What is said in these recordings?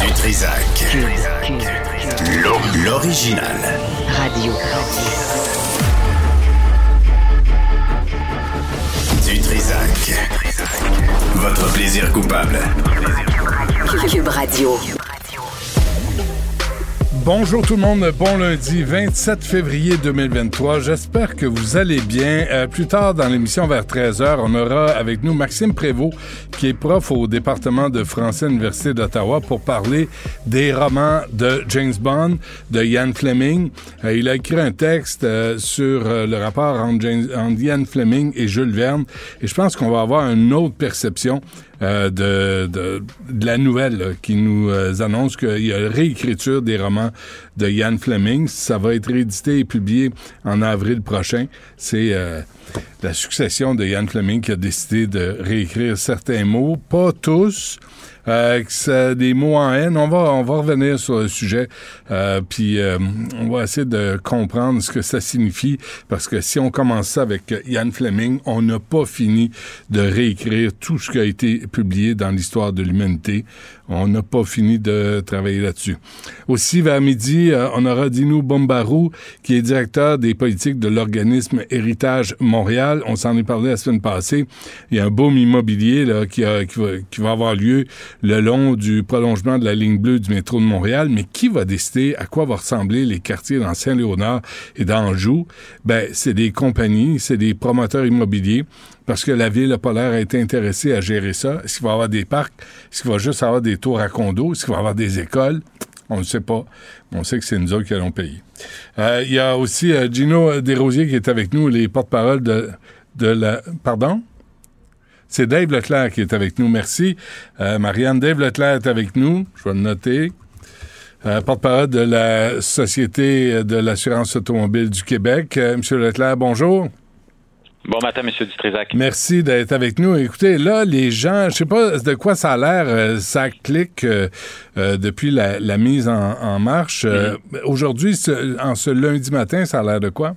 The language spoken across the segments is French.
Du, Trisac. L'o- L'original. Radio. Du Trisac. Votre plaisir coupable. Cube Radio. Bonjour tout le monde, bon lundi 27 février 2023. J'espère que vous allez bien. Euh, plus tard dans l'émission vers 13h, on aura avec nous Maxime Prévost, qui est prof au département de français à l'Université d'Ottawa pour parler des romans de James Bond, de Ian Fleming. Euh, il a écrit un texte euh, sur le rapport entre, James, entre Ian Fleming et Jules Verne et je pense qu'on va avoir une autre perception de, de, de la nouvelle là, qui nous euh, annonce qu'il y a réécriture des romans de Ian Fleming. Ça va être réédité et publié en avril prochain. C'est euh, la succession de Ian Fleming qui a décidé de réécrire certains mots, pas tous. Euh, des mots en haine. On va, on va revenir sur le sujet, euh, puis euh, on va essayer de comprendre ce que ça signifie, parce que si on commence ça avec Ian Fleming, on n'a pas fini de réécrire tout ce qui a été publié dans l'histoire de l'humanité. On n'a pas fini de travailler là-dessus. Aussi, vers midi, euh, on aura Dino Bombarou, qui est directeur des politiques de l'organisme Héritage Montréal. On s'en est parlé la semaine passée. Il y a un boom immobilier là, qui, va avoir lieu le long du prolongement de la ligne bleue du métro de Montréal. Mais qui va décider à quoi vont ressembler les quartiers dans Saint-Léonard et d'Anjou? Ben, c'est des compagnies, c'est des promoteurs immobiliers parce que la ville l'air à être intéressée à gérer ça. Est-ce qu'il va y avoir des parcs? Est-ce qu'il va juste avoir des tours à condos? Est-ce qu'il va y avoir des écoles? On ne sait pas. On sait que c'est nous autres qui allons payer. Euh, Il y a aussi euh, Gino Desrosiers qui est avec nous, les porte-parole de, de la... Pardon? C'est Dave Leclerc qui est avec nous. Merci. Euh, Marianne, Dave Leclerc est avec nous. Je vais le noter. Porte-parole de la Société de l'assurance automobile du Québec. Euh, Monsieur Leclerc, bonjour. Bon matin, Monsieur Dutrisac. Merci d'être avec nous. Écoutez, là, les gens, je sais pas de quoi ça a l'air, euh, ça clique euh, euh, depuis la, la mise en, en marche. Euh, Aujourd'hui, en ce lundi matin, ça a l'air de quoi?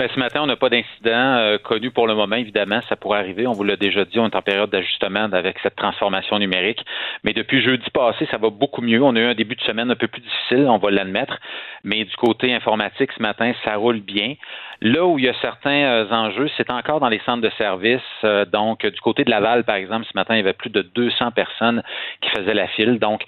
Ben, ce matin, on n'a pas d'incident euh, connu pour le moment, évidemment. Ça pourrait arriver. On vous l'a déjà dit, on est en période d'ajustement avec cette transformation numérique. Mais depuis jeudi passé, ça va beaucoup mieux. On a eu un début de semaine un peu plus difficile, on va l'admettre. Mais du côté informatique, ce matin, ça roule bien. Là où il y a certains euh, enjeux, c'est encore dans les centres de services. Euh, donc, du côté de Laval, par exemple, ce matin, il y avait plus de 200 personnes qui faisaient la file. Donc,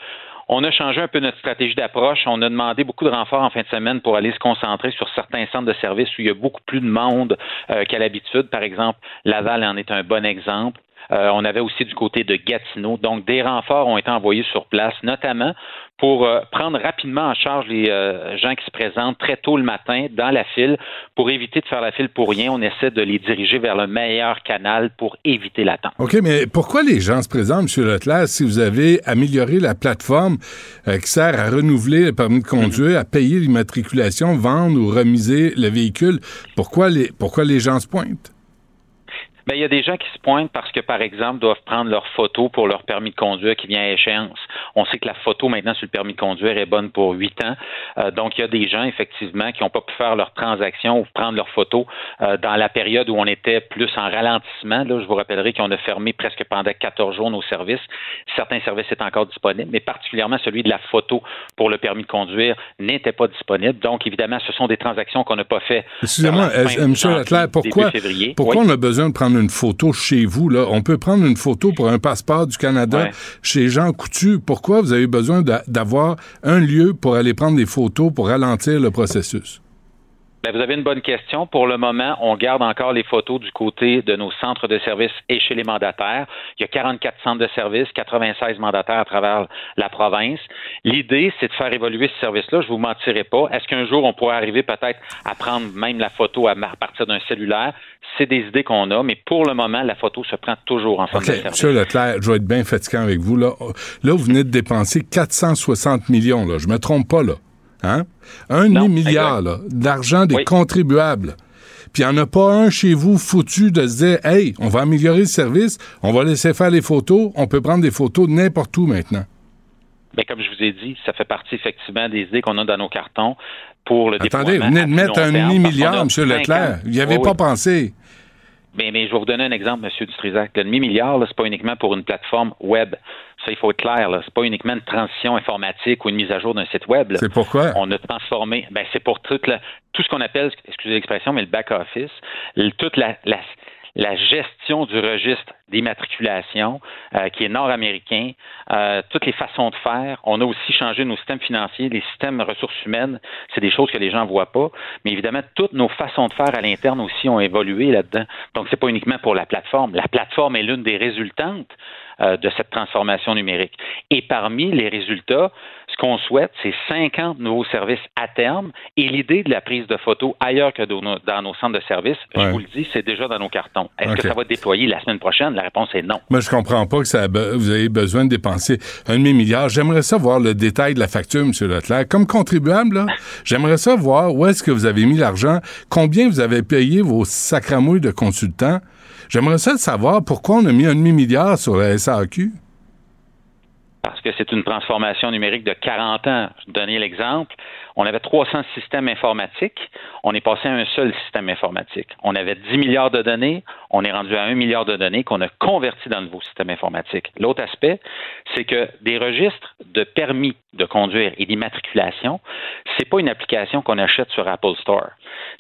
on a changé un peu notre stratégie d'approche. On a demandé beaucoup de renforts en fin de semaine pour aller se concentrer sur certains centres de services où il y a beaucoup plus de monde euh, qu'à l'habitude. Par exemple, Laval en est un bon exemple. Euh, on avait aussi du côté de Gatineau. Donc, des renforts ont été envoyés sur place, notamment pour euh, prendre rapidement en charge les euh, gens qui se présentent très tôt le matin dans la file. Pour éviter de faire la file pour rien, on essaie de les diriger vers le meilleur canal pour éviter l'attente. OK, mais pourquoi les gens se présentent, M. Leclerc, si vous avez amélioré la plateforme qui sert à renouveler le permis de conduire, à payer l'immatriculation, vendre ou remiser le véhicule, pourquoi les, pourquoi les gens se pointent? Ben, il y a des gens qui se pointent parce que, par exemple, doivent prendre leur photo pour leur permis de conduire qui vient à échéance. On sait que la photo maintenant sur le permis de conduire est bonne pour huit ans. Euh, donc, il y a des gens, effectivement, qui n'ont pas pu faire leur transaction ou prendre leur photo euh, dans la période où on était plus en ralentissement. Là, je vous rappellerai qu'on a fermé presque pendant 14 jours nos services. Certains services étaient encore disponibles, mais particulièrement celui de la photo pour le permis de conduire n'était pas disponible. Donc, évidemment, ce sont des transactions qu'on n'a pas fait. Excusez-moi, fin euh, M. Leclerc, pourquoi, pourquoi Oui. on a besoin de prendre une photo chez vous? Là? On peut prendre une photo pour un passeport du Canada Ouais. chez Jean Coutu. Pourquoi vous avez besoin d'a- d'avoir un lieu pour aller prendre des photos pour ralentir le processus? Ben, vous avez une bonne question. Pour le moment, on garde encore les photos du côté de nos centres de services et chez les mandataires. Il y a 44 centres de services, 96 mandataires à travers la province. L'idée, c'est de faire évoluer ce service-là. Je vous mentirai pas. Est-ce qu'un jour, on pourrait arriver peut-être à prendre même la photo à partir d'un cellulaire? C'est des idées qu'on a, mais pour le moment, la photo se prend toujours en centre de service. Monsieur Leclerc, je vais être bien fatiguant avec vous. Là, là vous venez de dépenser 460 millions. Là. Je me trompe pas, là. Hein? Un demi-milliard d'argent des contribuables. Puis il n'y en a pas un chez vous foutu de se dire Hey, on va améliorer le service, on va laisser faire les photos, on peut prendre des photos n'importe où maintenant. Bien, comme je vous ai dit, ça fait partie effectivement des idées qu'on a dans nos cartons pour le Attendez, vous venez de mettre un demi-milliard, M. Leclerc. Vous n'y avez pas pensé. Mais, mais, je vais vous donner un exemple, M. Dutrisac. Le demi-milliard, ce n'est pas uniquement pour une plateforme web. Ça, il faut être clair. Ce n'est pas uniquement une transition informatique ou une mise à jour d'un site web. C'est pourquoi? On a transformé. Ben, c'est pour toute tout ce qu'on appelle, excusez l'expression, mais le back-office, toute la, la la gestion du registre d'immatriculation euh, qui est nord-américain, euh, toutes les façons de faire. On a aussi changé nos systèmes financiers, les systèmes ressources humaines. C'est des choses que les gens ne voient pas. Mais évidemment, toutes nos façons de faire à l'interne aussi ont évolué là-dedans. Donc, c'est pas uniquement pour la plateforme. La plateforme est l'une des résultantes euh, de cette transformation numérique. Et parmi les résultats, ce qu'on souhaite, c'est 50 nouveaux services à terme. Et l'idée de la prise de photos ailleurs que dans nos, centres de services, je vous le dis, c'est déjà dans nos cartons. Est-ce que ça va être déployé la semaine prochaine? La réponse est non. Moi, je comprends pas que ça vous avez besoin de dépenser un demi-milliard. J'aimerais savoir le détail de la facture, M. Leclerc. Comme contribuable, j'aimerais savoir où est-ce que vous avez mis l'argent, combien vous avez payé vos sacramouilles de consultants. J'aimerais ça savoir pourquoi on a mis un demi-milliard sur la SAQ parce que c'est une transformation numérique de 40 ans. Je vais donner l'exemple. On avait 300 systèmes informatiques. On est passé à un seul système informatique. On avait 10 milliards de données. On est rendu à 1 milliard de données qu'on a converti dans le nouveau système informatique. L'autre aspect, c'est que des registres de permis de conduire et d'immatriculation, c'est pas une application qu'on achète sur Apple Store.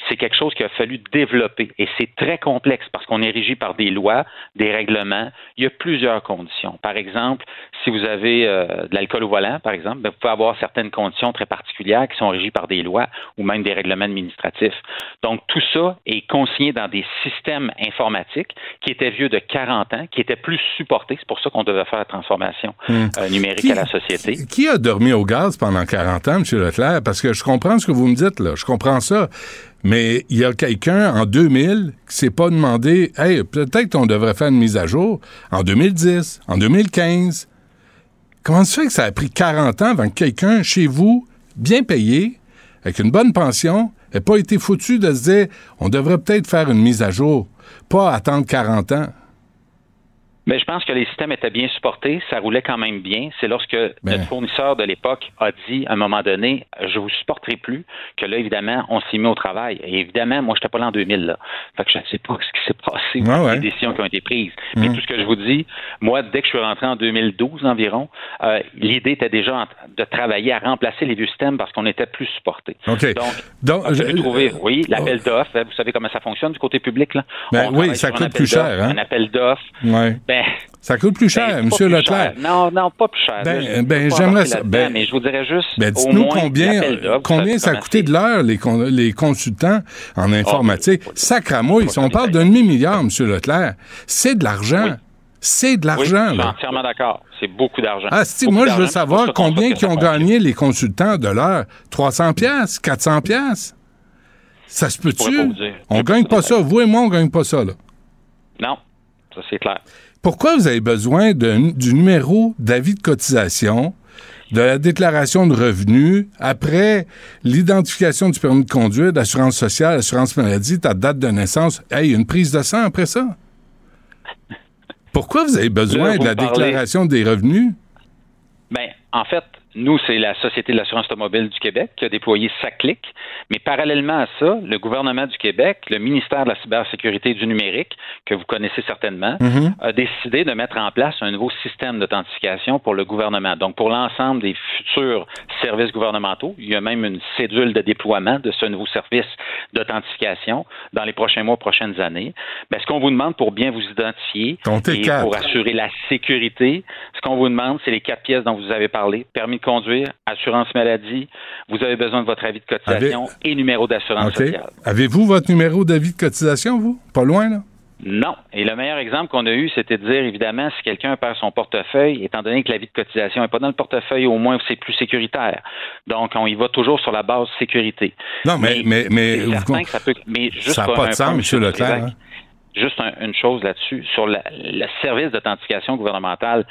C'est quelque chose qu'il a fallu développer et c'est très complexe parce qu'on est régi par des lois, des règlements. Il y a plusieurs conditions. Par exemple, si vous avez euh, de l'alcool au volant, par exemple, ben, vous pouvez avoir certaines conditions très particulières qui sont régies par des lois ou même des règlements administratifs. Donc, tout ça est consigné dans des systèmes informatiques qui étaient vieux de 40 ans, qui étaient plus supportés. C'est pour ça qu'on devait faire la transformation hmm. euh, numérique à la société. Qui a dormi au gaz pendant 40 ans, M. Leclerc? Parce que je comprends ce que vous me dites, là. Je comprends ça. Mais il y a quelqu'un en 2000 qui s'est pas demandé, hey, peut-être qu'on devrait faire une mise à jour en 2010, en 2015. Comment se fait que ça a pris 40 ans avant que quelqu'un chez vous, bien payé, avec une bonne pension, n'ait pas été foutu de se dire on devrait peut-être faire une mise à jour, pas attendre 40 ans? Mais je pense que les systèmes étaient bien supportés, ça roulait quand même bien. C'est lorsque ben. notre fournisseur de l'époque a dit à un moment donné, je vous supporterai plus, que là, évidemment, on s'est mis au travail. Et évidemment, moi, je n'étais pas là en 2000, là. Fait que je ne sais pas ce qui s'est passé, ah les décisions qui ont été prises. Mais mmh. tout ce que je vous dis, moi, dès que je suis rentré en 2012 environ, euh, l'idée était déjà de travailler à remplacer les vieux systèmes parce qu'on était plus supportés. Donc, Donc trouver, oui, l'appel oh. d'offres, hein, vous savez comment ça fonctionne du côté public, là? Ben, oui, ça coûte plus cher, hein? Un appel d'offres. Ouais. Ben, ça coûte plus cher, ben, M. Leclerc. Non, non, pas plus cher. Ben, ben j'aimerais ça. Ben, mais je vous dirais juste. Ben, dites-nous combien, combien ça a coûté de l'heure, les, les consultants en informatique? Oh, Sacramouille, si on parle d'un demi-milliard, M. Leclerc, c'est de l'argent. C'est de l'argent. Oui, je suis entièrement d'accord. C'est beaucoup d'argent. Ah, si, moi, je veux savoir combien qui ont gagné les consultants de l'heure? 300 pièces, 400 pièces. Ça se peut-tu? On gagne pas ça. Vous et moi, on gagne pas ça, là. Non, ça c'est clair. Pourquoi vous avez besoin du numéro d'avis de cotisation, de la déclaration de revenus, après l'identification du permis de conduire, d'assurance sociale, assurance maladie, ta date de naissance, hey, une prise de sang après ça? Pourquoi vous avez besoin de la déclaration des revenus? Bien, en fait, nous, c'est la Société de l'assurance automobile du Québec qui a déployé SACLIC. Mais parallèlement à ça, le gouvernement du Québec, le ministère de la cybersécurité et du numérique, que vous connaissez certainement, mm-hmm. a décidé de mettre en place un nouveau système d'authentification pour le gouvernement. Donc, pour l'ensemble des futurs services gouvernementaux, il y a même une cédule de déploiement de ce nouveau service d'authentification dans les prochains mois, prochaines années. Bien, ce qu'on vous demande pour bien vous identifier et pour assurer la sécurité, ce qu'on vous demande, c'est les quatre pièces dont vous avez parlé, permis de conduire, assurance maladie, vous avez besoin de votre avis de cotisation et numéro d'assurance sociale. Avez-vous votre numéro d'avis de cotisation, vous? Pas loin, là? Non. Et le meilleur exemple qu'on a eu, c'était de dire, évidemment, si quelqu'un perd son portefeuille, étant donné que l'avis de cotisation n'est pas dans le portefeuille, au moins c'est plus sécuritaire. Donc, on y va toujours sur la base sécurité. Non, mais, mais, mais, vous que ça peut. Mais juste ça n'a pour pas de sens, M. Leclerc. Hein? Juste un- une chose là-dessus, sur la- le service d'authentification gouvernementale,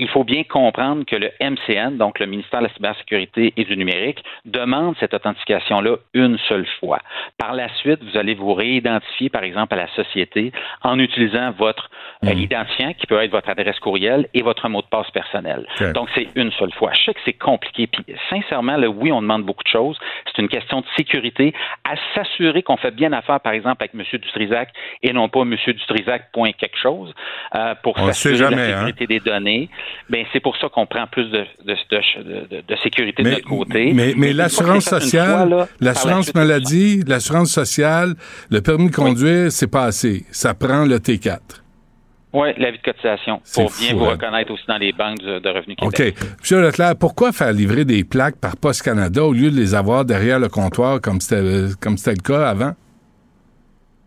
il faut bien comprendre que le MCN, donc le ministère de la Cybersécurité et du Numérique, demande cette authentification-là une seule fois. Par la suite, vous allez vous réidentifier, par exemple, à la société en utilisant votre euh, Mhm. identifiant, qui peut être votre adresse courriel et votre mot de passe personnel. Donc, c'est une seule fois. Je sais que c'est compliqué. Puis, sincèrement, là, oui, on demande beaucoup de choses. C'est une question de sécurité. À s'assurer qu'on fait bien affaire, par exemple, avec M. Dutrisac et non pas M. Dutrisac point quelque chose euh, pour s'assurer de la hein. sécurité des données. Ben, c'est pour ça qu'on prend plus de, de, de, de- de sécurité de Mais, notre côté. mais, l'assurance sociale, la l'assurance maladie, l'assurance sociale, le permis de conduire, c'est pas assez. Ça prend le T4. Oui, l'avis de cotisation pour bien fou, vous hein. reconnaître aussi dans les banques de, de revenus OK. Monsieur Leclerc, pourquoi faire livrer des plaques par Poste Canada au lieu de les avoir derrière le comptoir comme c'était comme c'était le cas avant?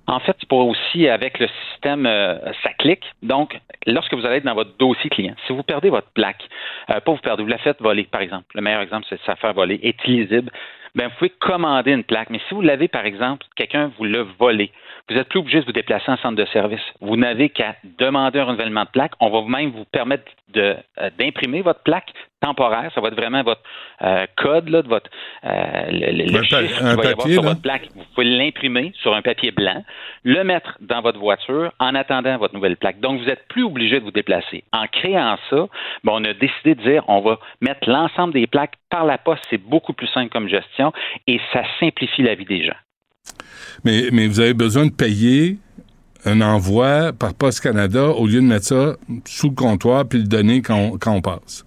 En fait, c'est pour aussi avec le système euh, ça clique. Donc, lorsque vous allez être dans votre dossier client, si vous perdez votre plaque, euh, pas vous perdez, vous la faites voler, par exemple. Le meilleur exemple, c'est de se faire voler, est illisible. Ben, vous pouvez commander une plaque. Mais si vous l'avez, par exemple, quelqu'un vous l'a volé, vous n'êtes plus obligé de vous déplacer en centre de service. Vous n'avez qu'à demander un renouvellement de plaque. On va même vous permettre euh, d'imprimer votre plaque temporaire. Ça va être vraiment votre euh, code, là, de votre euh, le, le- chiffre un qu'il va y avoir sur là. votre plaque. Vous pouvez l'imprimer sur un papier blanc, le mettre dans votre voiture en attendant votre nouvelle plaque. Donc, vous n'êtes plus obligé de vous déplacer. En créant ça, ben, on a décidé de dire on va mettre l'ensemble des plaques par la poste. C'est beaucoup plus simple comme gestion et ça simplifie la vie des gens. Mais, vous avez besoin de payer un envoi par Poste Canada au lieu de mettre ça sous le comptoir puis le donner quand on, quand on passe.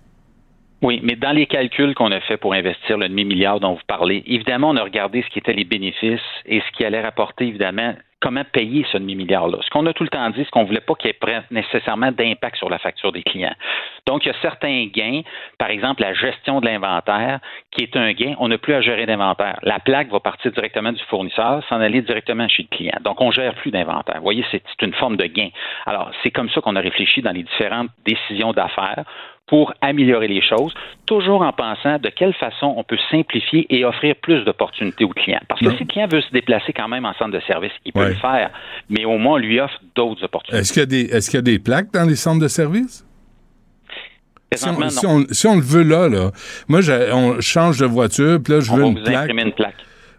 Oui, mais dans les calculs qu'on a fait pour investir le demi-milliard dont vous parlez, évidemment, on a regardé ce qui étaient les bénéfices et ce qui allait rapporter, évidemment, comment payer ce demi-milliard-là. Ce qu'on a tout le temps dit, c'est qu'on ne voulait pas qu'il y ait nécessairement d'impact sur la facture des clients. Donc, il y a certains gains, par exemple, la gestion de l'inventaire, qui est un gain. On n'a plus à gérer d'inventaire. La plaque va partir directement du fournisseur, s'en aller directement chez le client. Donc, on ne gère plus d'inventaire. Vous voyez, c'est c'est une forme de gain. Alors, c'est comme ça qu'on a réfléchi dans les différentes décisions d'affaires pour améliorer les choses, toujours en pensant de quelle façon on peut simplifier et offrir plus d'opportunités aux clients. Parce que Non. si le client veut se déplacer quand même en centre de service, il peut Ouais. le faire, mais au moins on lui offre d'autres opportunités. Est-ce qu'il y a des est-ce qu'il y a des plaques dans les centres de service? Si on, si on- si on le veut là, là, moi, je, on change de voiture, puis là, je On veux va une vous plaque. une plaque.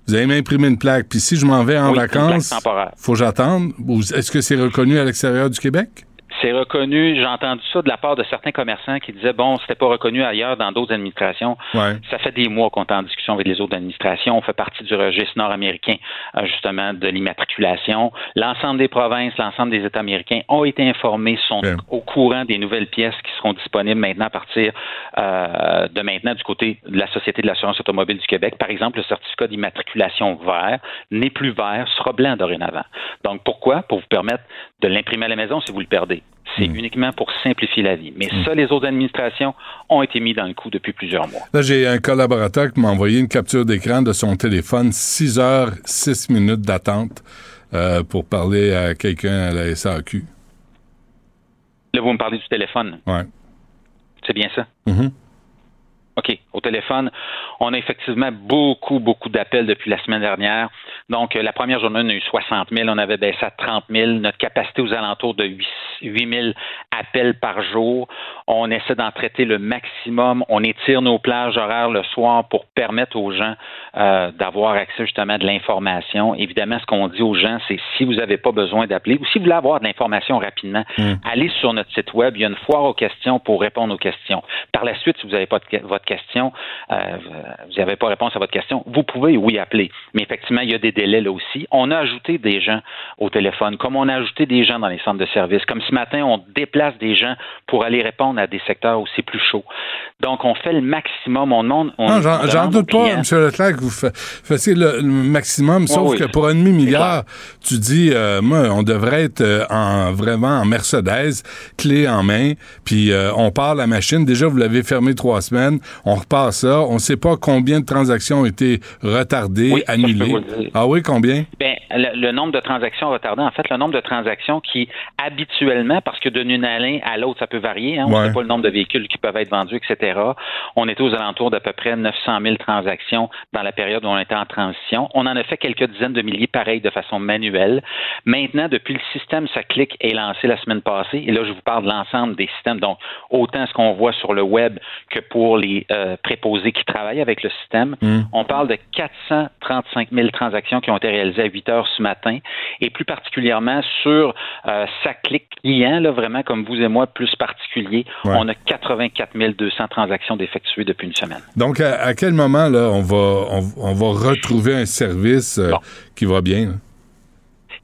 Vous allez m'imprimer une plaque, puis si je m'en vais en Oui, vacances, temporaire. faut que j'attende. Est-ce que c'est reconnu à l'extérieur du Québec? C'est reconnu, j'ai entendu ça de la part de certains commerçants qui disaient, bon, c'était pas reconnu ailleurs dans d'autres administrations. Ouais. Ça fait des mois qu'on est en discussion avec les autres administrations. On fait partie du registre nord-américain, euh, justement, de l'immatriculation. L'ensemble des provinces, l'ensemble des États américains ont été informés, sont Bien. au courant des nouvelles pièces qui seront disponibles maintenant à partir euh, de maintenant du côté de la Société de l'assurance automobile du Québec. Par exemple, le certificat d'immatriculation vert n'est plus vert, sera blanc dorénavant. Donc, pourquoi? Pour vous permettre de l'imprimer à la maison si vous le perdez. C'est uniquement pour simplifier la vie. Mais ça, les autres administrations ont été mis dans le coup depuis plusieurs mois. Là, j'ai un collaborateur qui m'a envoyé une capture d'écran de son téléphone, 6 heures, 6 minutes d'attente euh, pour parler à quelqu'un à la SAQ. Là, vous me parlez du téléphone. Ouais. C'est bien ça? Mhm. OK. Au téléphone, on a effectivement beaucoup, beaucoup d'appels depuis la semaine dernière. Donc, euh, la première journée, on a eu 60 000. On avait baissé à 30 000. Notre capacité aux alentours de 8 000 appels par jour. On essaie d'en traiter le maximum. On étire nos plages horaires le soir pour permettre aux gens euh, d'avoir accès justement à de l'information. Évidemment, ce qu'on dit aux gens, c'est si vous n'avez pas besoin d'appeler ou si vous voulez avoir de l'information rapidement, allez sur notre site web. Il y a une foire aux questions pour répondre aux questions. Par la suite, si vous n'avez pas de votre question, euh, vous n'avez pas réponse à votre question, vous pouvez, oui, appeler. Mais effectivement, il y a des délais là aussi. On a ajouté des gens au téléphone, comme on a ajouté des gens dans les centres de services. Comme ce matin, on déplace des gens pour aller répondre à des secteurs où c'est plus chaud. Donc, on fait le maximum. On demande. On, Non, j'en doute pas, M. Leclerc, que vous fa- fassiez le, maximum, sauf oui. que pour un demi-milliard, tu dis, euh, moi, on devrait être euh, en vraiment en Mercedes, clé en main, puis euh, on part la machine. Déjà, vous l'avez fermé trois semaines. On repart ça. On ne sait pas combien de transactions ont été retardées, Oui, annulées. Ah oui, combien? Ben, le, le nombre de transactions retardées, en fait, le nombre de transactions qui, habituellement, parce que d'une année à l'autre, ça peut varier, hein, on ne Ouais. sait pas le nombre de véhicules qui peuvent être vendus, etc. On était aux alentours d'à peu près 900 000 transactions dans la période où on était en transition. On en a fait quelques dizaines de milliers, pareil, de façon manuelle. Maintenant, depuis le système Ça clique est lancé la semaine passée, et là, je vous parle de l'ensemble des systèmes, donc autant ce qu'on voit sur le web que pour les euh, préposés qui travaillent avec le système, Hmm. on parle de 435 000 transactions qui ont été réalisées à 8 heures ce matin, et plus particulièrement sur euh, SACLIC client, là, vraiment comme vous et moi, plus particulier, Ouais. on a 84 200 transactions d'effectuées depuis une semaine. Donc, à, à quel moment, là, on va, on, on va retrouver un service euh, Bon. qui va bien? là?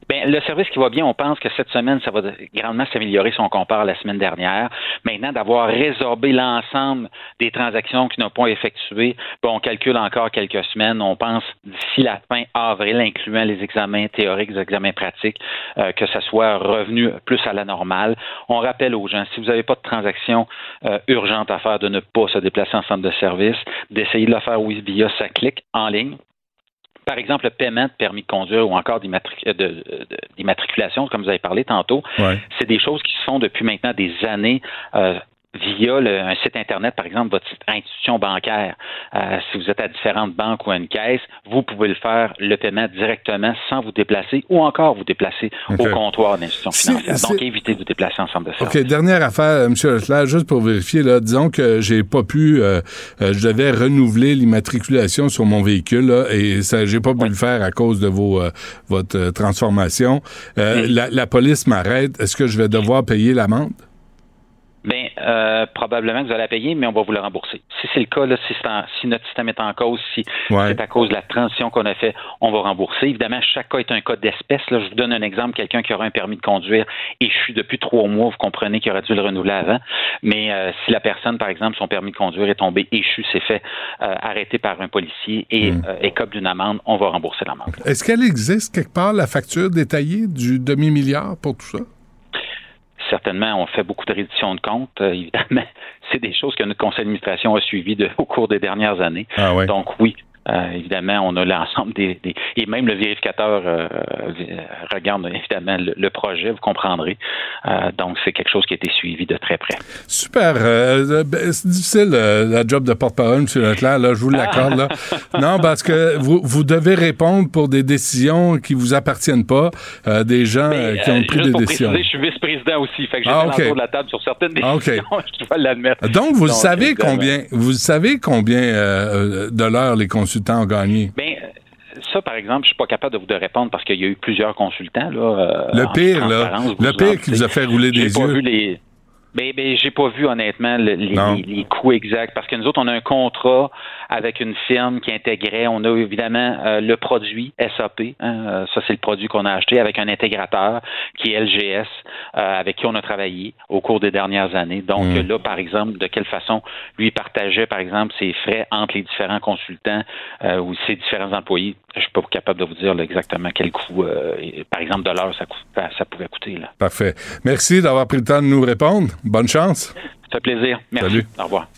Ben, le service qui va bien, on pense que cette semaine, ça va grandement s'améliorer si on compare à la semaine dernière. Maintenant, d'avoir résorbé l'ensemble des transactions qui n'ont pas effectué, ben, on calcule encore quelques semaines. On pense d'ici la fin avril, incluant les examens théoriques, les examens pratiques, euh, que ça soit revenu plus à la normale. On rappelle aux gens, si vous n'avez pas de transactions euh, urgentes à faire, de ne pas se déplacer en centre de service, d'essayer de le faire via sa clique en ligne. Par exemple, le paiement de permis de conduire ou encore d'immatric- euh, de- de- d'immatriculation, comme vous avez parlé tantôt, Ouais. c'est des choses qui se font depuis maintenant des années. euh, via le- un site Internet, par exemple, votre institution bancaire. Euh, si vous êtes à différentes banques ou à une caisse, vous pouvez le faire, le paiement directement sans vous déplacer ou encore vous déplacer au comptoir d'institution financière. Donc, évitez de vous déplacer ensemble de ça. OK, dernière affaire, M. Leclerc, juste pour vérifier, là, disons que j'ai pas pu, euh, euh, je devais renouveler l'immatriculation sur mon véhicule, là, et ça, j'ai pas pu le faire à cause de vos, euh, votre euh, transformation. La, la police m'arrête. Est-ce que je vais devoir payer l'amende? Bien, euh, probablement que vous allez la payer, mais on va vous le rembourser. Si c'est le cas, là, si, c'est en- si notre système est en cause, si Ouais. c'est à cause de la transition qu'on a fait, on va rembourser. Évidemment, chaque cas est un cas d'espèce. Là, je vous donne un exemple. Quelqu'un qui aura un permis de conduire échu depuis trois mois, vous comprenez qu'il aurait dû le renouveler avant. Mais euh, si la personne, par exemple, son permis de conduire est tombé échu, s'est fait euh, arrêter par un policier et Mm. euh, écope d'une amende, on va rembourser l'amende. Est-ce qu'elle existe quelque part, la facture détaillée du demi-milliard pour tout ça? Certainement, on fait beaucoup de réditions de comptes. Euh, évidemment, c'est des choses que notre conseil d'administration a suivies de- au cours des dernières années. Ah. Donc oui, euh, évidemment, on a l'ensemble des, des- et même le vérificateur euh, euh, regarde évidemment le, le projet, vous comprendrez. Euh, donc c'est quelque chose qui a été suivi de très près. Super. euh, ben, c'est difficile, euh, la job de porte-parole, M. Leclerc. Là, je vous l'accorde. Là. Non, parce que vous, vous devez répondre pour des décisions qui vous appartiennent pas, euh, des gens euh, Mais, qui ont euh, pris des décisions. préciser, je suis vice-président aussi, fait que j'étais Ah, ok. autour de la table sur certaines Ah, décisions, je dois l'admettre. Donc, vous Donc, savez combien, vous savez combien euh, de l'heure les consultants gagné? Euh, ça, par exemple, je suis pas capable de vous de répondre parce qu'il y a eu plusieurs consultants. Là, Le pire, là, le pire qui vous a fait rouler des yeux. vu les. Ben, ben, j'ai pas vu honnêtement le- les, les, les coûts exacts parce que nous autres on a un contrat avec une firme qui intégrait. On a évidemment euh, le produit SAP, hein, euh, ça c'est le produit qu'on a acheté avec un intégrateur qui est LGS euh, avec qui on a travaillé au cours des dernières années. Donc Mm. là par exemple de quelle façon lui partageait par exemple ses frais entre les différents consultants euh, ou ses différents employés. Je suis pas capable de vous dire là, exactement quel coût euh, par exemple de l'heure ça, ça pouvait coûter là. Parfait. Merci d'avoir pris le temps de nous répondre. Bonne chance. Ça fait plaisir. Merci. Salut. Au revoir.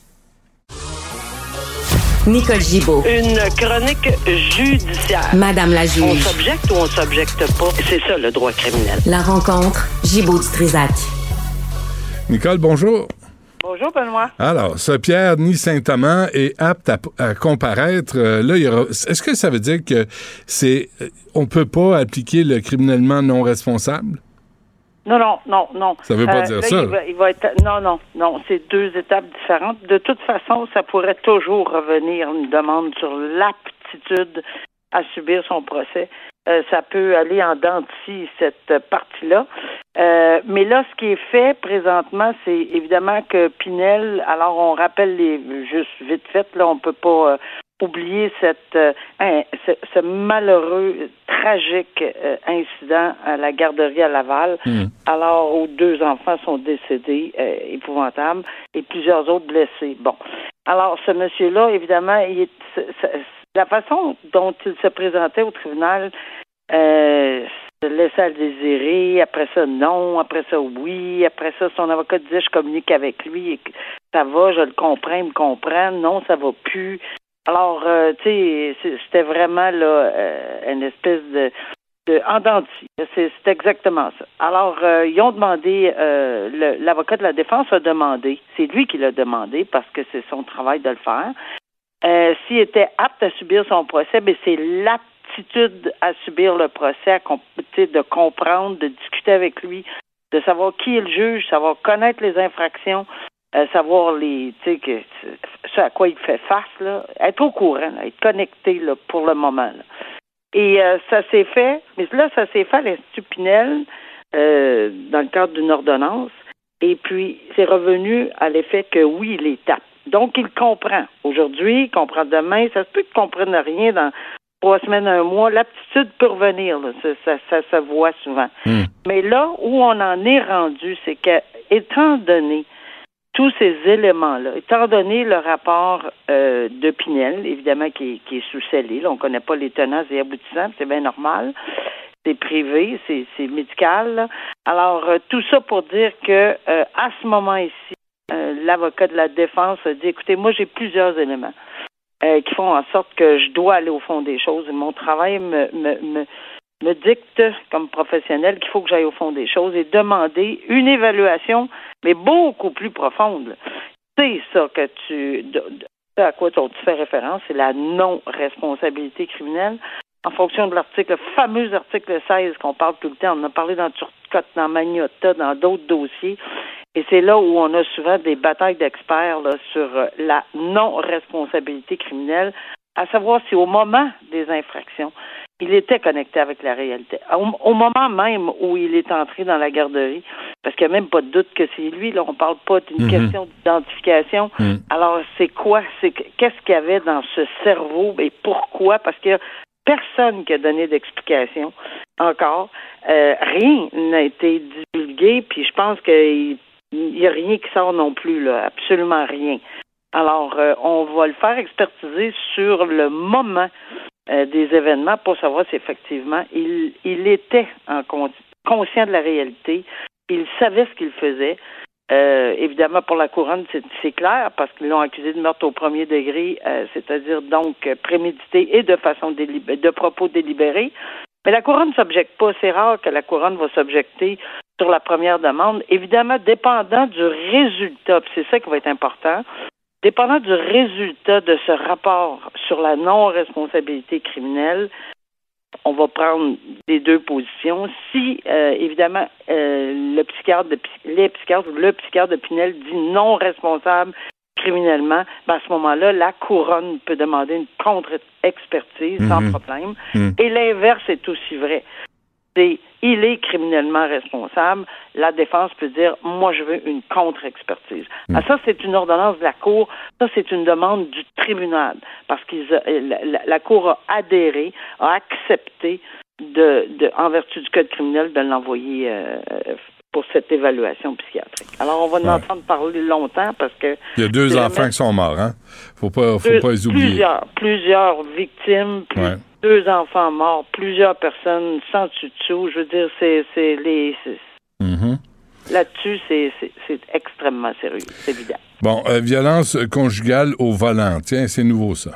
Nicole Gibaud. Une chronique judiciaire. Madame la On juge. s'objecte ou on s'objecte pas? C'est ça le droit criminel. La rencontre, Gibaud du Trisac. Nicole, bonjour. Bonjour, Benoît. Alors, ce Pierre Ni Saint-Amand est apte à, à comparaître. Euh, là, il y aura. Est-ce que ça veut dire que c'est euh, on peut pas appliquer le criminellement non responsable? Non, non, non, non. Ça veut pas dire là, ça. Il va, il va être, non, non, non. C'est deux étapes différentes. De toute façon, ça pourrait toujours revenir une demande sur l'aptitude à subir son procès. Euh, ça peut aller en dents de scie, cette partie-là. Euh, mais là, ce qui est fait présentement, c'est évidemment que Pinel, alors on rappelle les juste vite fait, là, on peut pas euh, oublier cette euh, hein, ce, ce malheureux, tragique euh, incident à la garderie à Laval, alors où deux enfants sont décédés, euh, épouvantable, et plusieurs autres blessés. Bon. Alors, ce monsieur-là, évidemment, il est, la façon dont il se présentait au tribunal, se laissait à le désirer, après ça, non, après ça, oui, après ça, son avocat disait, je communique avec lui, et que ça va, je le comprends, il me comprend, non, ça va plus. Alors, euh, tu sais, c'était vraiment là euh, une espèce de, de en C'est exactement ça. Alors, euh, ils ont demandé, l'avocat de la défense a demandé, c'est lui qui l'a demandé parce que c'est son travail de le faire. S'il était apte à subir son procès, mais c'est l'aptitude à subir le procès, à, de comprendre, de discuter avec lui, de savoir qui est le juge, savoir connaître les infractions, euh, savoir les, tu sais, que ce à quoi il fait face, là, être au courant, être connecté là, pour le moment. Et euh, ça s'est fait, mais là, ça s'est fait à l'Institut Pinel euh, dans le cadre d'une ordonnance. Et puis, c'est revenu à l'effet que oui, il est tape. Donc, il comprend. Aujourd'hui, il comprend demain. Ça se peut qu'il ne comprenne rien dans trois semaines, un mois. L'aptitude peut revenir. Ça, ça, se voit souvent. Hmm. Mais là où on en est rendu, c'est que, étant donné tous ces éléments-là, étant donné le rapport euh, de Pinel, évidemment, qui, est sous scellé, on ne connaît pas les tenants et aboutissants, c'est bien normal, c'est privé, c'est médical. Alors, euh, tout ça pour dire que euh, à ce moment ici, l'avocat de la défense a dit, écoutez, moi j'ai plusieurs éléments qui font en sorte que je dois aller au fond des choses. Mon travail me, me, me me dicte comme professionnel qu'il faut que j'aille au fond des choses et demander une évaluation, mais beaucoup plus profonde. C'est ça que tu, à quoi tu fais référence, c'est la non-responsabilité criminelle. En fonction de l'article, le fameux article 16 qu'on parle tout le temps, on en a parlé dans Turcotte, dans Magnota, dans d'autres dossiers. Et c'est là où on a souvent des batailles d'experts sur la non-responsabilité criminelle, à savoir si au moment des infractions, il était connecté avec la réalité. Au, moment même où il est entré dans la garderie, parce qu'il n'y a même pas de doute que c'est lui, là, on ne parle pas d'une mhm. question d'identification. Mhm. Alors, c'est quoi? C'est qu'est-ce qu'il y avait dans ce cerveau et pourquoi? Parce qu'il n'y a personne qui a donné d'explication encore. Euh, rien n'a été divulgué, puis je pense qu'il n'y a rien qui sort non plus, là, absolument rien. Alors, euh, on va le faire expertiser sur le moment euh, des événements pour savoir si effectivement il, il était en conscient de la réalité, il savait ce qu'il faisait. Euh, évidemment, pour la couronne, c'est clair, parce qu'ils l'ont accusé de meurtre au premier degré, c'est-à-dire donc prémédité et de façon de propos délibérés. Mais la couronne ne s'objecte pas. C'est rare que la couronne va s'objecter sur la première demande. Évidemment, dépendant du résultat, c'est ça qui va être important, Dépendant du résultat de ce rapport sur la non-responsabilité criminelle, on va prendre les deux positions. Si, euh, évidemment, euh, le psychiatre de, les psychiatres ou le psychiatre de Pinel dit non responsable criminellement, ben à ce moment-là, la couronne peut demander une contre-expertise sans mhm. problème. Mhm. Et l'inverse est aussi vrai il est criminellement responsable, la défense peut dire moi je veux une contre-expertise. Mm. Ah, ça c'est une ordonnance de la cour, ça c'est une demande du tribunal parce que la, cour a adhéré, a accepté de, en vertu du code criminel de l'envoyer euh, pour cette évaluation psychiatrique. Alors, on va en entendre parler longtemps parce que... Il y a deux enfants qui sont morts, hein? Faut pas, faut pas les oublier. Plusieurs, plusieurs victimes, deux enfants morts, plusieurs personnes sans dessus Je veux dire, c'est les. Mm-hmm. Là-dessus, c'est extrêmement sérieux, c'est évident. Bon, euh, violence conjugale au volant. Tiens, c'est nouveau, ça.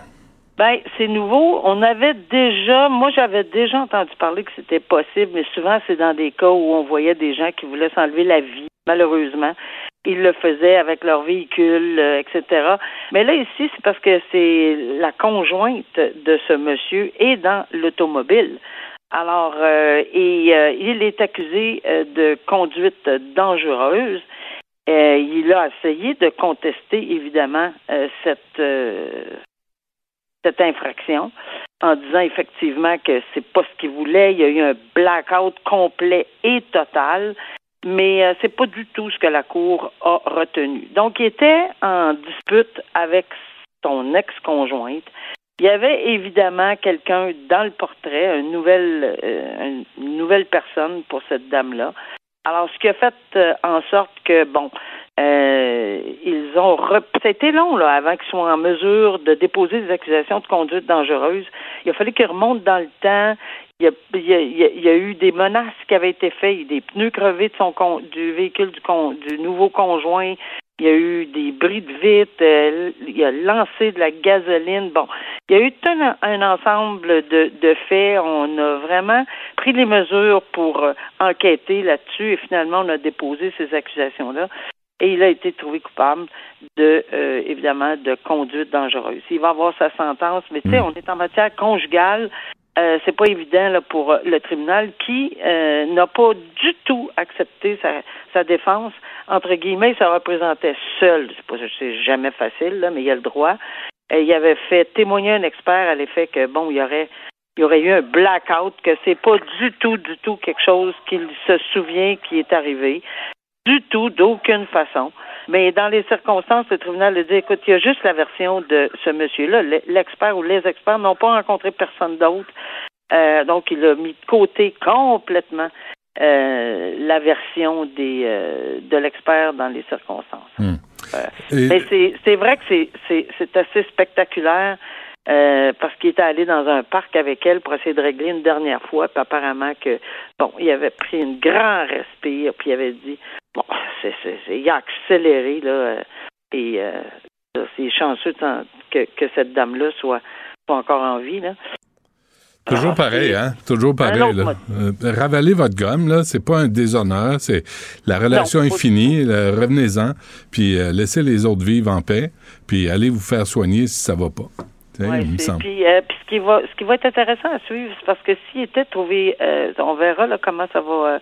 Ben, c'est nouveau. On avait déjà, moi, j'avais déjà entendu parler que c'était possible, mais souvent, c'est dans des cas où on voyait des gens qui voulaient s'enlever la vie, malheureusement ils le faisaient avec leur véhicule, euh, etc. Mais là, ici, c'est parce que c'est la conjointe de ce monsieur est dans l'automobile. Alors, euh, et euh, il est accusé de conduite dangereuse. il a essayé de contester, évidemment, cette, cette infraction en disant effectivement que c'est pas ce qu'il voulait. Il y a eu un blackout complet et total mais euh, c'est pas du tout ce que la Cour a retenu. Donc, il était en dispute avec son ex-conjointe. Il y avait évidemment quelqu'un dans le portrait, une nouvelle, euh, une nouvelle personne pour cette dame-là. Alors, ce qui a fait euh, en sorte que, bon, ils ont... C'était long, là, avant qu'ils soient en mesure de déposer des accusations de conduite dangereuse. Il a fallu qu'ils remontent dans le temps il y, a, eu des menaces qui avaient été faites, des pneus crevés de son du véhicule du, du nouveau conjoint il y a eu des bris de vitre, euh, il a lancé de la gasoline. Bon, il y a eu tout un, ensemble de, de, faits. On a vraiment pris les mesures pour euh, enquêter là-dessus et finalement on a déposé ces accusations-là. Et il a été trouvé coupable de, euh, évidemment, de conduite dangereuse. Il va avoir sa sentence, mais tu sais, hmm. on est en matière conjugale. Euh, c'est pas évident là, pour le tribunal qui n'a pas du tout accepté sa, défense entre guillemets, ça représentait seul. C'est jamais facile, là, mais il y a le droit. Il avait fait témoigner un expert à l'effet que bon, il y aurait il y aurait eu un blackout, que c'est pas du tout, du tout quelque chose qu'il se souvient qui est arrivé. Du tout, d'aucune façon. Mais dans les circonstances, le tribunal a dit, écoute, il y a juste la version de ce monsieur-là. L'expert ou les experts n'ont pas rencontré personne d'autre. Euh, donc, il a mis de côté complètement euh, la version des, euh, de l'expert dans les circonstances. Hmm. Mais c'est vrai que c'est assez spectaculaire parce qu'il était allé dans un parc avec elle pour essayer de régler une dernière fois, puis apparemment que bon, il avait pris un grand respire, puis il avait dit bon, c'est il a accéléré là, et c'est chanceux que, que cette dame-là soit, soit encore en vie là. Toujours pareil, hein? Toujours pareil. Là. Euh, ravalez votre gomme, là, c'est pas un déshonneur, c'est la relation est finie, revenez-en, puis euh, laissez les autres vivre en paix, puis allez vous faire soigner si ça va pas. Ouais, il me. Puis, euh, puis, ce qui va ce qui va être intéressant à suivre, c'est parce que s'il était trouvé on verra là comment ça va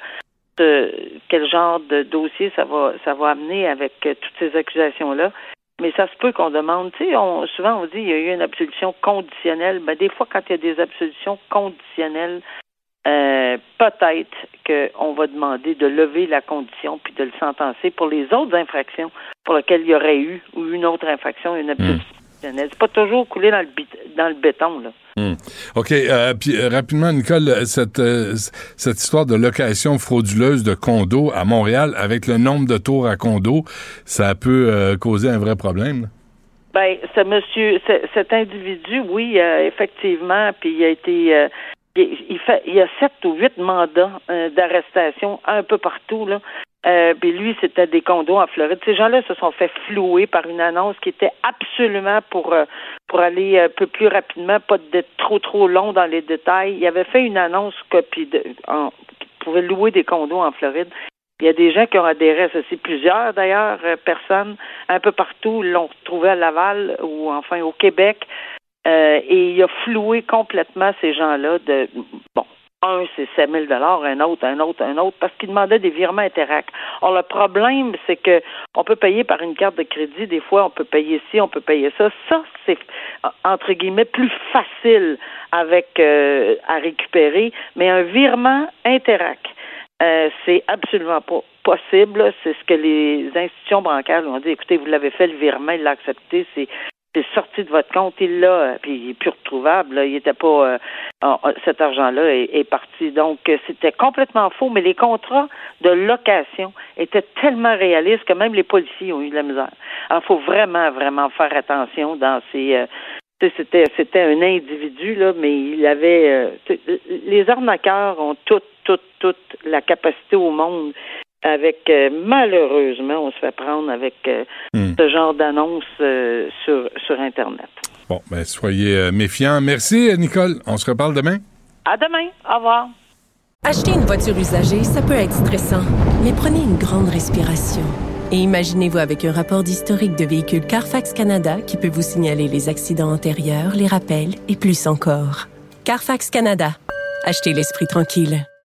quel genre de dossier ça va ça va amener avec toutes ces accusations là. Mais ça se peut qu'on demande, tu sais, on, souvent on dit il y a eu une absolution conditionnelle. Ben, des fois, quand il y a des absolutions conditionnelles, euh, peut-être qu'on va demander de lever la condition puis de le sentencer pour les autres infractions pour lesquelles il y aurait eu ou une autre infraction, une absolution. Hmm. C'est pas toujours coulé dans le, dans le béton. Là. Hmm. OK. Euh, puis euh, rapidement, Nicole, cette, euh, cette histoire de location frauduleuse de condos à Montréal, avec le nombre de tours à condos, ça peut causer un vrai problème? Ben, ce monsieur, cet individu, oui, effectivement, puis il a été il, fait, il y a sept ou huit mandats d'arrestation un peu partout là. Euh, puis lui, c'était des condos en Floride. Ces gens-là se sont fait flouer par une annonce qui était absolument pour euh, aller un peu plus rapidement, pas d'être trop trop long dans les détails. Il avait fait une annonce copie de, en, qui pouvait louer des condos en Floride. Il y a des gens qui ont adhéré à ceci, plusieurs d'ailleurs, euh, personnes un peu partout l'ont retrouvé à Laval ou enfin au Québec. et il a floué complètement ces gens-là de bon un, c'est 7 000 un autre, un autre, un autre, parce qu'ils demandaient des virements Interac. Or, le problème, c'est que on peut payer par une carte de crédit, des fois, on peut payer ci, on peut payer ça. Ça, c'est, entre guillemets, plus facile avec euh, à récupérer, mais un virement Interac, euh, c'est absolument pas possible. C'est ce que les institutions bancaires ont dit. Écoutez, vous l'avez fait, le virement, il l'a accepté, c'est c'est sorti de votre compte, il l'a, euh, puis il est plus retrouvable. Il était pas euh, cet argent-là est, parti. Donc euh, c'était complètement faux, mais les contrats de location étaient tellement réalistes que même les policiers ont eu de la misère. Alors, faut vraiment, vraiment faire attention dans ces c'était c'était un individu là, mais il avait les arnaqueurs ont toute toute toute la capacité au monde avec euh, malheureusement, on se fait prendre avec euh, hmm. ce genre d'annonce euh, sur, sur Internet. Bon, ben soyez méfiants. Merci, Nicole. On se reparle demain. À demain. Au revoir. Acheter une voiture usagée, ça peut être stressant, mais prenez une grande respiration. Et imaginez-vous avec un rapport d'historique de véhicule Carfax Canada qui peut vous signaler les accidents antérieurs, les rappels et plus encore. Carfax Canada. Achetez l'esprit tranquille.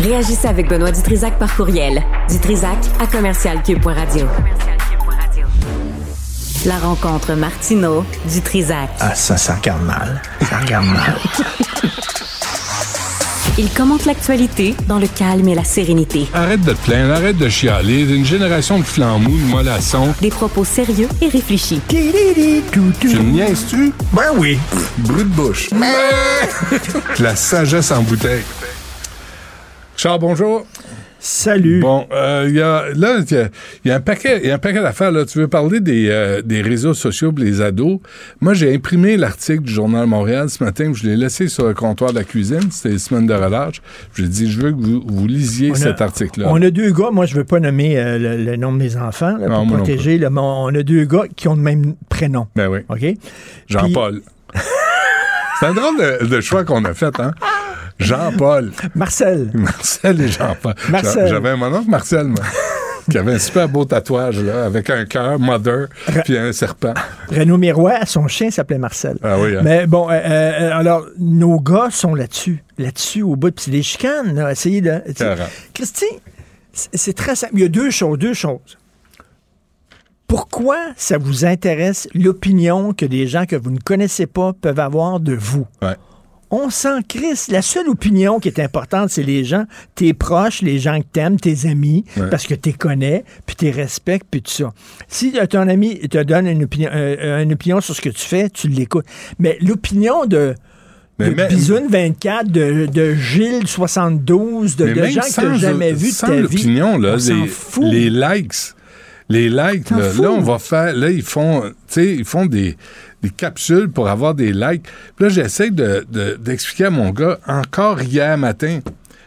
Réagissez avec Benoît Dutrisac par courriel. Dutrisac à commercialcube.radio. La rencontre Martino Dutrisac. Ah, ça, ça regarde mal. Ça regarde mal. Il commente l'actualité dans le calme et la sérénité. Arrête de te plaindre, arrête de chialer. Une génération de flambous, de mollassons. Des propos sérieux et réfléchis. Tu me niaises-tu? Ben oui. Brut de bouche. La sagesse en bouteille. Charles, bonjour. Salut. Bon, euh, il y a, là, il y a, il y a un paquet, y a un paquet d'affaires. Là, tu veux parler des, euh, des réseaux sociaux pour les ados? Moi, j'ai imprimé l'article du Journal Montréal ce matin. Je l'ai laissé sur le comptoir de la cuisine. C'était les semaines de relâche. Je lui ai dit, je veux que vous, vous lisiez a- cet article-là. On a deux gars, moi je veux pas nommer euh, le, le nom de mes enfants là, pour non protéger, là, mais on a deux gars qui ont le même prénom. Ben oui. OK? Jean-Paul. C'est un drôle de, de choix qu'on a fait, hein? Jean-Paul. Marcel. Marcel et Jean-Paul. Marcel. J'a- J'avais mon oncle Marcel, moi, qui avait un super beau tatouage, là, avec un cœur, mother, puis un serpent. Renaud Miroir, son chien s'appelait Marcel. Ah oui, hein? Mais bon, euh, euh, alors, nos gars sont là-dessus. Là-dessus, au bout. Puis des chicanes, là. Essayez de. Christy, c'est c'est très simple. Il y a deux choses. Deux choses. Pourquoi ça vous intéresse l'opinion que des gens que vous ne connaissez pas peuvent avoir de vous? Ouais. On s'en crisse. La seule opinion qui est importante, c'est les gens, tes proches, les gens que t'aimes, tes amis, Ouais. parce que tu connais, puis tu respectes, puis tout ça. Si euh, ton ami te donne une opinion, euh, une opinion sur ce que tu fais, tu l'écoutes. Mais l'opinion de, de Bisoune 24, de, de Gilles 72, de, gens que tu jamais vus de ta vie, l'opinion, là, les, fout. les likes. Les likes, là, là, on va faire. Là, ils font, tu sais, ils font des, des capsules pour avoir des likes. Puis là, j'essaie de- de- d'expliquer à mon gars, encore hier matin,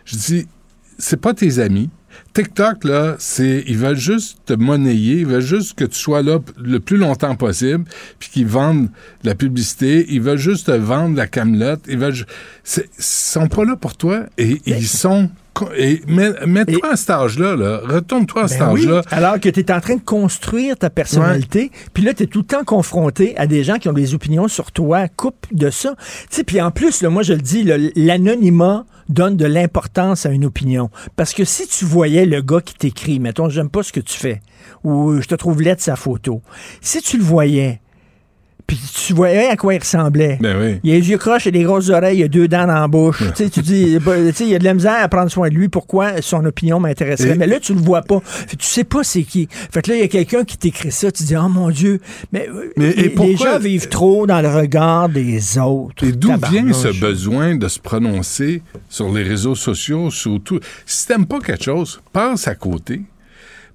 je dis, c'est pas tes amis. TikTok, là, c'est, ils veulent juste te monnayer, ils veulent juste que tu sois là le plus longtemps possible, puis qu'ils vendent de la publicité, ils veulent juste te vendre la camelote, ils veulent, ils sont pas là pour toi, et ils sont, et mets- mets-toi à cet âge-là, là, retourne-toi à cet Ben oui, âge-là. alors que tu es en train de construire ta personnalité, puis là, tu es tout le temps confronté à des gens qui ont des opinions sur toi. Coupe de ça. Puis en plus, là, moi, je le dis, là, l'anonymat donne de l'importance à une opinion. Parce que si tu voyais le gars qui t'écrit, mettons, j'aime pas ce que tu fais, ou je te trouve laide sa photo, si tu le voyais, puis tu voyais à quoi il ressemblait, Ben oui. il a les yeux croches et des grosses oreilles, il a deux dents dans la bouche. tu sais, tu dis, bah, tu sais, il y a de la misère à prendre soin de lui. Pourquoi son opinion m'intéresserait? Et- Mais là, tu le vois pas. Fait tu sais pas c'est qui. Fait que là, il y a quelqu'un qui t'écrit ça. Tu dis, oh mon Dieu. Mais, euh, Mais et les, les pourquoi- gens vivent trop dans le regard des autres. Et d'où vient ce besoin de se prononcer sur les réseaux sociaux, sur tout? Si t'aimes pas quelque chose, passe à côté.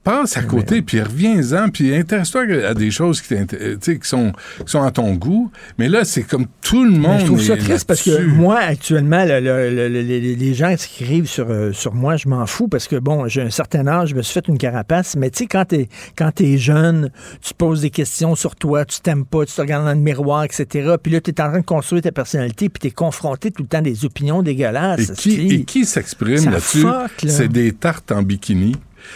Passe à côté, puis reviens-en, puis intéresse-toi à des choses qui, euh, qui, sont, qui sont à ton goût. Mais là, c'est comme tout le monde. Mais je trouve ça triste parce que moi, actuellement, le- le- le- le- les, gens qui écrivent sur, euh, sur moi, je m'en fous parce que, bon, j'ai un certain âge, je me suis fait une carapace, mais tu sais, quand t'es quand t'es jeune, tu te poses des questions sur toi, tu t'aimes pas, tu te regardes dans le miroir, etc. Puis là, tu es en train de construire ta personnalité, puis tu es confronté tout le temps à des opinions dégueulasses. Et qui, esti. et qui s'exprime là-dessus? là. C'est des tartes en bikini.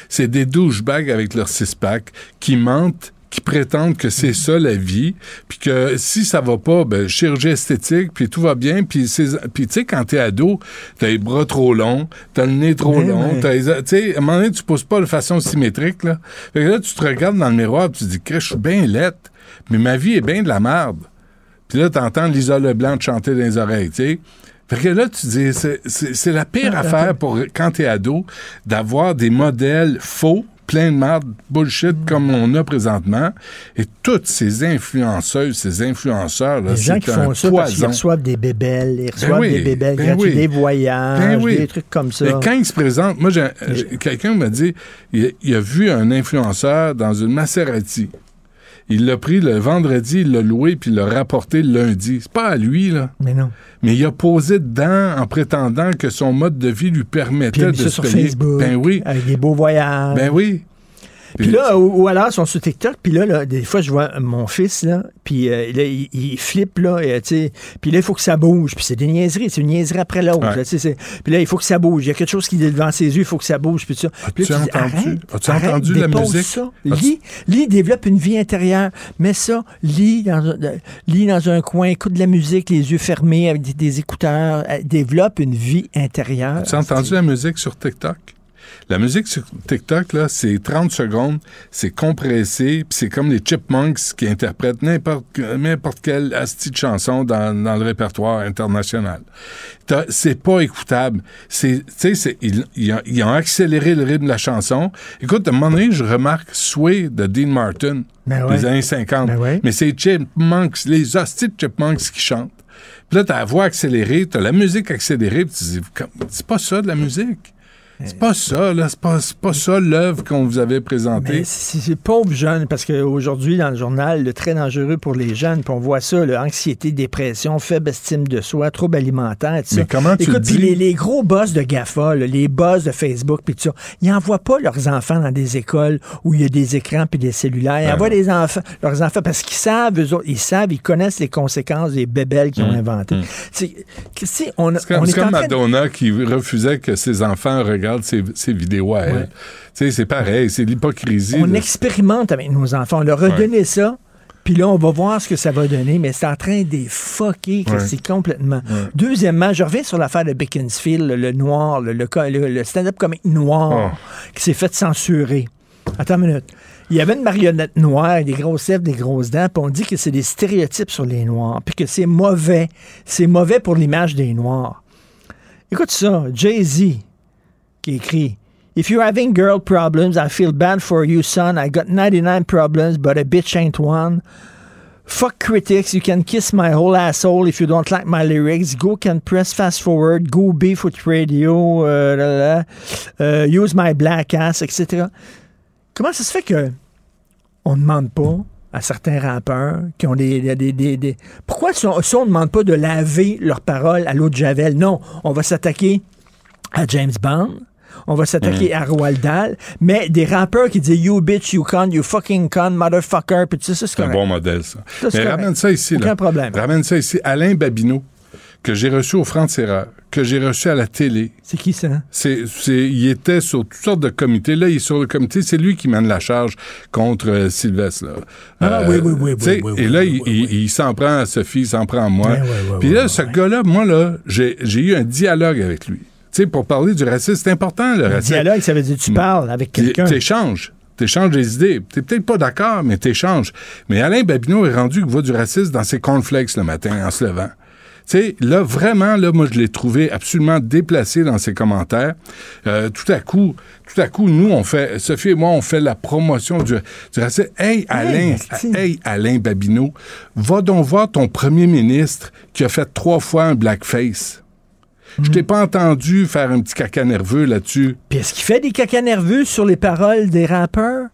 C'est des douchebags avec leur six-pack qui mentent qui prétendent que c'est ça la vie, puis que si ça va pas, ben chirurgie esthétique, puis tout va bien, puis tu sais quand t'es ado, t'as les bras trop longs, t'as le nez trop Ben long, tu sais à un moment donné tu pousses pas de façon symétrique là. Fait que là tu te regardes dans le miroir, puis tu te dis que je suis bien laite, mais ma vie est bien de la merde. Puis là, t'entends Lisa Leblanc te chanter dans les oreilles, tu sais. Fait que là, tu dis, c'est- la pire affaire pour quand t'es ado d'avoir des modèles faux, plein de merde, bullshit comme on a présentement. Et toutes ces influenceuses, ces influenceurs, là, Les gens qui un font ça parce qu'ils reçoivent des bébelles, ils reçoivent oui, des bébelles ben gratuites, oui. des voyages, Ben oui. des trucs comme ça. Et quand il se présente, moi, quelqu'un m'a dit, il, il a vu un influenceur dans une Maserati. Il l'a pris le vendredi, il l'a loué, puis il l'a rapporté le lundi. C'est pas à lui, là. Mais non. Mais il a posé dedans en prétendant que son mode de vie lui Puis il a permettait mis de ça se sur payer. Facebook, Ben oui. avec des beaux voyages. Ben oui. Puis là, ou, ou alors, ils sont sur TikTok, puis là, là, des fois, je vois mon fils, là, puis euh, là, il, il flippe, là, et, tu sais, puis là, il faut que ça bouge, puis c'est des niaiseries, c'est une niaiserie après l'autre, Ouais. là, tu puis là, il faut que ça bouge, il y a quelque chose qui est devant ses yeux, il faut que ça bouge, puis ça. Puis As-tu tu entendu? arrête, As-tu arrête, entendu la musique? Ça. As-tu- Lis, lis, développe une vie intérieure, mets ça, lis dans, un- euh, lis dans un coin, écoute de la musique, les yeux fermés, avec des, des écouteurs, euh, développe une vie intérieure. Tu as entendu la musique sur TikTok? La musique sur TikTok, là, c'est 30 secondes, c'est compressé, puis c'est comme les Chipmunks qui interprètent n'importe, n'importe quelle asti de chanson dans, dans le répertoire international. T'as- C'est pas écoutable. C'est, tu sais, c'est- ils, ils ont, ils ont accéléré le rythme de la chanson. Écoute, à un moment donné, je remarque Sway de Dean Martin Ben ouais. des années 50. Ben ouais. Mais c'est Chipmunks, les hosties de Chipmunks qui chantent. Puis là, t'as la voix accélérée, t'as la musique accélérée, puis tu dis, c'est pas ça de la musique. C'est pas ça, là. C'est pas, pas ça l'œuvre qu'on vous avait présentée. C'est pauvres jeunes, parce qu'aujourd'hui, dans le journal, le très dangereux pour les jeunes, puis on voit ça, là, anxiété, dépression, faible estime de soi, trouble alimentaire, tout Mais ça. comment tu Écoute, le puis dis? les, les gros boss de GAFA, là, les boss de Facebook, puis tout ça, ils n'envoient pas leurs enfants dans des écoles où il y a des écrans puis des cellulaires. Ils Ben envoient des enfants, leurs enfants parce qu'ils savent, eux autres, ils savent, ils connaissent les conséquences des bébelles qu'ils ont inventées. C'est Christy, on, Mmh. C'est comme, est de- Madonna qui refusait que ses enfants regardent ses, ses vidéos à elle. Tu sais, c'est pareil, c'est l'hypocrisie. On expérimente avec nos enfants. On leur a donné ça. Puis là, on va voir ce que ça va donner, mais c'est en train de les fucker que Ouais. c'est complètement. Deuxièmement, je reviens sur l'affaire de Beaconsfield, le, le noir, le, le, le- le stand-up comique noir qui s'est fait censurer. Attends une minute. Il y avait une marionnette noire, des grosses lèvres, des grosses dents, puis on dit que c'est des stéréotypes sur les noirs, puis que c'est mauvais. C'est mauvais pour l'image des noirs. Écoute ça, Jay-Z qui écrit If you're having girl problems, I feel bad for you, son. I got 99 problems, but a bitch ain't one. Fuck critics. You can kiss my whole asshole if you don't like my lyrics. Go can press fast forward. Go with radio. euh, euh, use my black ass, etc. Comment ça se fait que on ne demande pas à certains rappeurs qui ont des... des- des- des- des- Pourquoi si on ne demande pas de laver leurs paroles à l'eau de Javel? Non, on va s'attaquer à James Bond. On va s'attaquer à Roald Dahl. Mais des rappeurs qui disent You bitch, you con, you fucking con, motherfucker, puis tout ça, c'est C'est un bon modèle, ça. Mais correct. ramène ça ici. Aucun là. problème. Ramène ça ici. Alain Babineau, que j'ai reçu au Franc-Tireur, que j'ai reçu à la télé. C'est qui ça? C'est, c'est, il était sur toutes sortes de comités. Là, il est sur le comité. C'est lui qui mène la charge contre euh, Sylvestre. Là. Ah, oui, oui, oui, oui, oui, Et là, oui, il, il- il s'en prend à Sophie, il s'en prend à moi. Ouais, Puis là, ce gars-là, moi, là, j'ai eu un dialogue avec lui. Tu sais, pour parler du racisme, c'est important, le racisme. Dialogue, ça veut dire tu parles avec quelqu'un. T'échanges. T'échanges des idées. T'es peut-être pas d'accord, mais t'échanges. Mais Alain Babineau est rendu qu'il voit du racisme dans ses cornflakes le matin en se levant. Tu sais, là, vraiment, là, moi, je l'ai trouvé absolument déplacé dans ses commentaires. Euh, tout à coup, tout à coup, nous, on fait, Sophie et moi, on fait la promotion du, du racisme. Hey, Alain, hey, Alain Babineau, va donc voir ton premier ministre qui a fait trois fois un blackface. Je t'ai pas entendu faire un petit caca nerveux là-dessus. Puis est-ce qu'il fait des caca nerveux sur les paroles des rappeurs?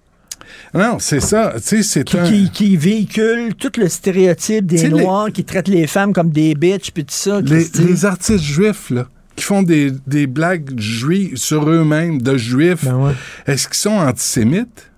Non, c'est ça. Tu sais, c'est qui, un... qui, qui véhiculent tout le stéréotype des les- Noirs qui traitent les femmes comme des bitches puis tout ça? Les, artistes juifs, là, qui font des, des blagues juives sur eux-mêmes, de juifs, Ben ouais. est-ce qu'ils sont antisémites?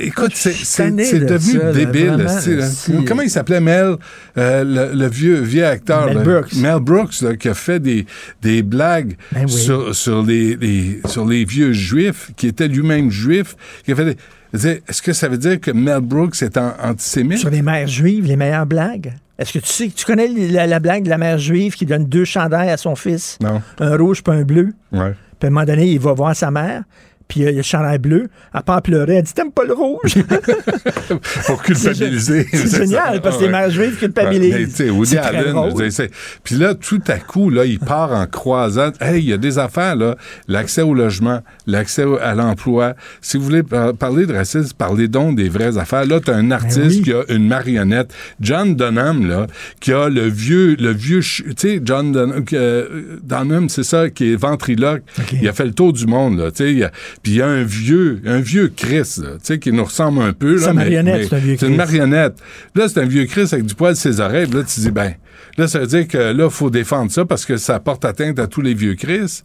Écoute, c'est devenu ça, débile. vraiment, Comment il s'appelait Mel, euh, le, le vieux, vieux acteur? Mel là? Brooks. Mel Brooks, là, qui a fait des, des blagues Ben oui. sur, sur, les, les- sur les vieux juifs, qui était lui-même juif. Qui a fait des- Est-ce que ça veut dire que Mel Brooks est an- antisémite? Sur les mères juives, les meilleures blagues? Est-ce que tu sais, tu connais la, la blague de la mère juive qui donne deux chandails à son fils? Non. Un rouge puis un bleu? Ouais. Puis à un moment donné, il va voir sa mère, puis euh, il y a le chandail bleu. Elle part pleurer. Elle dit T'aimes pas le rouge? Pour culpabiliser. C'est ça. génial, parce que les Ouais. mères juives Ouais, culpabilisent. sais, Woody Allen, puis là, tout à coup, là, il part en croisant. Hey, il y a des affaires, là. L'accès au logement, l'accès à l'emploi. Si vous voulez par- parler de racisme, parlez donc des vraies affaires. Là, t'as un artiste Ben oui. qui a une marionnette. John Dunham, là, qui a le vieux, le vieux, tu sais, John Dunham, euh, Dunham, c'est ça, qui est ventriloque. Il a fait le tour du monde, là, tu sais. Il y a- Puis il y a un vieux, un vieux Chris, tu sais, qui nous ressemble un peu. Sa mais- marionnette, c'est un vieux C'est une Chris. marionnette. Là, c'est un vieux Chris avec du poil sur ses oreilles. Puis Là, tu dis, ben, là, ça veut dire que là, il faut défendre ça parce que ça porte atteinte à tous les vieux Chris.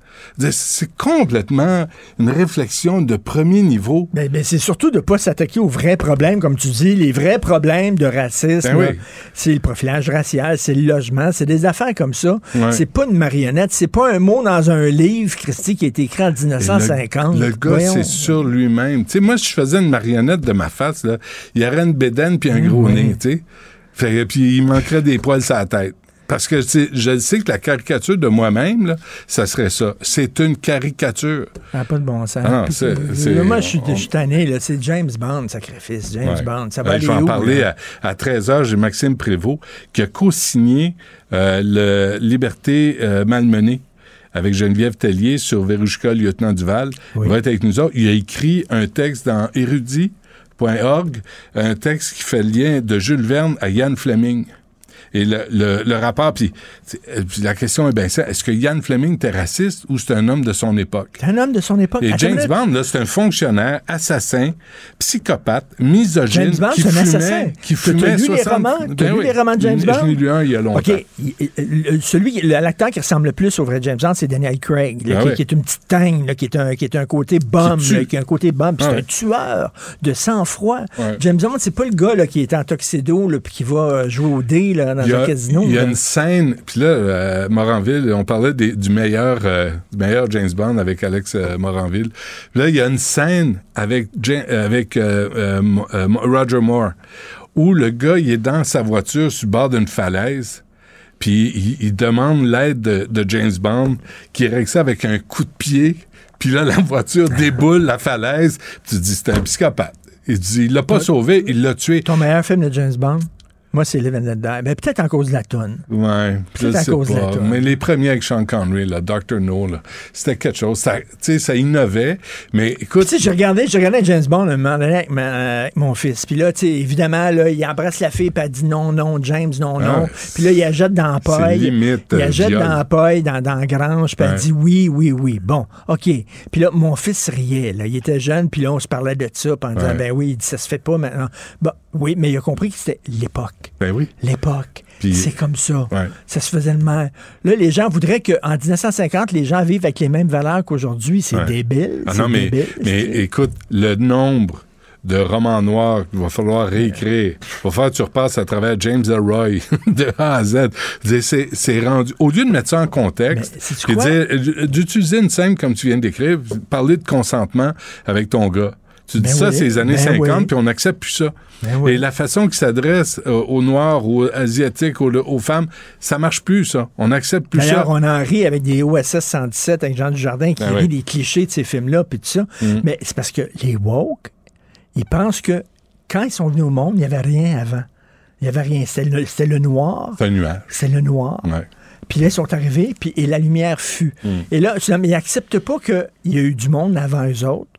C'est complètement une réflexion de premier niveau. Ben, ben, c'est surtout de ne pas s'attaquer aux vrais problèmes, comme tu dis, les vrais problèmes de racisme. Ben oui. C'est le profilage racial, c'est le logement, c'est des affaires comme ça. Ouais. C'est pas une marionnette, c'est pas un mot dans un livre, Christy, qui a été écrit en 1950. Le, le gars, c'est sur lui-même. Tu sais, moi, si je faisais une marionnette de ma face, là, il y aurait une bédaine puis un gros oui. nez, tu sais. Fait, puis il manquerait des poils sur la tête. Parce que je sais que la caricature de moi-même, là, ça serait ça. C'est une caricature. Ça n'a pas de bon sens. Ah là, moi, je suis on- je suis tanné, là. C'est James Bond, sacrifice. James Ouais. Bond. Ça va Euh, aller je vais en parler là? à, à 13h. J'ai Maxime Prévost qui a co-signé euh, le Liberté euh, malmenée avec Geneviève Tellier sur Verushka, lieutenant Duval. Oui. Il va être avec nous autres. Il a écrit un texte dans érudit.org, un texte qui fait lien de Jules Verne à Ian Fleming. Et le, le, le rapport, puis euh, puis la question est bien ça, est-ce que Ian Fleming était raciste ou c'est un homme de son époque? C'est un homme de son époque. Et James. Bond, là, c'est un fonctionnaire, assassin, psychopathe, misogyne, James Bond, qui c'est un fumait, assassin. qui fumait les 60 romans? Ben lu oui. les romans de James Bond? Je l'ai lu un il y a longtemps. OK. Celui, l'acteur qui ressemble le plus au vrai James Bond, c'est Daniel Craig, là, Ah qui, ouais. qui est une petite teigne, là, qui, est un, qui est un côté bombe, Qui là, qui a un côté bombe, puis Ah c'est ouais. un tueur de sang-froid. Ouais. James Bond, c'est pas le gars là, qui est en tuxedo, puis qui va euh, jouer au dé là, dans Il y un a, casino. il y a là. une scène, puis là, euh, Moranville, on parlait des- du meilleur euh, du meilleur James Bond avec Alex euh, Moranville. Puis là, il y a une scène avec, euh, euh, euh, Roger Moore où le gars, il est dans sa voiture sur le bord d'une falaise. Puis il, il demande l'aide de, de James Bond, qui règle ça avec un coup de pied. Puis là, la voiture déboule la falaise. Puis tu te dis, c'est un psychopathe. Il dit, il l'a pas sauvé, il l'a tué. Ton meilleur film de James Bond? Moi, c'est Live and Let Die. Ben, peut-être en cause de la tonne. Ouais, je Peut-être à sais cause de la pas. toune. Mais les premiers avec Sean Connery, là, Dr. No, là, c'était quelque chose. Ça, tu sais, ça innovait. Mais écoute, Tu sais, j'ai regardé James Bond un moment donné avec, ma- avec mon fils. Puis là, tu sais, évidemment, là, il embrasse la fille, puis elle dit non, non, James, non, Ah, non. Puis là, il la jette dans la paille. limite, Il la euh, jette viol. dans la paille, dans, dans la grange, puis elle Ouais. dit oui, oui, oui. Bon, OK. Puis là, mon fils riait. Là. Il était jeune, puis là, on se parlait de ça, puis en disant, ben oui, il dit, ça se fait pas maintenant. Bon, oui, mais il a compris que c'était l'époque. Ben oui. L'époque. Puis- C'est comme ça. Ouais. Ça se faisait de même. Là, les gens voudraient qu'en 1950, les gens vivent avec les mêmes valeurs qu'aujourd'hui. C'est Ouais. débile. Ah non, mais, débile. mais écoute, le nombre de romans noirs qu'il va falloir réécrire. Il va falloir que tu repasses à travers James Elroy de A à Z. C'est rendu. Au lieu de mettre ça en contexte, dire, euh, d'utiliser une scène comme tu viens décrire, parler de consentement avec ton gars. Tu dis Ben ça, c'est les années ben 50, oui. puis on n'accepte plus ça. Ben oui. Et la façon qu'il s'adresse euh, aux Noirs, aux Asiatiques, aux, aux femmes, ça marche plus, ça. On n'accepte plus ça. D'ailleurs, on en rit avec des OSS 117 avec Jean Dujardin qui Ben rit oui. des clichés de ces films-là, puis tout ça. Mm. Mais c'est parce que les woke, ils pensent que quand ils sont venus au monde, il n'y avait rien avant. Il n'y avait rien. C'était le, le noir. C'est un nuage. C'est le noir. Ouais. Puis là, ils sont arrivés, puis, et la lumière fut. Mm. Et là, ils n'acceptent pas qu'il y a eu du monde avant eux autres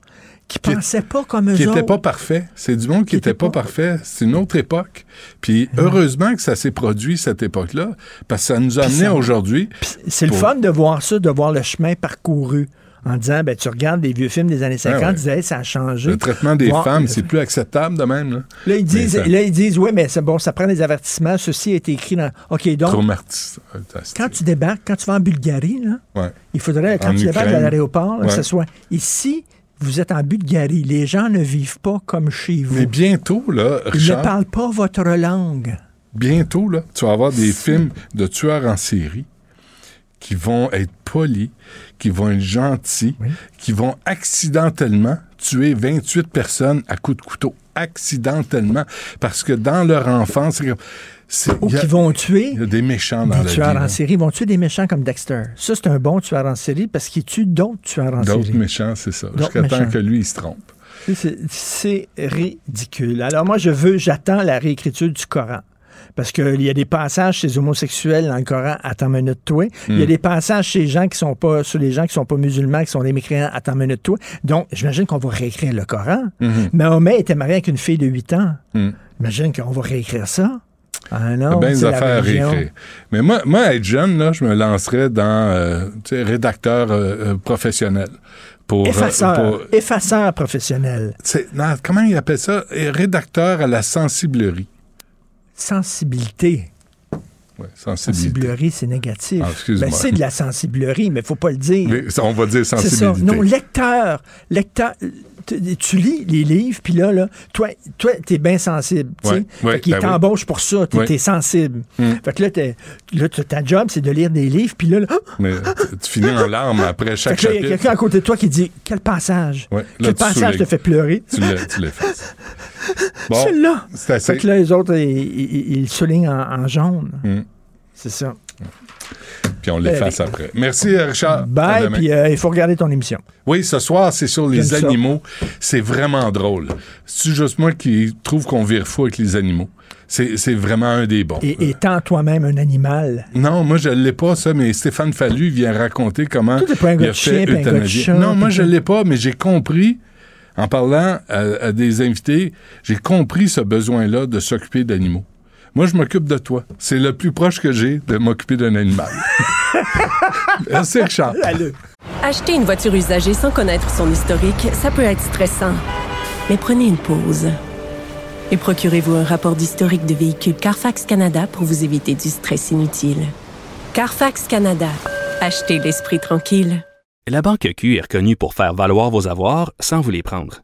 qui pensaient pas comme eux qui autres. n'était pas parfait. C'est du monde qui n'était était pas pas- parfait. C'est une autre époque. Puis heureusement que ça s'est produit, cette époque-là, parce que ça nous a amené aujourd'hui. C'est le fun de voir ça, de voir le chemin parcouru. En disant, ben, tu regardes des vieux films des années 50, ouais. tu disais, Hey, ça a changé. Le traitement des femmes, c'est plus acceptable de même. Là. Là, ils disent, Mais ça- là, ils disent, oui, mais c'est bon, ça prend des avertissements. Ceci a été écrit dans. OK, donc, Traumatisme. quand tu débarques, quand tu vas en Bulgarie, là, Ouais. il faudrait, quand En tu débarques Ukraine. à l'aéroport, que ce soit ici, vous êtes en Bulgarie. Les gens ne vivent pas comme chez vous. Mais bientôt, là, Ils ne parlent pas votre langue. bientôt, là, tu vas avoir des films de tueurs en série qui vont être polis, qui vont être gentils, Oui. qui vont accidentellement tuer 28 personnes à coups de couteau. Accidentellement. Parce que dans leur enfance, Ou qui vont tuer il y a des méchants dans des la tueurs vie. en là. série. Ils vont tuer des méchants comme Dexter. Ça, c'est un bon tueur en série parce qu'il tue d'autres tueurs en D'autres série. méchants, c'est ça. D'autres Jusqu'à temps que lui, il se trompe. C'est- ridicule. Alors moi, je veux, j'attends la réécriture du Coran. Parce qu'il y a des passages chez les homosexuels dans le Coran, attends minute, toi. Il y a Mm. des passages chez les gens qui sont pas, sur les gens qui sont pas musulmans, qui sont des mécréants, attends minute, toi. Donc, j'imagine qu'on va réécrire le Coran. Mhm. Mahomet était marié avec une fille de 8 ans. Mm. Imagine qu'on va réécrire ça. Ah non, des affaires à religion. réécrire. Mais moi, moi, être jeune, là, je me lancerais dans euh, rédacteur euh, euh, professionnel. Pour, Effaceur. pour- Effaceur professionnel. non, comment il appelle ça? Rédacteur à la sensiblerie. Sensibilité. Ouais. Sensiblerie, c'est négatif. Ah. Ben, c'est de la sensiblerie, mais faut pas le dire. Mais on va dire ça. sensibilité. Non, lecteur. Lecteur. Tu, lis les livres, puis là, là, toi, toi, t'es bien sensible. tu sais. Ouais, ouais, fait ben oui. t'embauche pour ça. T'es Ouais. sensible. Mm. Fait que là, là, ta job, c'est de lire des livres, puis là, là! Mais tu- finis en larmes après fait chaque que là, il y a chapitre. quelqu'un à côté de toi qui dit Quel passage Quel passage te fait pleurer Tu l'as- l'effaces. Bon, Celui-là. Fait que là, les autres, ils, ils- ils soulignent en, en jaune. Mm. C'est ça. Puis on l'efface après. Merci, Richard. Bye, puis euh, il faut regarder ton émission. Oui, ce soir, c'est sur les animaux. C'est vraiment drôle. C'est juste moi qui trouve qu'on vire fou avec les animaux. C'est vraiment un des bons. Et étant toi-même un animal. Non, moi, je ne l'ai pas, ça, mais Stéphane Fallu vient raconter comment pas un il a fait chien, Non, moi, je ne l'ai pas, mais j'ai compris, en parlant à des invités, j'ai compris ce besoin-là de s'occuper d'animaux. Moi, je m'occupe de toi. C'est le plus proche que j'ai de m'occuper d'un animal. Merci, Richard. Acheter une voiture usagée sans connaître son historique, ça peut être stressant. Mais prenez une pause. Et procurez-vous un rapport d'historique de véhicule Carfax Canada pour vous éviter du stress inutile. Carfax Canada. Achetez l'esprit tranquille. La Banque Q est reconnue pour faire valoir vos avoirs sans vous les prendre.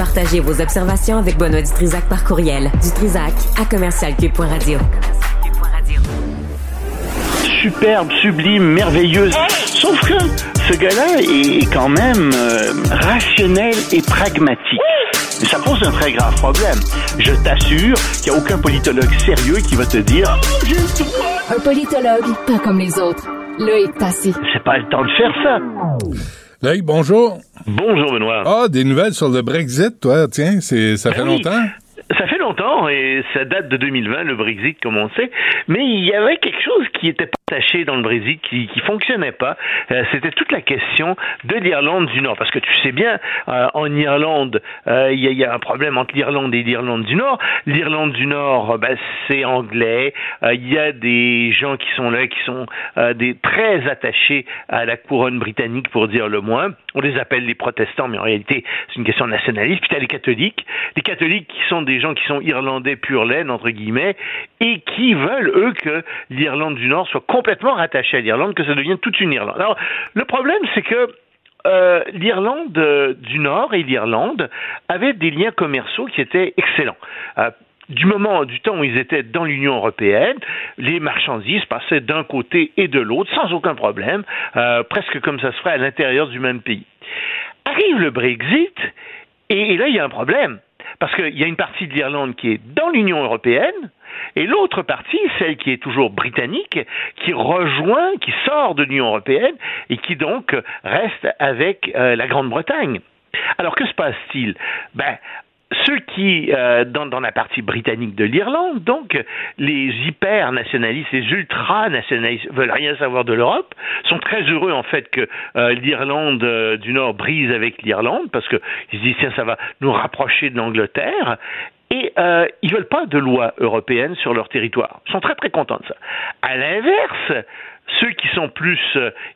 Partagez vos observations avec Benoît Dutrisac par courriel. Dutrisac à commercialcube.radio. Superbe, sublime, merveilleuse. Sauf que ce gars-là est quand même euh, rationnel et pragmatique. Mais ça pose un très grave problème. Je t'assure qu'il n'y a aucun politologue sérieux qui va te dire Un politologue, pas comme les autres. Là est passé. C'est pas le temps de faire ça. Loïc, bonjour. Bonjour, Benoît. Ah, des nouvelles sur le Brexit, toi, tiens, c'est ça fait ben longtemps? Ça fait longtemps et ça date de 2020, le Brexit, comme on sait. Mais il y avait quelque chose qui était partaché dans le Brexit, qui, qui fonctionnait pas. Euh, c'était toute la question de l'Irlande du Nord. Parce que tu sais bien, euh, en Irlande, euh, il y, a un problème entre l'Irlande et l'Irlande du Nord. L'Irlande du Nord, ben, c'est anglais. Il y a des gens qui sont là, qui sont des très attachés à la couronne britannique, pour dire le moins. On les appelle les protestants, mais en réalité, c'est une question nationaliste. Puis tu as les catholiques. Les catholiques qui sont des gens qui sont irlandais pur laine, entre guillemets, et qui veulent, eux, que l'Irlande du Nord soit complètement rattachée à l'Irlande, que ça devienne toute une Irlande. Alors, le problème, c'est que euh, l'Irlande euh, du Nord et l'Irlande avaient des liens commerciaux qui étaient excellents. Euh, du moment, du temps où ils étaient dans l'Union européenne, les marchandises passaient d'un côté et de l'autre sans aucun problème, presque comme ça se ferait à l'intérieur du même pays. Arrive le Brexit, et là, il y a un problème. Parce qu'il y a une partie de l'Irlande qui est dans l'Union européenne, et l'autre partie, celle qui est toujours britannique, qui rejoint, qui sort de l'Union européenne et qui donc reste avec euh, la Grande-Bretagne. Alors que se passe-t-il? Ben, ceux qui, euh, dans, dans, la partie britannique de l'Irlande, donc les hyper-nationalistes, les ultra-nationalistes veulent rien savoir de l'Europe, sont très heureux en fait que euh, l'Irlande euh, du Nord brise avec l'Irlande parce qu'ils se disent tiens ça va nous rapprocher de l'Angleterre et euh, ils veulent pas de loi européenne sur leur territoire. Ils sont très très contents de ça. À l'inverse, ceux qui sont plus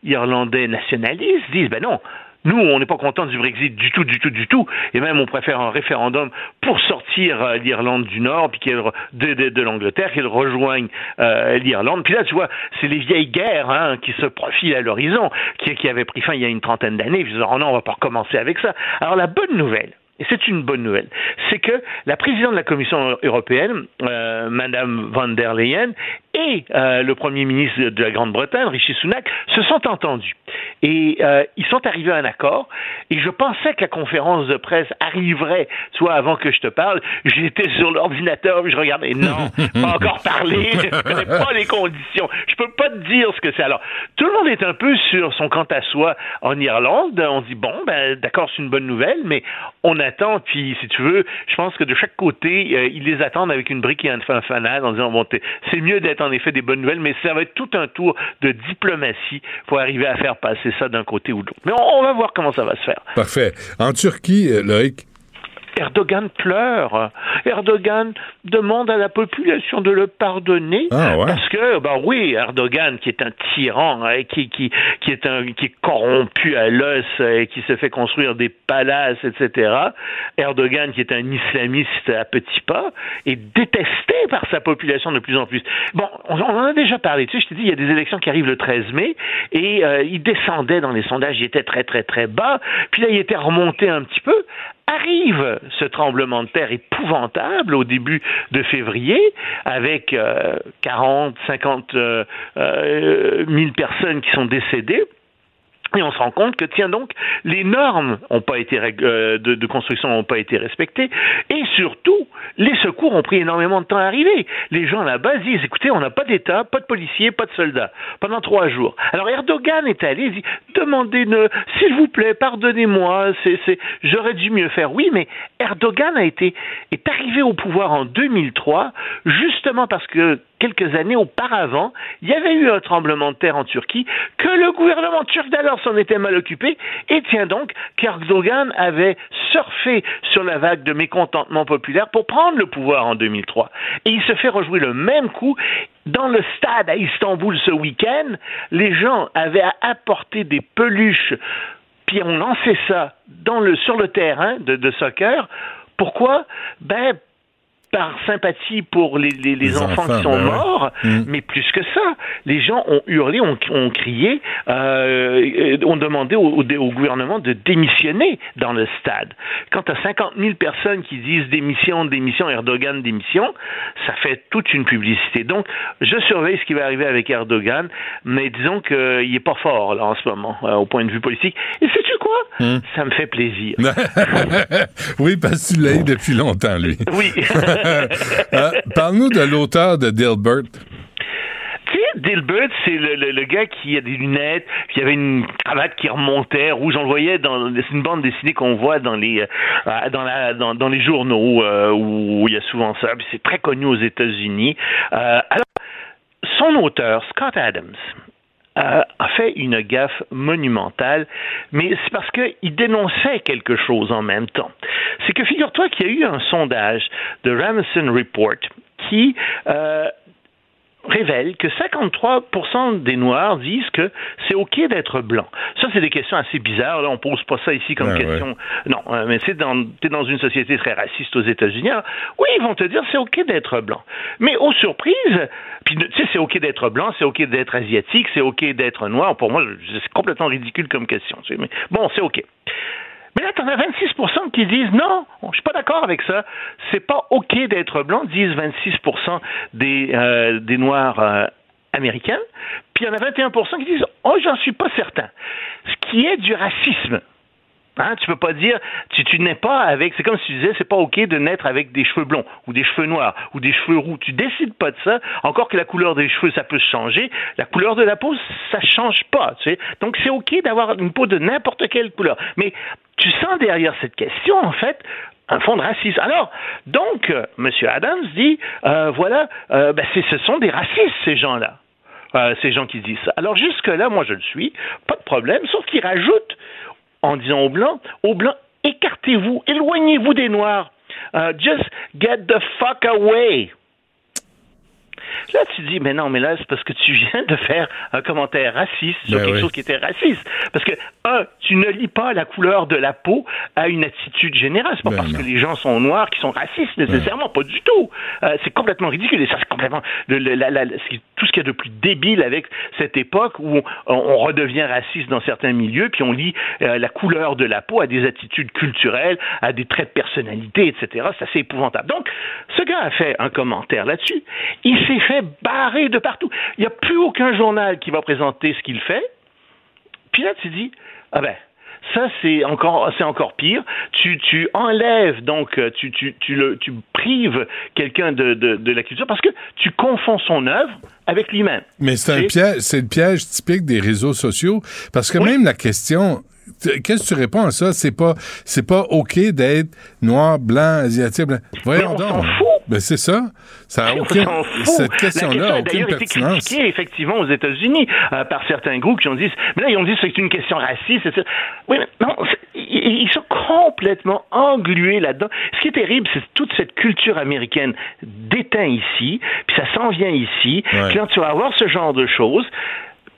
irlandais nationalistes disent ben non, nous, on n'est pas content du Brexit du tout, du tout, du tout. Et même, on préfère un référendum pour sortir euh, l'Irlande du Nord, puis qu'elle de, de, l'Angleterre, qu'elle rejoigne euh, l'Irlande. Puis là, tu vois, c'est les vieilles guerres hein, qui se profilent à l'horizon, qui, qui avaient pris fin il y a une trentaine d'années. Disent, oh non, on va pas recommencer avec ça. Alors, la bonne nouvelle, et c'est une bonne nouvelle, c'est que la présidente de la Commission européenne, euh, Madame van der Leyen, et euh, le Premier ministre de la Grande-Bretagne, Rishi Sunak, se sont entendus. Et euh, ils sont arrivés à un accord. Et je pensais que la conférence de presse arriverait, soit avant que je te parle. J'étais sur l'ordinateur, je regardais. Non, pas encore parlé. Je ne connais pas les conditions. Je peux pas te dire ce que c'est. Alors, tout le monde est un peu sur son quant à soi en Irlande. On dit bon, ben d'accord, c'est une bonne nouvelle, mais on attend. Puis, si tu veux, je pense que de chaque côté, euh, ils les attendent avec une brique et un fanal en disant bon, c'est mieux d'être en effet des bonnes nouvelles, mais ça va être tout un tour de diplomatie pour arriver à faire passer ça d'un côté ou de l'autre. Mais on, va voir comment ça va se faire. Parfait. En Turquie, euh, Loïc, Erdogan pleure. Erdogan demande à la population de le pardonner Ah, ouais. parce que, bah oui, Erdogan qui est un tyran, hein, qui, qui, qui est un qui est corrompu à l'os euh, et qui se fait construire des palaces, etc. Erdogan qui est un islamiste à petits pas est détesté par sa population de plus en plus. Bon, on, on en a déjà parlé. Tu sais, je t'ai dit, il y a des élections qui arrivent le 13 mai et euh, il descendait dans les sondages, il était très très très bas. Puis là, il était remonté un petit peu. Arrive ce tremblement de terre épouvantable au début de février, avec euh, 40, 50 euh, euh, 000 personnes qui sont décédées. Et on se rend compte que, tiens donc, les normes euh, de, construction n'ont pas été respectées, et surtout, les secours ont pris énormément de temps à arriver. Les gens là-bas disent, écoutez, on n'a pas d'État, pas de policiers, pas de soldats, pendant trois jours. Alors Erdogan est allé, dit, demandez, ne, s'il vous plaît, pardonnez-moi, j'aurais dû mieux faire. Oui, mais Erdogan a été, est arrivé au pouvoir en 2003, justement parce que quelques années auparavant, il y avait eu un tremblement de terre en Turquie, que le gouvernement turc d'alors s'en était mal occupé, et tiens donc qu'Erdogan avait surfé sur la vague de mécontentement populaire pour prendre le pouvoir en 2003. Et il se fait rejouer le même coup. Dans le stade à Istanbul ce week-end, les gens avaient apporté des peluches, puis on lançait ça sur le terrain de, de soccer. Pourquoi? Ben, par sympathie pour les, les, les Les enfants, enfants, qui sont ben ouais. morts, Mm. mais plus que ça, les gens ont hurlé, ont, ont crié, euh, ont demandé au, gouvernement de démissionner dans le stade. Quand as 50 000 personnes qui disent démission, démission, Erdogan, démission, ça fait toute une publicité. Donc, je surveille ce qui va arriver avec Erdogan, mais disons qu'il n'est pas fort là en ce moment, euh, au point de vue politique. Et sais-tu quoi? Mm. Ça me fait plaisir. oui, parce que tu l'as eu depuis longtemps, lui. Oui. Euh, Parle-nous de l'auteur de Dilbert. Tu sais, Dilbert, c'est le, le, le gars qui a des lunettes, qui avait une cravate qui remontait, rouge. On le voyait dans c'est une bande dessinée qu'on voit dans les euh, dans, la, dans, dans les journaux euh, où il y a souvent ça. Puis c'est très connu aux États-Unis. Euh, alors, son auteur, Scott Adams, a fait une gaffe monumentale, mais c'est parce qu'il dénonçait quelque chose en même temps. C'est que figure-toi qu'il y a eu un sondage de Ramsden Report qui euh, révèle que 53% des Noirs disent que c'est OK d'être blanc. Ça, c'est des questions assez bizarres. Là, on pose pas ça ici comme Ah, question. ouais. Non, euh, mais c'est dans, t'es dans une société très raciste aux États-Unis. Alors, oui, ils vont te dire c'est OK d'être blanc. Mais aux surprises, puis tu sais, c'est OK d'être blanc, c'est OK d'être asiatique, c'est OK d'être noir. Pour moi, c'est complètement ridicule comme question. tu sais, Mais bon, c'est OK. Mais là, t'en as 26% qui disent non, je suis pas d'accord avec ça. C'est pas OK d'être blanc, disent 26 des, euh, des Noirs euh, américains. Puis il y en a 21% qui disent oh, j'en suis pas certain. Ce qui est du racisme. Hein, tu peux pas dire, tu, tu n'es pas avec, c'est comme si tu disais, c'est pas ok de naître avec des cheveux blonds, ou des cheveux noirs, ou des cheveux roux. Tu décides pas de ça, encore que la couleur des cheveux, ça peut changer. La couleur de la peau, ça change pas, tu sais. Donc c'est ok d'avoir une peau de n'importe quelle couleur. Mais tu sens derrière cette question, en fait, un fond de racisme. Alors, donc, euh, M. Adams dit, euh, voilà, euh, ben, ce sont des racistes, ces gens-là. Euh, ces gens qui disent ça. Alors jusque-là, moi je le suis, pas de problème, sauf qu'il rajoute, en disant aux Blancs, aux Blancs, écartez-vous, éloignez-vous des Noirs. Euh, just get the fuck away. Là, tu dis, mais non, mais là, c'est parce que tu viens de faire un commentaire raciste sur Ben quelque oui. chose qui était raciste. Parce que, un, tu ne lis pas la couleur de la peau à une attitude générale. C'est pas Ben parce non. que les gens sont noirs qui sont racistes, nécessairement. Pas du tout. Euh, c'est complètement ridicule. Et ça, c'est complètement le- le- la- la- ce qui- tout ce qu'il y a de plus débile avec cette époque où on, on redevient raciste dans certains milieux, puis on lit euh, la couleur de la peau à des attitudes culturelles, à des traits de personnalité, etc. C'est assez épouvantable. Donc, ce gars a fait un commentaire là-dessus. Il s'est fait barrer de partout. Il n'y a plus aucun journal qui va présenter ce qu'il fait. Puis là, tu dis, ah ben, ça c'est encore, c'est encore pire. Tu, tu enlèves donc, tu, tu, tu, le, tu prives quelqu'un de, de, de la culture parce que tu confonds son œuvre avec lui-même. Mais c'est un piège, c'est le piège typique des réseaux sociaux. Parce que même la question, qu'est-ce que tu réponds à ça? C'est pas, c'est pas OK d'être noir, blanc, asiatique. blanc. Voyons on donc. Ben, c'est ça. Ça a On aucune, cette question-là question a a aucune d'ailleurs été pertinence. critiquée effectivement aux États-Unis euh, par certains groupes qui ont dit, mais là ils ont dit que c'est une question raciste. etc. Oui, mais non, ils, sont complètement englué là-dedans. Ce qui est terrible, c'est toute cette culture américaine déteint ici, puis ça s'en vient ici. Ouais. Quand tu vas avoir ce genre de choses,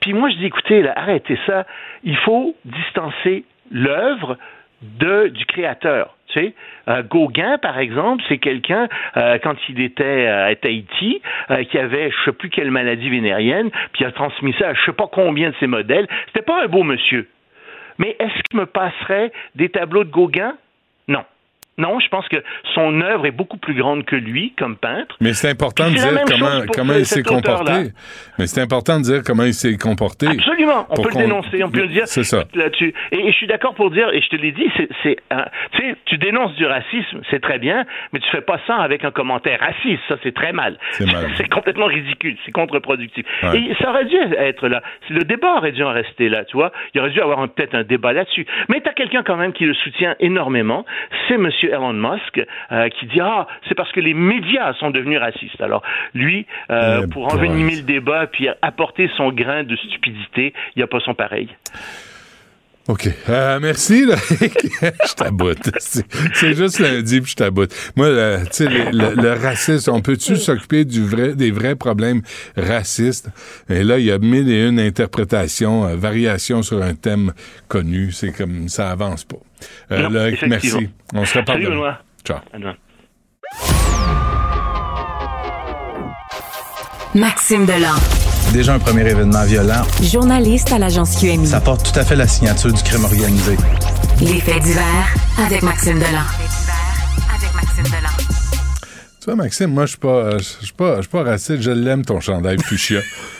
puis moi je dis écoutez, là, arrêtez ça. Il faut distancer l'œuvre de du créateur. Tu euh, Gauguin, par exemple, c'est quelqu'un euh, quand il était euh, à Tahiti qui avait je sais plus quelle maladie vénérienne, puis a transmis ça à je sais pas combien de ses modèles. C'était pas un beau monsieur. Mais est-ce qu'il me passerait des tableaux de Gauguin? Non, je pense que son œuvre est beaucoup plus grande que lui comme peintre. Mais c'est important de dire comment, il s'est comporté. Mais c'est important de dire comment il s'est comporté. Absolument, on peut le dénoncer, on peut le dire C'est ça. là-dessus. Et, et je suis d'accord pour dire, et je te l'ai dit, c'est, un- tu sais, tu dénonces du racisme, c'est très bien, mais tu fais pas ça avec un commentaire raciste, ça c'est très mal. C'est complètement ridicule, c'est contre-productif. Ouais. Et ça aurait dû être là. Le débat aurait dû en rester là, tu vois. Il aurait dû avoir peut-être un débat là-dessus. Mais tu as quelqu'un quand même qui le soutient énormément, c'est Elon Musk, euh, qui dit ah c'est parce que les médias sont devenus racistes. Alors lui, euh, Eh pour envenimer le débat puis apporter son grain de stupidité, il n'y a pas son pareil. OK. Euh, merci, là. je t'aboute. C'est c'est juste lundi, puis je t'aboute. Moi, le- tu sais, le, le- le racisme, on peut-tu s'occuper du vrai, des vrais problèmes racistes? Et là, il y a mille et une interprétations, euh, variations sur un thème connu. C'est comme, ça avance pas. Euh, Non, merci. On se reparle Salut, demain. Ciao. À demain. Maxime Delan. Déjà un premier événement violent. Journaliste à l'agence QMI. Ça porte tout à fait la signature du crime organisé. Les faits divers avec Maxime Delan. Avec Maxime Delan. Tu vois, Maxime, moi, je suis pas, euh, je suis pas, je suis pas raciste. Je l'aime, ton chandail fuchsia.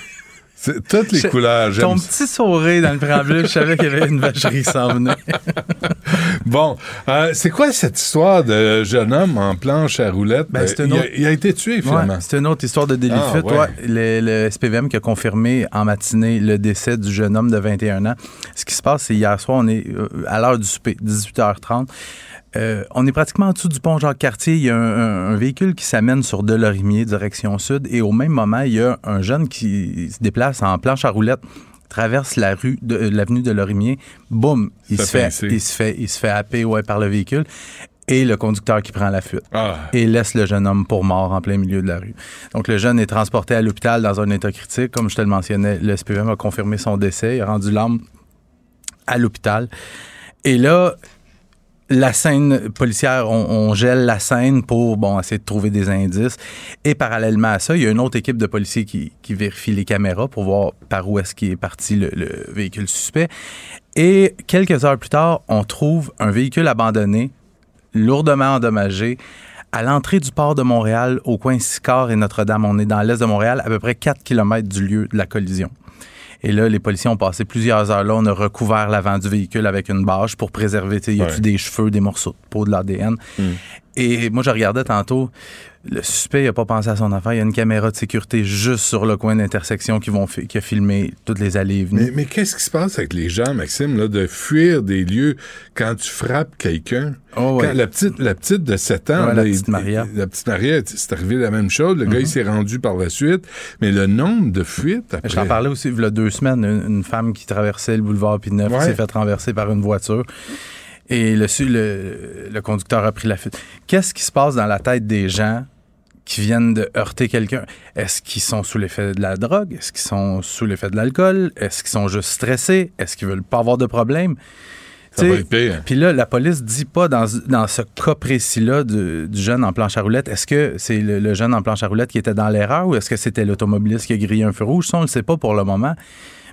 C'est toutes les Je- couleurs. J'aime Ton ça. petit sourire dans le préambule, je savais qu'il y avait une vacherie s'en venait. Bon, euh, c'est quoi cette histoire de jeune homme en planche à roulettes? Ben, c'est une il, a, autre- il a été tué, finalement. Ouais, c'est une autre histoire de délit de Ah, fuite. ouais. Ouais, le, le SPVM qui a confirmé en matinée le décès du jeune homme de 21 ans. Ce qui se passe, c'est hier soir, on est euh, à l'heure du souper, 18h30. Euh, on est pratiquement en dessous du pont Jacques-Cartier. Il y a un, un- un véhicule qui s'amène sur Delorimier, direction sud. Et au même moment, il y a un jeune qui se déplace en planche à roulettes traverse la rue de euh, l'avenue de Lorimier, boum, il se fait il se fait il se fait happer ouais, par le véhicule et le conducteur qui prend la fuite Ah. et laisse le jeune homme pour mort en plein milieu de la rue. Donc, le jeune est transporté à l'hôpital dans un état critique. Comme je te le mentionnais, le SPVM a confirmé son décès. Il a rendu l'âme à l'hôpital. Et là, la scène policière, on, gèle la scène pour bon essayer de trouver des indices. Et parallèlement à ça, il y a une autre équipe de policiers qui, qui vérifie les caméras pour voir par où est-ce qu'il est parti le, le véhicule suspect. Et quelques heures plus tard, on trouve un véhicule abandonné, lourdement endommagé, à l'entrée du port de Montréal, au coin Sicard et Notre-Dame. On est dans l'est de Montréal, à peu près 4 km du lieu de la collision. Et là, les policiers ont passé plusieurs heures là. On a recouvert l'avant du véhicule avec une bâche pour préserver, sais, y a-tu Ouais. des cheveux, des morceaux de peau, de l'ADN. Et moi, je regardais tantôt, le suspect n'a pas pensé à son affaire. Il y a une caméra de sécurité juste sur le coin d'intersection qui, vont qui a filmé toutes les allées et venues. Mais, mais qu'est-ce qui se passe avec les gens, Maxime, là, de fuir des lieux quand tu frappes quelqu'un? Oh, ouais. La, petite, la petite de 7 ans, Ouais, là, la petite Maria. Mm-hmm. la petite Maria, c'est arrivé la même chose. Le gars, il s'est rendu par la suite. Mais le nombre de fuites après... Je t'en parlais aussi il y a deux semaines, une, une femme qui traversait le boulevard Pineuf Ouais. qui s'est fait renverser par une voiture. Et le, le, le conducteur a pris la fuite. Qu'est-ce qui se passe dans la tête des gens qui viennent de heurter quelqu'un? Est-ce qu'ils sont sous l'effet de la drogue? Est-ce qu'ils sont sous l'effet de l'alcool? Est-ce qu'ils sont juste stressés? Est-ce qu'ils veulent pas avoir de problème? Puis là, la police dit pas dans, dans ce cas précis-là du, du jeune en planche à roulettes, est-ce que c'est le, le jeune en planche à roulettes qui était dans l'erreur ou est-ce que c'était l'automobiliste qui a grillé un feu rouge? Ça, on ne le sait pas pour le moment.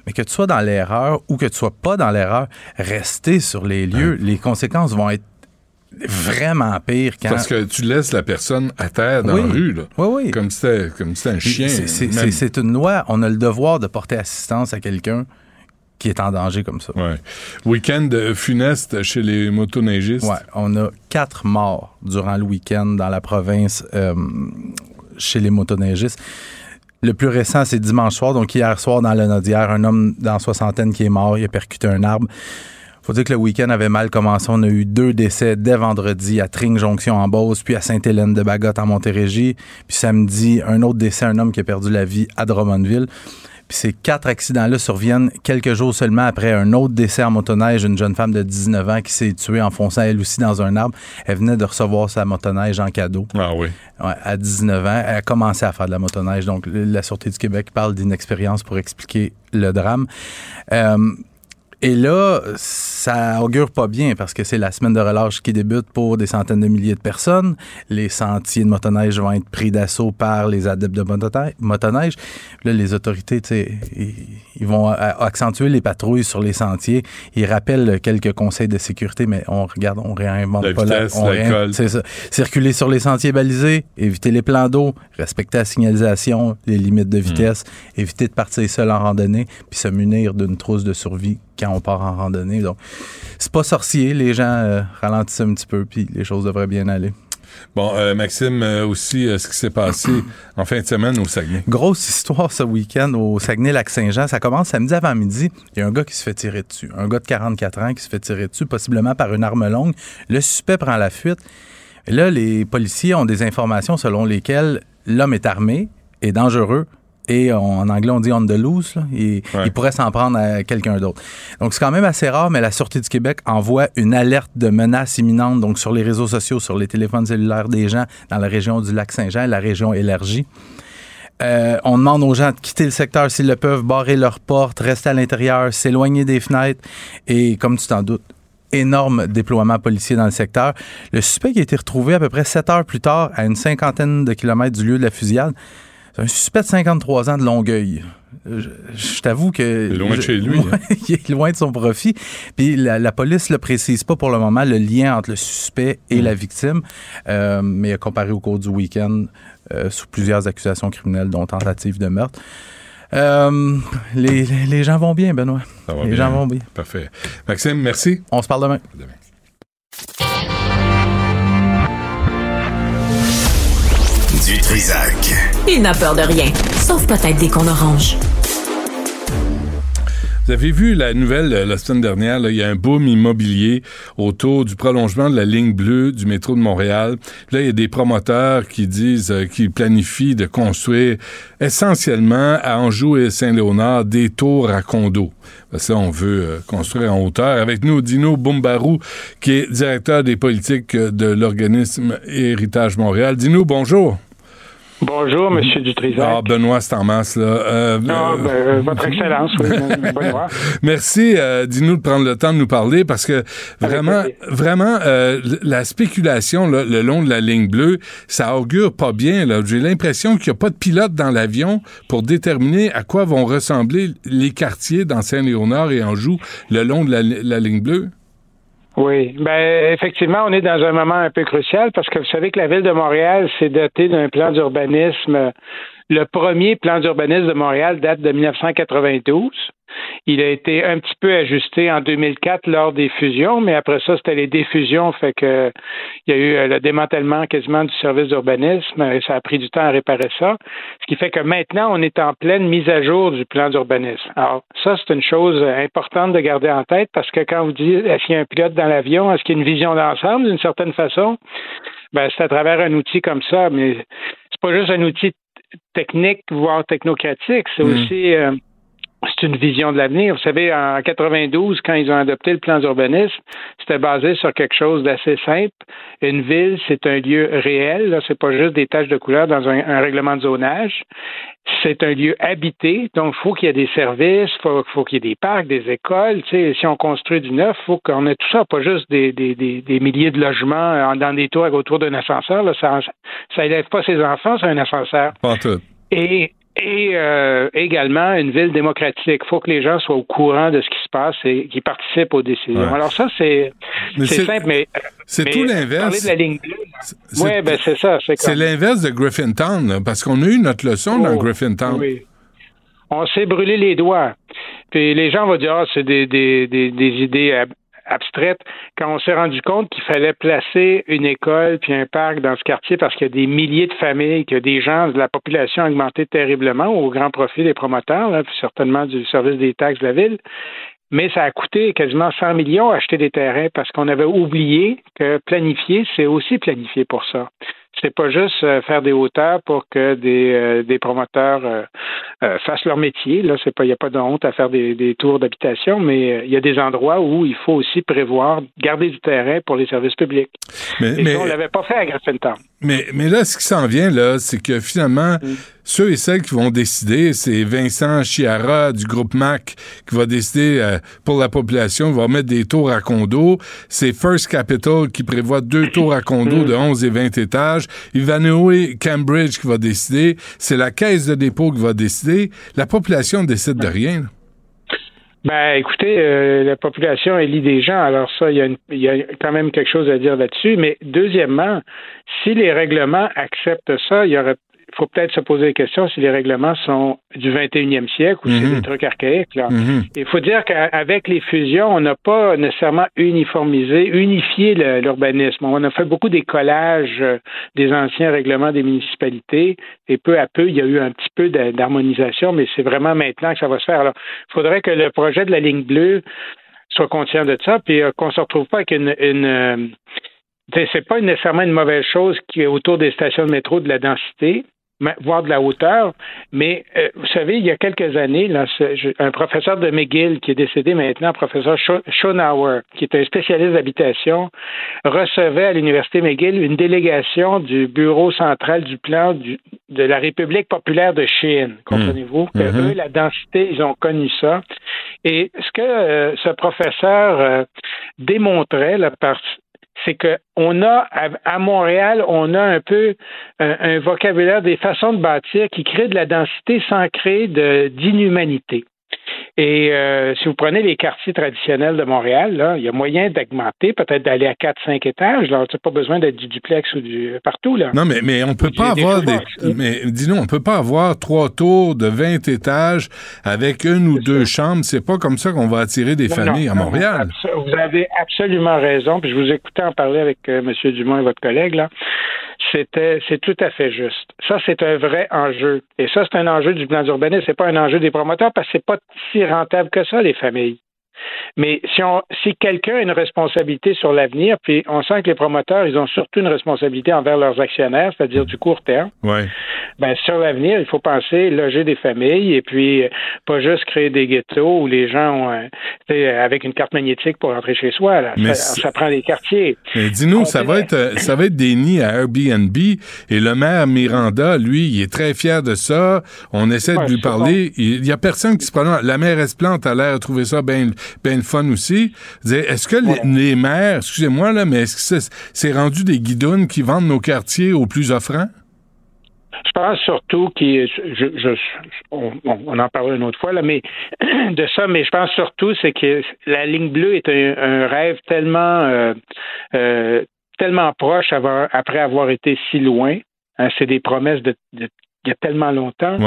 Mais que tu sois dans l'erreur ou que tu sois pas dans l'erreur, rester sur les lieux, les conséquences vont être vraiment pires quand... Parce que tu laisses la personne à terre dans Oui. la rue, là. Oui, oui. Comme si c'était si un chien. c'est- une loi. On a le devoir de porter assistance à quelqu'un qui est en danger comme ça. Ouais. Week-end funeste chez les motoneigistes. Ouais, on a quatre morts durant le week-end dans la province euh, chez les motoneigistes. Le plus récent, c'est dimanche soir, donc hier soir dans le Nodière, un homme dans la soixantaine qui est mort, il a percuté un arbre. Faut dire que le week-end avait mal commencé. On a eu deux décès dès vendredi à Tring Jonction en Beauce, puis à Sainte-Hélène-de-Bagotte en Montérégie. Puis samedi, un autre décès, un homme qui a perdu la vie à Drummondville. Ces quatre accidents-là surviennent quelques jours seulement après un autre décès en motoneige, une jeune femme de 19 ans qui s'est tuée en fonçant elle aussi dans un arbre. Elle venait de recevoir sa motoneige en cadeau. Ah oui. Ouais, à 19 ans, elle a commencé à faire de la motoneige. Donc, la Sûreté du Québec parle d'inexpérience pour expliquer le drame. Euh, et là, ça augure pas bien parce que c'est la semaine de relâche qui débute pour des centaines de milliers de personnes. Les sentiers de motoneige vont être pris d'assaut par les adeptes de motoneige. Là, les autorités, tu sais, ils vont accentuer les patrouilles sur les sentiers. Ils rappellent quelques conseils de sécurité, mais on regarde, on réinvente pas la, on C'est ça. Circuler sur les sentiers balisés, éviter les plans d'eau, respecter la signalisation, les limites de vitesse, hmm. éviter de partir seul en randonnée, puis se munir d'une trousse de survie quand on part en randonnée. Donc, c'est pas sorcier. Les gens euh, ralentissent un petit peu, puis les choses devraient bien aller. Bon, euh, Maxime, euh, aussi, ce qui s'est passé en fin de semaine au Saguenay. Grosse histoire ce week-end au Saguenay-Lac-Saint-Jean. Ça commence samedi avant midi. Il y a un gars qui se fait tirer dessus. Un gars de 44 ans qui se fait tirer dessus, possiblement par une arme longue. Le suspect prend la fuite. Et là, les policiers ont des informations selon lesquelles l'homme est armé, est dangereux, et en anglais on dit on the loose. Il, pourrait s'en prendre à quelqu'un d'autre. Donc c'est quand même assez rare, mais la Sûreté du Québec envoie une alerte de menace imminente donc sur les réseaux sociaux, sur les téléphones cellulaires des gens dans la région du lac Saint-Jean, la région élargie. Euh, on demande aux gens de quitter le secteur s'ils le peuvent, barrer leurs portes, rester à l'intérieur, s'éloigner des fenêtres. Et comme tu t'en doutes, énorme déploiement policier dans le secteur. Le suspect qui a été retrouvé à peu près sept heures plus tard à une cinquantaine de kilomètres du lieu de la fusillade, c'est un suspect de 53 ans de Longueuil. Je, t'avoue que. Il est loin de chez lui. Hein. il est loin de son profit. Puis la, police ne précise pas pour le moment le lien entre le suspect et la victime, euh, mais il a comparé au cours du week-end euh, sous plusieurs accusations criminelles, dont tentative de meurtre. Euh, les, les, gens vont bien, Benoît. les gens vont bien. Parfait. Maxime, merci. On se parle demain. demain. Du Trisac. Il n'a peur de rien, sauf peut-être des qu'on orange. Vous avez vu la nouvelle euh, la semaine dernière, il y a un boom immobilier autour du prolongement de la ligne bleue du métro de Montréal. Là, il y a des promoteurs qui disent euh, qu'ils planifient de construire essentiellement à Anjou et Saint-Léonard des tours à condos. Ça, on veut euh, construire en hauteur. Avec nous, Dino Boumbarou, qui est directeur des politiques de l'organisme Héritage Montréal. Dino, bonjour. Bonjour, M. Dutrisac. Ah, Benoît, c'est en masse, là. Euh, ah, ben, euh, votre Excellence, oui, Benoît. Merci, euh, dis-nous de prendre le temps de nous parler parce que vraiment, vraiment, euh, la spéculation là, le long de la ligne bleue, ça augure pas bien. Là. J'ai l'impression qu'il n'y a pas de pilote dans l'avion pour déterminer à quoi vont ressembler les quartiers dans Saint-Léonard et Anjou le long de la ligne bleue. Oui, ben effectivement, on est dans un moment un peu crucial parce que vous savez que la ville de Montréal s'est dotée d'un plan d'urbanisme. Le premier plan d'urbanisme de Montréal date de 1992. Il a été un petit peu ajusté en 2004 lors des fusions, mais après ça, c'était les défusions, fait que il y a eu euh, le démantèlement quasiment du service d'urbanisme et ça a pris du temps à réparer ça. Ce qui fait que maintenant, on est en pleine mise à jour du plan d'urbanisme. Alors, ça, c'est une chose importante de garder en tête parce que quand vous dites est-ce qu'il y a un pilote dans l'avion, est-ce qu'il y a une vision d'ensemble d'une certaine façon? Ben, c'est à travers un outil comme ça, mais c'est pas juste un outil technique, voire technocratique, c'est hmm. aussi euh, c'est une vision de l'avenir. Vous savez, en 92, quand ils ont adopté le plan d'urbanisme, c'était basé sur quelque chose d'assez simple. Une ville, c'est un lieu réel. C'est pas juste des taches de couleur dans un, règlement de zonage. C'est un lieu habité, donc il faut qu'il y ait des services, il faut, faut qu'il y ait des parcs, des écoles. Tu sais, si on construit du neuf, il faut qu'on ait tout ça, pas juste des, des, des, milliers de logements dans des tours autour d'un ascenseur. Là, ça, ça élève pas ses enfants sur un ascenseur. Pas tout. Et et euh, également une ville démocratique. Il faut que les gens soient au courant de ce qui se passe et qu'ils participent aux décisions. Alors ça, c'est simple, mais c'est tout l'inverse. Oui, ben c'est ça. C'est l'inverse de Griffintown, parce qu'on a eu notre leçon dans oh, Griffintown. Oui. On s'est brûlé les doigts. Puis les gens vont dire, ah, c'est des, des, des, des idées abstraite quand on s'est rendu compte qu'il fallait placer une école puis un parc dans ce quartier parce qu'il y a des milliers de familles, a des gens de la population a augmenté terriblement au grand profit des promoteurs, puis certainement du service des taxes de la ville. Mais ça a coûté quasiment 100 millions acheter des terrains parce qu'on avait oublié que planifier, c'est aussi planifier pour ça. C'est pas juste euh, faire des hauteurs pour que des, euh, des promoteurs euh, fassent leur métier. Là, c'est pas, il n'y a pas de honte à faire des, des tours d'habitation, mais il y a des endroits où il faut aussi prévoir garder du terrain pour les services publics. Mais, Et on l'avait pas fait à Griffintown. Mais, mais là, ce qui s'en vient, là, c'est que finalement, mm. Ceux et celles qui vont décider, c'est Vincent Chiara du groupe MAC qui va décider euh, pour la population, il va mettre des tours à condo. C'est First Capital qui prévoit deux tours à condo de 11 et 20 étages. Ivanhoe Cambridge qui va décider. C'est la caisse de dépôt qui va décider. La population décide de rien. Ben, écoutez, euh, la population élit des gens, alors ça, il y, a il y, a quand même quelque chose à dire là-dessus. Mais deuxièmement, si les règlements acceptent ça, il y aurait faut peut-être se poser la question si les règlements sont du 21e siècle ou si c'est mhm. des trucs archaïques. Là. Mhm. Il faut dire qu'avec les fusions, on n'a pas nécessairement uniformisé, unifié l'urbanisme. On a fait beaucoup des collages euh, des anciens règlements des municipalités et peu à peu, il y a eu un petit peu d'harmonisation, mais c'est vraiment maintenant que ça va se faire. Alors, il faudrait que le projet de la ligne bleue soit conscient de ça, puis euh, qu'on se retrouve pas avec une, une euh, c'est pas nécessairement une mauvaise chose qui est autour des stations de métro de la densité, voir de la hauteur. Mais euh, vous savez, il y a quelques années, là, un professeur de McGill qui est décédé maintenant, professeur Schonauer, qui est un spécialiste d'habitation, recevait à l'université McGill une délégation du bureau central du plan de la République populaire de Chine. Hmm. Comprenez-vous que mm-hmm. eux, la densité, ils ont connu ça. Et ce que euh, ce professeur euh, démontrait là, par c'est qu'on a à, Montréal, on a un peu un, vocabulaire des façons de bâtir qui crée de la densité sans créer d'inhumanité. Et euh, si vous prenez les quartiers traditionnels de Montréal, là, il y a moyen d'augmenter, peut-être d'aller à 4-5 étages. Là, tu pas besoin d'être du duplex ou du partout. Là. Non, mais, mais on peut pas avoir des. Mais dis-nous, on peut pas avoir trois tours de 20 étages avec une ou deux chambres. C'est pas comme ça qu'on va attirer des familles à Montréal. vous avez absolument raison. Puis je vous écoutais en parler avec euh, M. Dumont et votre collègue. là c'était c'est tout à fait juste. Ça, c'est un vrai enjeu. Et ça, c'est un enjeu du plan d'urbanisme. C'est pas un enjeu des promoteurs parce que c'est pas si rentable que ça, les familles. Mais si, on, si quelqu'un a une responsabilité sur l'avenir, puis on sent que les promoteurs, ils ont surtout une responsabilité envers leurs actionnaires, c'est-à-dire du court terme. Ouais. Ben, sur l'avenir, il faut penser loger des familles et puis euh, pas juste créer des ghettos où les gens ont, euh, avec une carte magnétique pour rentrer chez soi. Là. ça, prend des quartiers. Mais dis-nous, ça va être euh, ça va être des nids à Airbnb et le maire Miranda, lui, il est très fier de ça. On essaie de lui parler. Il y a personne qui se prononce. La maire Esplante a l'air de trouver ça bien bien fun aussi. Est-ce que les, maires, excusez-moi, là, mais est-ce que c'est rendu des guidounes qui vendent nos quartiers aux plus offrants? Je pense surtout je, on, en parlera une autre fois, là, mais de ça, mais je pense surtout c'est que la ligne bleue est un, rêve tellement euh, euh, tellement proche après avoir été si loin. Hein, c'est des promesses de, il y a tellement longtemps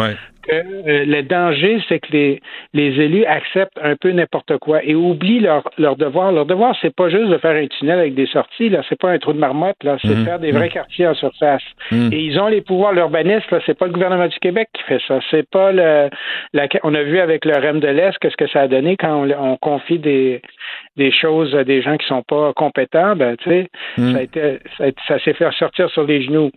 euh, le danger, c'est que les, les élus acceptent un peu n'importe quoi et oublient leur, leur devoir. Leur devoir, c'est pas juste de faire un tunnel avec des sorties, là, c'est pas un trou de marmotte, là, c'est mhm. faire des vrais mhm. quartiers en surface. Mhm. Et ils ont les pouvoirs l'urbanisme, là, c'est pas le gouvernement du Québec qui fait ça. C'est pas le la, on a vu avec le REM de l'Est qu'est-ce que ça a donné quand on, confie des, des choses à des gens qui sont pas compétents, ben tu sais, ça, a été, ça, s'est fait sortir sur les genoux.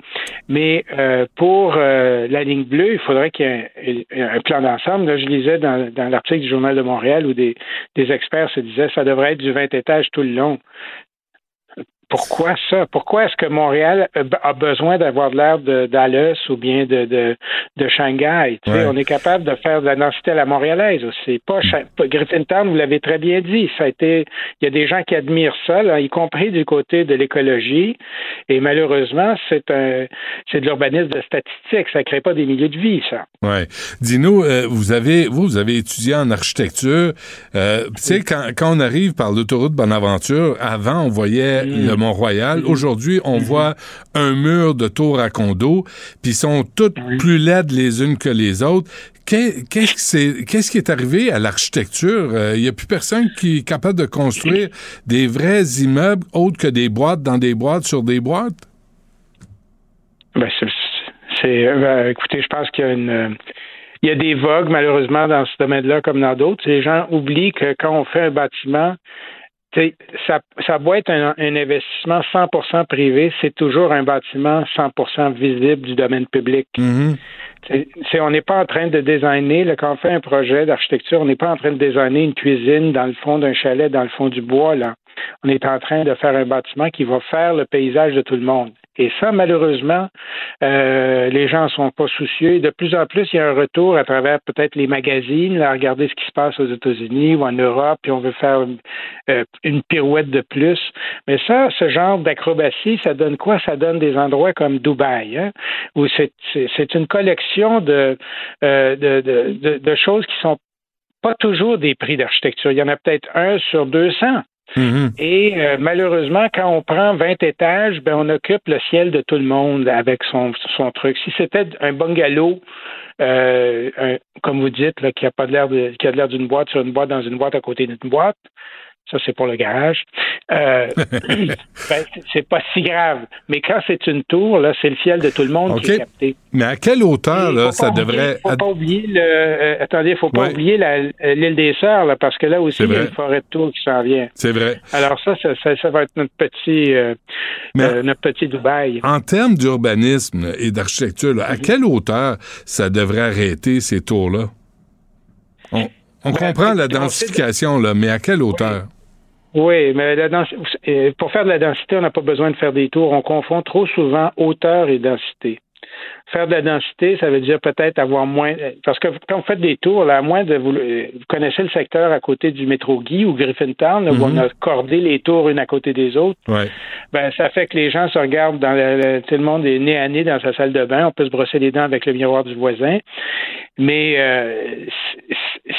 Mais euh, pour euh, la ligne bleue, il faudrait qu'il y ait un plan d'ensemble. je lisais dans, l'article du Journal de Montréal où des, des experts se disaient que ça devrait être du 20 étages tout le long. Pourquoi ça? Pourquoi est-ce que Montréal a besoin d'avoir de l'air d'Alès ou bien de, de, de Shanghai? On est capable de faire de la densité à la montréalaise aussi. Pas, pas Griffintown, vous l'avez très bien dit. Ça a été, il y a des gens qui admirent ça, y compris du côté de l'écologie. Et malheureusement, c'est un, c'est de l'urbanisme de statistique. Ça crée pas des milieux de vie, ça. Ouais. Dis-nous, euh, vous avez, vous, vous avez étudié en architecture. Euh, tu sais, quand, quand on arrive par l'autoroute Bonaventure, avant, on voyait mm. le Mont-Royal. Mm-hmm. Aujourd'hui, on mm-hmm. voit un mur de tours à condos, puis sont toutes plus laides les unes que les autres. Qu'est-ce qui est arrivé à l'architecture? Il euh, n'y a plus personne qui est capable de construire des vrais immeubles autres que des boîtes dans des boîtes sur des boîtes? Ben, c'est, ben, écoutez, je pense qu'il y a une il y a des vogues, malheureusement, dans ce domaine-là comme dans d'autres. Les gens oublient que quand on fait un bâtiment, ça, ça doit être un, investissement 100% privé, c'est toujours un bâtiment 100% visible du domaine public. Mm-hmm. on n'est pas en train de designer, là, quand on fait un projet d'architecture, on n'est pas en train de designer une cuisine dans le fond d'un chalet, dans le fond du bois. Là. On est en train de faire un bâtiment qui va faire le paysage de tout le monde. Et ça, malheureusement, euh, les gens ne sont pas soucieux. De plus en plus, il y a un retour à travers peut-être les magazines, à regarder ce qui se passe aux États-Unis ou en Europe, puis on veut faire euh, une pirouette de plus. Mais ça, ce genre d'acrobatie, ça donne quoi? Ça donne des endroits comme Dubaï, hein, où c'est une collection de, euh, de, de, de choses qui sont pas toujours des prix d'architecture. Il y en a peut-être un sur 200. Mm-hmm. Et euh, malheureusement, quand on prend 20 étages, ben, on occupe le ciel de tout le monde avec son, son truc. Si c'était un bungalow, euh, comme vous dites, là, qui a pas l'air qui a l'air d'une boîte sur une boîte dans une boîte à côté d'une boîte, ça c'est pour le garage. Euh, ben, c'est pas si grave. Mais quand c'est une tour, là, c'est le ciel de tout le monde qui est capté. Mais à quelle hauteur, là, ça devrait. Faut pas oublier le. Euh, attendez, faut pas oublier l'île des Sœurs, là, parce que là aussi, il y a une forêt de tours qui s'en vient. C'est vrai. Alors ça, ça, ça, va être notre petit, euh, notre petit Dubaï. En termes d'urbanisme et d'architecture, à mhm. quelle hauteur ça devrait arrêter ces tours-là? On, ben, comprend la densification, là, mais à quelle hauteur? Oui, mais la pour faire de la densité, on n'a pas besoin de faire des tours. On confond trop souvent hauteur et densité. Faire de la densité, ça veut dire peut-être avoir moins. Parce que quand vous faites des tours, là, à moins de vous, vous connaissez le secteur à côté du métro Guy ou Griffintown, où on mhm. a cordé les tours une à côté des autres. Ben, ça fait que les gens se regardent dans le, tout le monde est nez à nez dans sa salle de bain. On peut se brosser les dents avec le miroir du voisin. Mais euh,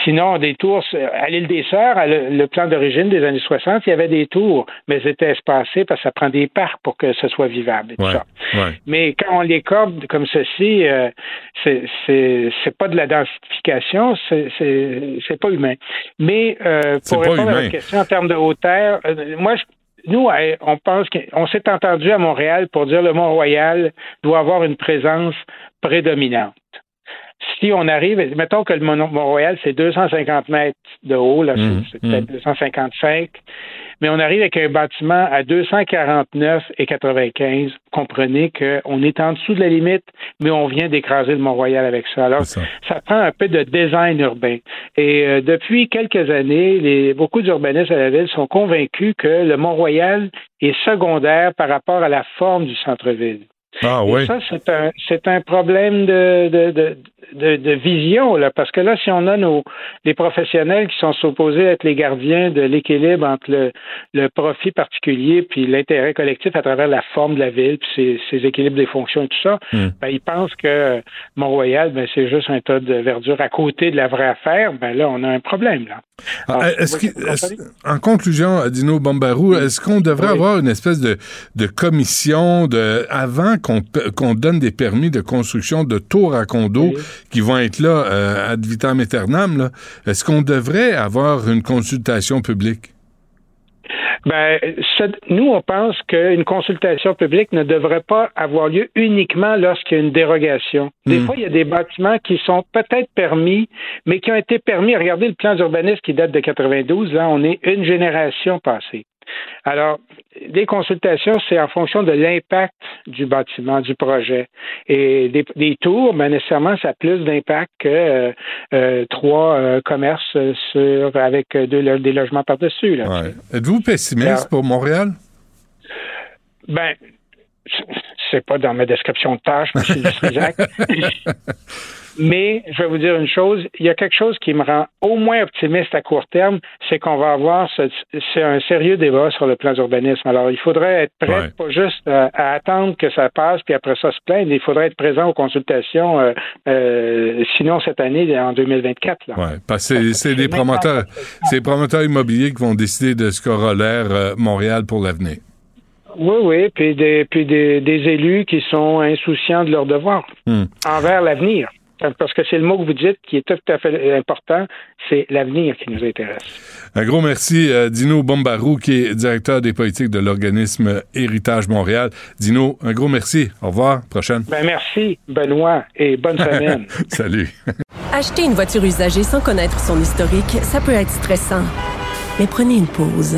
sinon, des tours à l'île des Sœurs, le, plan d'origine des années 60, il y avait des tours, mais c'était espacé parce que ça prend des parcs pour que ce soit vivable. Mais quand on les corde comme ceci, euh, c'est pas de la densification, c'est pas humain. Mais euh, pour répondre à la question en termes de hauteur, euh, moi, nous, on pense qu'on s'est entendu à Montréal pour dire le Mont-Royal doit avoir une présence prédominante si on arrive, mettons que le Mont-Royal, c'est 250 mètres de haut, là, c'est mmh, peut-être 255, mmh. Mais on arrive avec un bâtiment à 249 et 95. Comprenez qu'on est en dessous de la limite, mais on vient d'écraser le Mont-Royal avec ça. Alors, ça. prend un peu de design urbain. Et euh, depuis quelques années, les, beaucoup d'urbanistes à la ville sont convaincus que le Mont-Royal est secondaire par rapport à la forme du centre-ville. Ah oui. ça, c'est un, c'est un problème de, de, de, de, vision, là, parce que là, si on a nos les professionnels qui sont supposés être les gardiens de l'équilibre entre le, le profit particulier puis l'intérêt collectif à travers la forme de la ville, puis ses, ses équilibres des fonctions et tout ça, hmm. ben, ils pensent que Mont-Royal, ben, c'est juste un tas de verdure à côté de la vraie affaire. Ben là, on a un problème, là. Ah, est-ce en conclusion, Dino Bombarou, est-ce qu'on devrait avoir une espèce de, de commission de avant qu'on donne des permis de construction de tours à condos qui vont être là euh, ad vitam aeternam, est-ce qu'on devrait avoir une consultation publique? Ben, nous, on pense qu'une consultation publique ne devrait pas avoir lieu uniquement lorsqu'il y a une dérogation. Des hmm. fois, il y a des bâtiments qui sont peut-être permis, mais qui ont été permis. Regardez le plan d'urbanisme qui date de 92. Là, on est une génération passée. Alors, des consultations, c'est en fonction de l'impact du bâtiment, du projet. Et des, tours, ben, nécessairement, ça a plus d'impact que euh, euh, trois euh, commerces sur, avec deux, des logements par-dessus. Êtes-vous pessimiste pour Montréal? Ben, c'est pas dans ma description de tâche, M. Mais je vais vous dire une chose, il y a quelque chose qui me rend au moins optimiste à court terme, c'est qu'on va avoir c'est un sérieux débat sur le plan d'urbanisme. Alors, il faudrait être prêt, pas juste à, attendre que ça passe, puis après ça se plaindre. Il faudrait être présent aux consultations, euh, euh, sinon cette année, en 2024. Oui, parce que c'est des promoteurs, c'est promoteurs immobiliers qui vont décider de ce qu'aura l'air euh, Montréal pour l'avenir. Oui, oui, puis des, puis des, élus qui sont insouciants de leur devoir hmm. envers l'avenir. Parce que c'est le mot que vous dites qui est tout à fait important, c'est l'avenir qui nous intéresse. Un gros merci, euh, Dino Bombarou, qui est directeur des politiques de l'organisme Héritage Montréal. Dino, un gros merci. Au revoir. Prochaine. Ben merci, Benoît, et bonne semaine. Salut. Acheter une voiture usagée sans connaître son historique, ça peut être stressant. Mais prenez une pause.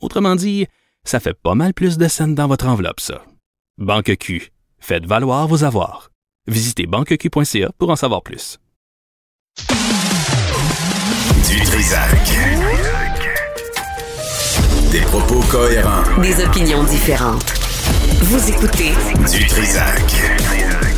Autrement dit, ça fait pas mal plus de scènes dans votre enveloppe, ça. Banque Q. Faites valoir vos avoirs. Visitez banqueq.ca pour en savoir plus. Du Trisac. Des propos cohérents. Des opinions différentes. Vous écoutez Du Trisac.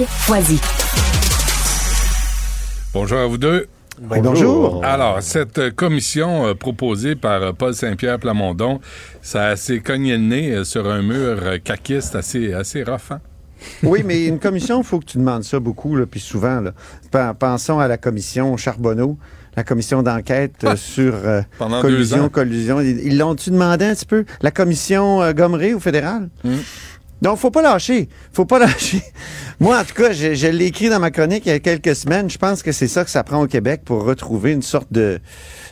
Foisy. Bonjour à vous deux. Bonjour. Alors, cette euh, commission euh, proposée par euh, Paul Saint-Pierre Plamondon, ça s'est cogné le nez euh, sur un mur euh, caquiste assez, assez rough, hein? Oui, mais une commission, il faut que tu demandes ça beaucoup, là, puis souvent. Là. Pen- Pensons à la commission Charbonneau, la commission d'enquête sur Ah! Pendant deux collusion, collusion. Ils l'ont-tu demandé un petit peu? La commission euh, Gomery au fédéral? Hmm. Donc, faut pas lâcher. Faut pas lâcher. Moi, en tout cas, je, je l'ai écrit dans ma chronique il y a quelques semaines. Je pense que c'est ça que ça prend au Québec pour retrouver une sorte de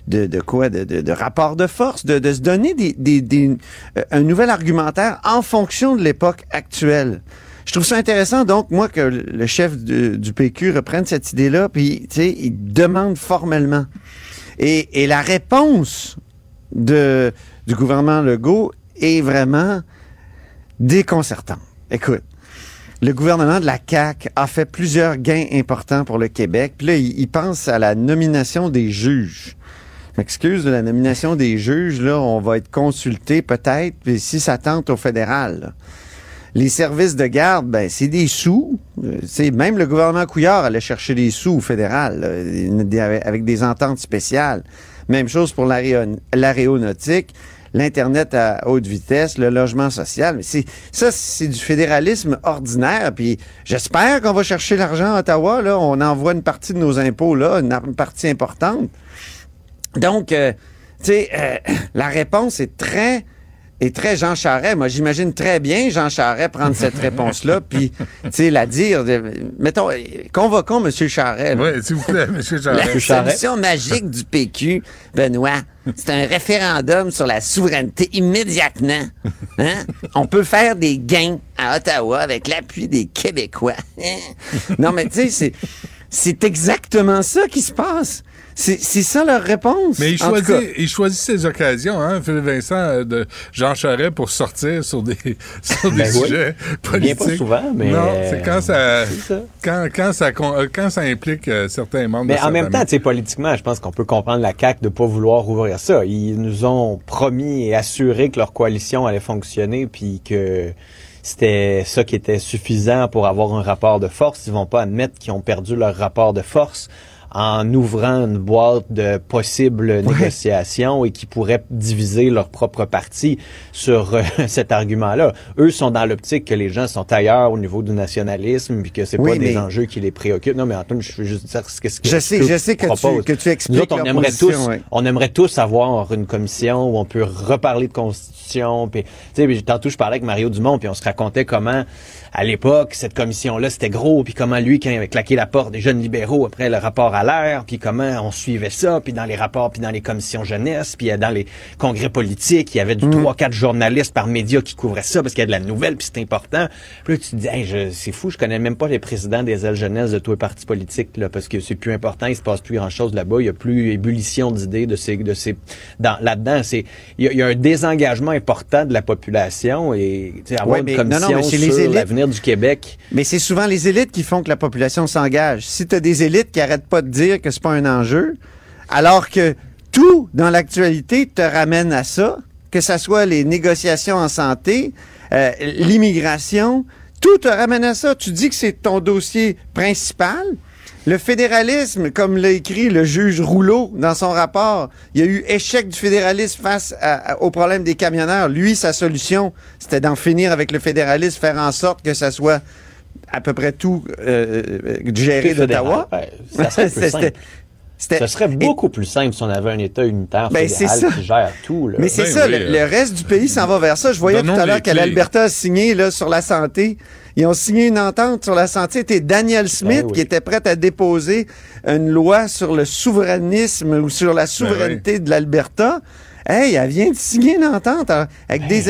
de, de quoi de, de, de rapport de force, de, de se donner des, des, des- euh, un nouvel argumentaire en fonction de l'époque actuelle. Je trouve ça intéressant, donc, moi, que le chef de- du PQ reprenne cette idée-là, puis, tu sais, il demande formellement. Et, et la réponse de, du gouvernement Legault est vraiment déconcertante. Écoute, le gouvernement de la CAQ a fait plusieurs gains importants pour le Québec. Puis là, il, pense à la nomination des juges. M'excuse la nomination des juges, là, on va être consulté peut-être, si ça tente au fédéral. Les services de garde, ben, c'est des sous. Euh, même le gouvernement Couillard allait chercher des sous au fédéral, avec des ententes spéciales. Même chose pour l'aéron- l'aéronautique, l'Internet à haute vitesse, le logement social. Mais c'est, ça, c'est du fédéralisme ordinaire. Puis j'espère qu'on va chercher l'argent à Ottawa. Là. On envoie une partie de nos impôts, là, une, partie importante. Donc, euh, tu sais, euh, la réponse est très est très Jean Charest. Moi, j'imagine très bien Jean Charest prendre cette réponse-là, puis, tu sais, la dire. de- mettons, convoquons M. Charest. là. Oui, s'il vous plaît, M. Charest. La solution magique du PQ, Benoît, c'est un référendum sur la souveraineté immédiatement. Hein? On peut faire des gains à Ottawa avec l'appui des Québécois. non, mais tu sais, c'est, c'est exactement ça qui se passe. C'est, c'est ça leur réponse. Mais il En tout choisit, cas, il choisit ses occasions, hein, Philippe Vincent, euh, de Jean Charest pour sortir sur des, sur des Ben oui. sujets Bien politiques. pas souvent, mais, Non, euh, c'est quand ça, c'est ça. Quand, quand, ça, euh, quand ça implique euh, certains membres Mais de en même temps, tu sais, politiquement, je pense qu'on peut comprendre la CAQ de pas vouloir ouvrir ça. Ils nous ont promis et assuré que leur coalition allait fonctionner, puis que c'était ça qui était suffisant pour avoir un rapport de force. Ils vont pas admettre qu'ils ont perdu leur rapport de force en ouvrant une boîte de possibles négociations et qui pourraient diviser leur propre parti sur euh, cet argument-là. Eux sont dans l'optique que les gens sont ailleurs au niveau du nationalisme puis que c'est Oui, pas des enjeux qui les préoccupent. Non, mais Antoine, je veux juste dire ce que que Je sais- ce je sais que tu- que tu expliques Nous autres, on aimerait position, tous, ouais. on aimerait tous avoir une commission où on peut reparler de constitution. Puis, tu sais, tantôt je parlais avec Mario Dumont, puis on se racontait comment à l'époque cette commission-là c'était gros, puis comment lui quand il avait claqué la porte des jeunes libéraux après le rapport à l'air, puis comment on suivait ça, puis dans les rapports, puis dans les commissions jeunesse, puis euh, dans les congrès politiques, il y avait du Mm. 3-4 journalistes par média qui couvraient ça parce qu'il y a de la nouvelle, puis c'est important. Puis là tu te dis, Hey, je- c'est fou, je connais même pas les présidents des ailes jeunesse de tous les partis politiques là, parce que c'est plus important, il se passe plus grand-chose là-bas, il y a plus ébullition d'idées de ces de ces dans là-dedans, c'est il y, a- il y a un désengagement important de la population et tu sais, avoir Ouais, une mais- commission non, mais sur élites. Du Québec. Mais c'est souvent les élites qui font que la population s'engage. Si tu as des élites qui arrêtent pas de dire que c'est pas un enjeu, alors que tout dans l'actualité te ramène à ça, que ça soit les négociations en santé, euh, l'immigration, tout te ramène à ça. Tu dis que c'est ton dossier principal. Le fédéralisme, comme l'a écrit le juge Rouleau dans son rapport, il y a eu échec du fédéralisme face à- à- au problème des camionneurs. Lui, sa solution, c'était d'en finir avec le fédéralisme, faire en sorte que ça soit à peu près tout euh, euh, géré d'Ottawa. ouais, Ce serait beaucoup plus simple si on avait un État unitaire Ben, c'est fédéral ça. qui gère tout. Là. Mais c'est Ben ça, oui, le, euh, le reste du pays s'en va vers ça. Je voyais Donnons tout à l'heure que l'Alberta a signé là, sur la santé. Ils ont signé une entente sur la santé. C'était Daniel Smith Ben oui. qui était prêt à déposer une loi sur le souverainisme ou sur la souveraineté Ben de l'Alberta. Hey, elle vient de signer une entente hein, avec des...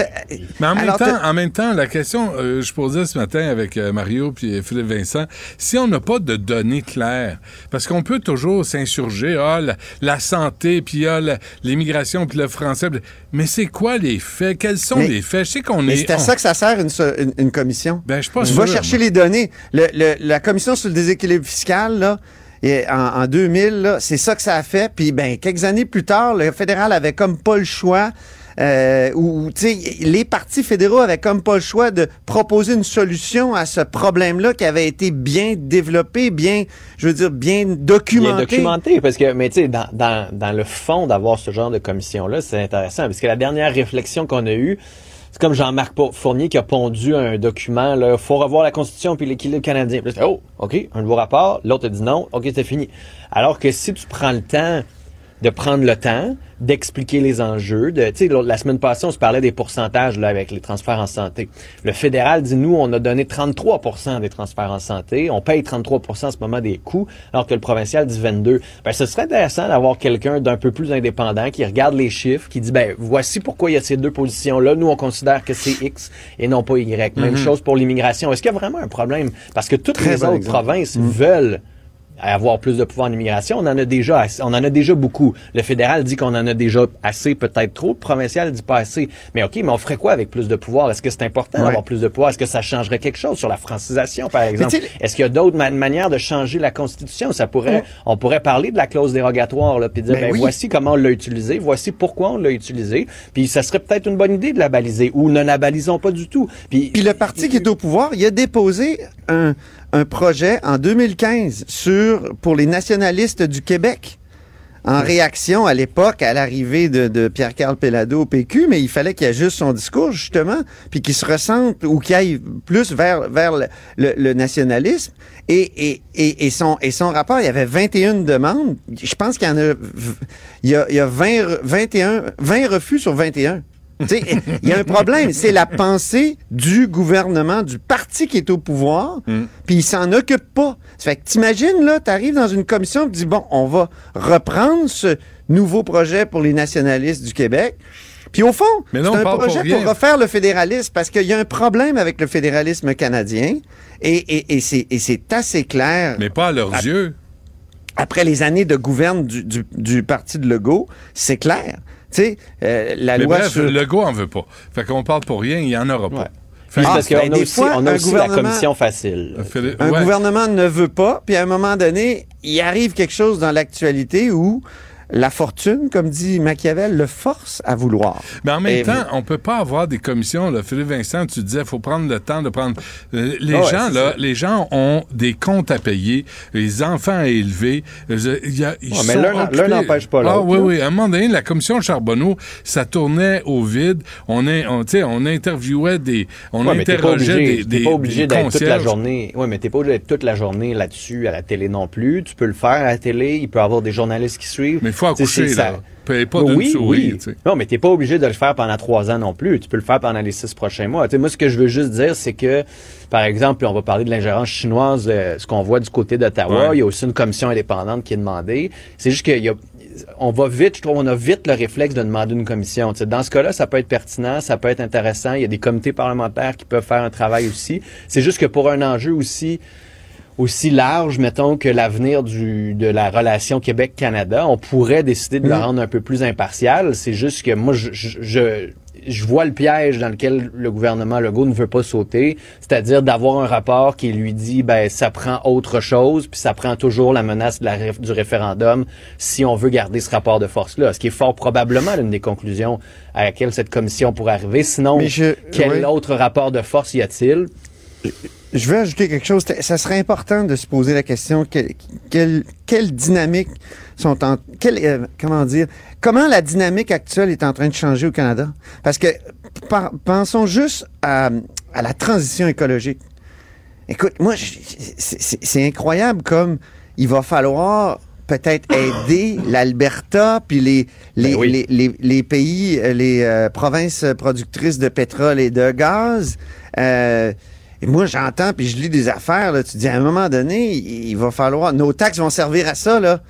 Mais en même, Alors, temps, t'as- en même temps, la question, euh, je posais ce matin avec euh, Mario puis Philippe Vincent, si on n'a pas de données claires, parce qu'on peut toujours s'insurger, ah, la, la santé, puis ah, l'immigration, puis le français, mais c'est quoi les faits? Quels sont Mais- les faits? Je sais qu'on Mais est... c'est à on- ça que ça sert une, une, une commission. Ben, je pas Tu vas chercher moi. les données. Le- le- la commission sur le déséquilibre fiscal, là, et en, en 2000, là, c'est ça que ça a fait. Puis, ben, quelques années plus tard, le fédéral avait comme pas le choix. Euh, sais, les partis fédéraux avaient comme pas le choix de proposer une solution à ce problème-là qui avait été bien développé, bien, je veux dire, bien Bien documenté. documenté, parce que, mais tu sais, dans, dans, dans le fond d'avoir ce genre de commission-là, c'est intéressant, parce que la dernière réflexion qu'on a eue, c'est comme Jean-Marc Fournier qui a pondu un document, là, faut revoir la Constitution puis l'équilibre canadien. Puis oh, OK, un nouveau rapport, l'autre a dit non, OK, c'est fini. Alors que si tu prends le temps de prendre le temps d'expliquer les enjeux. De, tu sais, l'autre- la semaine passée, on se parlait des pourcentages là, avec les transferts en santé. Le fédéral dit, nous, on a donné 33% des transferts en santé. On paye 33% en ce moment des coûts, alors que le provincial dit 22. Ben, ce serait intéressant d'avoir quelqu'un d'un peu plus indépendant qui regarde les chiffres, qui dit, ben, voici pourquoi il y a ces deux positions-là. Nous, on considère que c'est X et non pas Y. Même Mhm. chose pour l'immigration. Est-ce qu'il y a vraiment un problème? Parce que toutes Très les bon autres exemple. provinces veulent avoir plus de pouvoir en immigration. On en a déjà assez- on en a déjà beaucoup. Le fédéral dit qu'on en a déjà assez, peut-être trop. Le provincial dit pas assez. Mais OK, mais on ferait quoi avec plus de pouvoir? Est-ce que c'est important Ouais. d'avoir plus de pouvoir? Est-ce que ça changerait quelque chose sur la francisation, par exemple? Est-ce qu'il y a d'autres ma- manières de changer la Constitution? Ça pourrait, on pourrait parler de la clause dérogatoire, là, puis dire, Ben ben, oui. voici comment on l'a utilisé, voici pourquoi on l'a utilisé, puis ça serait peut-être une bonne idée de la baliser, ou ne la balisons pas du tout. Puis, Puis le parti qui est au pouvoir, il a déposé un, un projet en 2015 sur pour les nationalistes du Québec. En réaction à l'époque à l'arrivée de, de Pierre-Carl Pellado au PQ, mais il fallait qu'il ajuste son discours justement, puis qu'il se ressente ou qu'il aille plus vers vers le, le- le nationalisme. Et, et, et, et son et son rapport, il y avait 21 demandes. Je pense qu'il y en a, il y a, il y a 20, re- 21, 20 refus sur 21. Il y a un problème, c'est la pensée du gouvernement, du parti qui est au pouvoir, puis il s'en occupe pas. Ça fait que t'imagines, là, t'arrives dans une commission et tu dis, bon, on va reprendre ce nouveau projet pour les nationalistes du Québec. Puis au fond, c'est un projet pour refaire le fédéralisme parce qu'il y a un problème avec le fédéralisme canadien et, et, et c'est assez clair. Mais pas à leurs yeux. Après les années de gouverne du, du, du parti de Legault, c'est clair. Tu sais, euh, la Mais loi bref, sur... le go en veut pas. Fait qu'on parle pour rien, il y en aura pas. Fait Ah, parce ben, qu'on a des aussi, fois, on a un aussi la gouvernement- commission facile. Philippe- Un ouais. gouvernement ne veut pas, puis à un moment donné, il arrive quelque chose dans l'actualité où la fortune, comme dit Machiavel, le force à vouloir. Mais en même Et- temps, on peut pas avoir des commissions. Là. Philippe Vincent, tu disais, faut prendre le temps de prendre. Euh, les Ah gens là, ça. les gens ont des comptes à payer, les enfants à élever. Euh, il y a- ils Ouais, mais sont l'un n'empêche pas Ah l'autre, oui, là. oui. À un moment donné, la commission Charbonneau, ça tournait au vide. On est, on, tu sais, on interviewait des, on Ouais, mais t'es pas interrogeait obligé, des, t'es des, pas obligé d'être toute la journée. Oui, mais t'es pas obligé d'être toute la journée là-dessus à la télé non plus. Tu peux le faire à la télé. Il peut y avoir des journalistes qui suivent. Mais ça. là. Paye pas d'une oui, souris, oui. Non, mais t'es pas obligé de le faire pendant trois ans non plus. Tu peux le faire pendant les six prochains mois. Tu sais, moi, ce que je veux juste dire, c'est que, par exemple, on va parler de l'ingérence chinoise, euh, ce qu'on voit du côté d'Ottawa. Ouais. Il y a aussi une commission indépendante qui est demandée. C'est juste qu'il y a on va vite, je trouve, on a vite le réflexe de demander une commission. Dans ce cas-là, ça peut être pertinent, ça peut être intéressant. Il y a des comités parlementaires qui peuvent faire un travail aussi. C'est juste que pour un enjeu aussi aussi large, mettons, que l'avenir du de la relation Québec-Canada, on pourrait décider de le Mm. rendre un peu plus impartial. C'est juste que moi, je, je, je- je vois le piège dans lequel le gouvernement Legault ne veut pas sauter, c'est-à-dire d'avoir un rapport qui lui dit ben ça prend autre chose, puis ça prend toujours la menace de la, du référendum si on veut garder ce rapport de force-là, ce qui est fort probablement l'une des conclusions à laquelle cette commission pourrait arriver. Sinon, quel autre rapport de force y a-t-il? Je veux ajouter quelque chose. Ça serait important de se poser la question quelle, quelle, dynamique sont en quelle, euh, comment dire comment la dynamique actuelle est en train de changer au Canada? Parce que pensons juste à, à, la transition écologique. Écoute, moi, c'est incroyable comme il va falloir peut-être aider l'Alberta puis les les, ben les, les, les, pays, les euh, provinces productrices de pétrole et de gaz. Euh, et moi, j'entends, puis je lis des affaires, là, tu dis, à un moment donné, il, va falloir... Nos taxes vont servir à ça, là.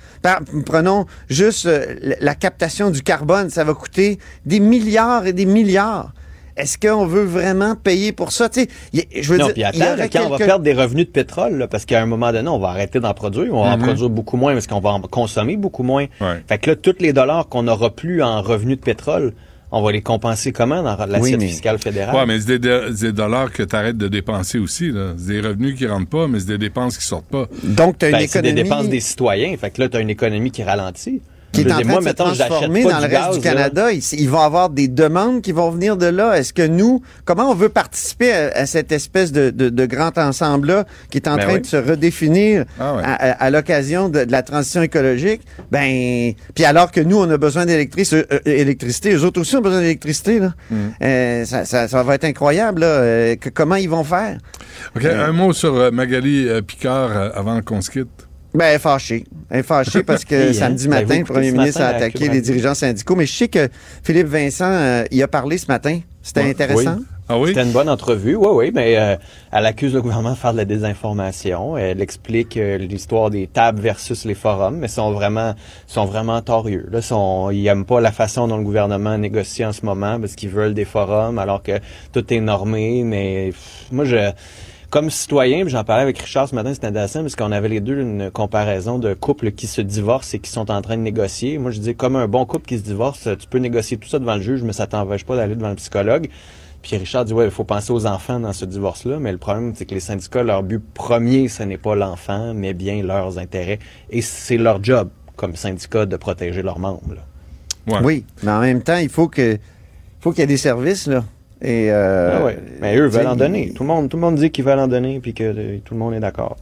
prenons juste euh, la captation du carbone, ça va coûter des milliards et des milliards. Est-ce qu'on veut vraiment payer pour ça? Tu sais, je veux non, dire, puis attends, quand on va perdre des revenus de pétrole, là, parce qu'à un moment donné, on va arrêter d'en produire, on va en Mm-hmm. produire beaucoup moins parce qu'on va en consommer beaucoup moins. Fait que là, tous les dollars qu'on n'aura plus en revenus de pétrole, on va les compenser comment dans l'assiette Oui, mais- fiscale fédérale? Ouais, mais c'est des, des- des dollars que tu arrêtes de dépenser aussi. là. C'est des revenus qui rentrent pas, mais c'est des dépenses qui sortent pas. Donc, tu as une Ben, c'est des économie dépenses des citoyens. Fait que là, tu as une économie qui ralentit. Qui est en train moi, de se mettons, transformer dans le reste gaz, du. Canada. Il, il va y avoir des demandes qui vont venir de là. Est-ce que nous, comment on veut participer à, à cette espèce de, de- de grand ensemble-là qui est en Ben train oui. de se redéfinir Ah à, à- à l'occasion de, de la transition écologique? Ben, puis alors que nous, on a besoin d'électricité, euh, euh, électricité, eux autres aussi ont besoin d'électricité. Là. Mm. Euh, ça, ça- ça va être incroyable. Là, euh, que- comment ils vont faire? OK, un mot sur Magali euh, Picard euh, avant qu'on se quitte. Ben, elle est fâchée. Elle est fâchée parce que Oui, hein? samedi Ben, matin, le premier ministre a matin attaqué les dirigeants syndicaux. Mais je sais que Philippe Vincent, euh, il a parlé ce matin. C'était Ouais. intéressant. Oui. Ah oui? C'était une bonne entrevue, oui, oui, mais euh, elle accuse le gouvernement de faire de la désinformation. Elle explique euh, l'histoire des tables versus les forums, mais sont vraiment sont vraiment torieux. Là, sont, ils aiment pas la façon dont le gouvernement négocie en ce moment parce qu'ils veulent des forums alors que tout est normé. Mais pff, moi, je comme citoyen, puis j'en parlais avec Richard ce matin, c'était intéressant parce qu'on avait les deux une comparaison de couples qui se divorcent et qui sont en train de négocier. Moi, je dis comme un bon couple qui se divorce, tu peux négocier tout ça devant le juge, mais ça t'empêche pas d'aller devant le psychologue. Puis Richard dit ouais, il faut penser aux enfants dans ce divorce-là, mais le problème c'est que les syndicats, leur but premier, ce n'est pas l'enfant, mais bien leurs intérêts, et c'est leur job comme syndicat de protéger leurs membres. là. Oui, mais en même temps, il faut que faut qu'il y ait des services là. Et euh, Ah ouais. Mais eux veulent en donner. Tout le monde, tout le monde dit qu'ils veulent en donner, puis que euh, tout le monde est d'accord.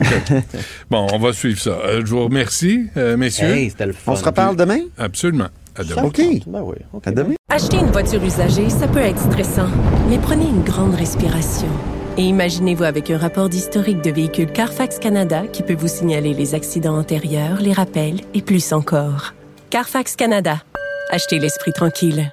Bon, on va suivre ça. Euh, je vous remercie, euh, messieurs. Hey, c'était le fun. On se reparle demain? Absolument. À demain. OK. Ben oui. ok. À demain. Acheter une voiture usagée, ça peut être stressant, mais prenez une grande respiration. Et imaginez-vous avec un rapport d'historique de véhicule Carfax Canada qui peut vous signaler les accidents antérieurs, les rappels et plus encore. Carfax Canada. Achetez l'esprit tranquille.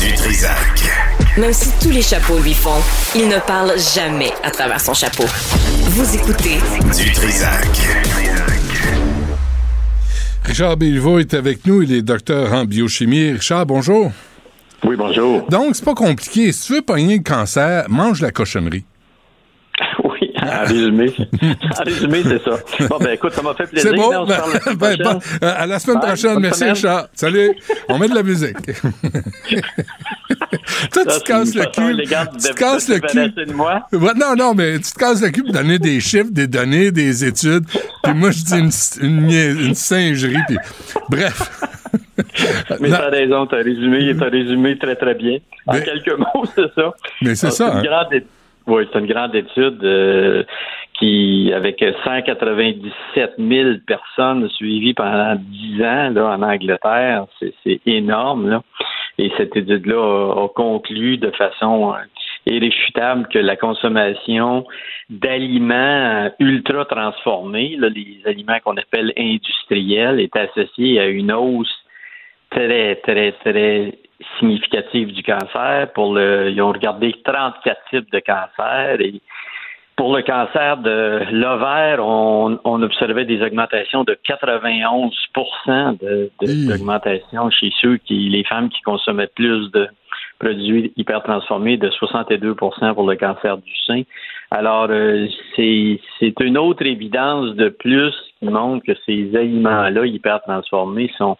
Du Trisac. Même si tous les chapeaux lui font, il ne parle jamais à travers son chapeau. Vous écoutez Du Trisac. Richard Bilvaux est avec nous. Il est docteur en biochimie. Richard, bonjour. Oui, bonjour. Donc, c'est pas compliqué. Si tu veux pogner le cancer, mange la cochonnerie. En résumé, en résumé, c'est ça. Bon, ben écoute, ça m'a fait plaisir. C'est bon? On se parle la Ben, euh, à la semaine prochaine. Merci. Richard. Salut. On met de la musique. Toi, tu Ça, te casses le cul. Tu te casses le cul. moi. Ouais, non, non, mais tu te casses le cul pour donner des chiffres, des données, des études. Puis moi, je dis une, une, singerie. Puis... Bref. Mais t'as raison, t'as résumé, t'as résumé très très bien. En Mais- quelques mots, c'est ça. Mais c'est ça, une hein. grande C'est une grande étude euh, qui, avec 197 000 personnes suivies pendant 10 ans là, en Angleterre, c'est énorme. Là. Et cette étude-là a, conclu de façon euh, irréfutable que la consommation d'aliments ultra transformés, les aliments qu'on appelle industriels, est associée à une hausse très, très, très significative du cancer. Pour le, ils ont regardé 34 types de cancers et pour le cancer de l'ovaire, on, on, observait des augmentations de 91% d'augmentation chez ceux qui, les femmes qui consommaient plus de produits hypertransformés, de 62% pour le cancer du sein. Alors, euh, c'est une autre évidence de plus qui montre que ces aliments-là hypertransformés sont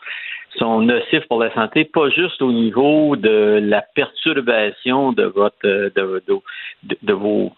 sont nocifs pour la santé, pas juste au niveau de la perturbation de votre de, de vos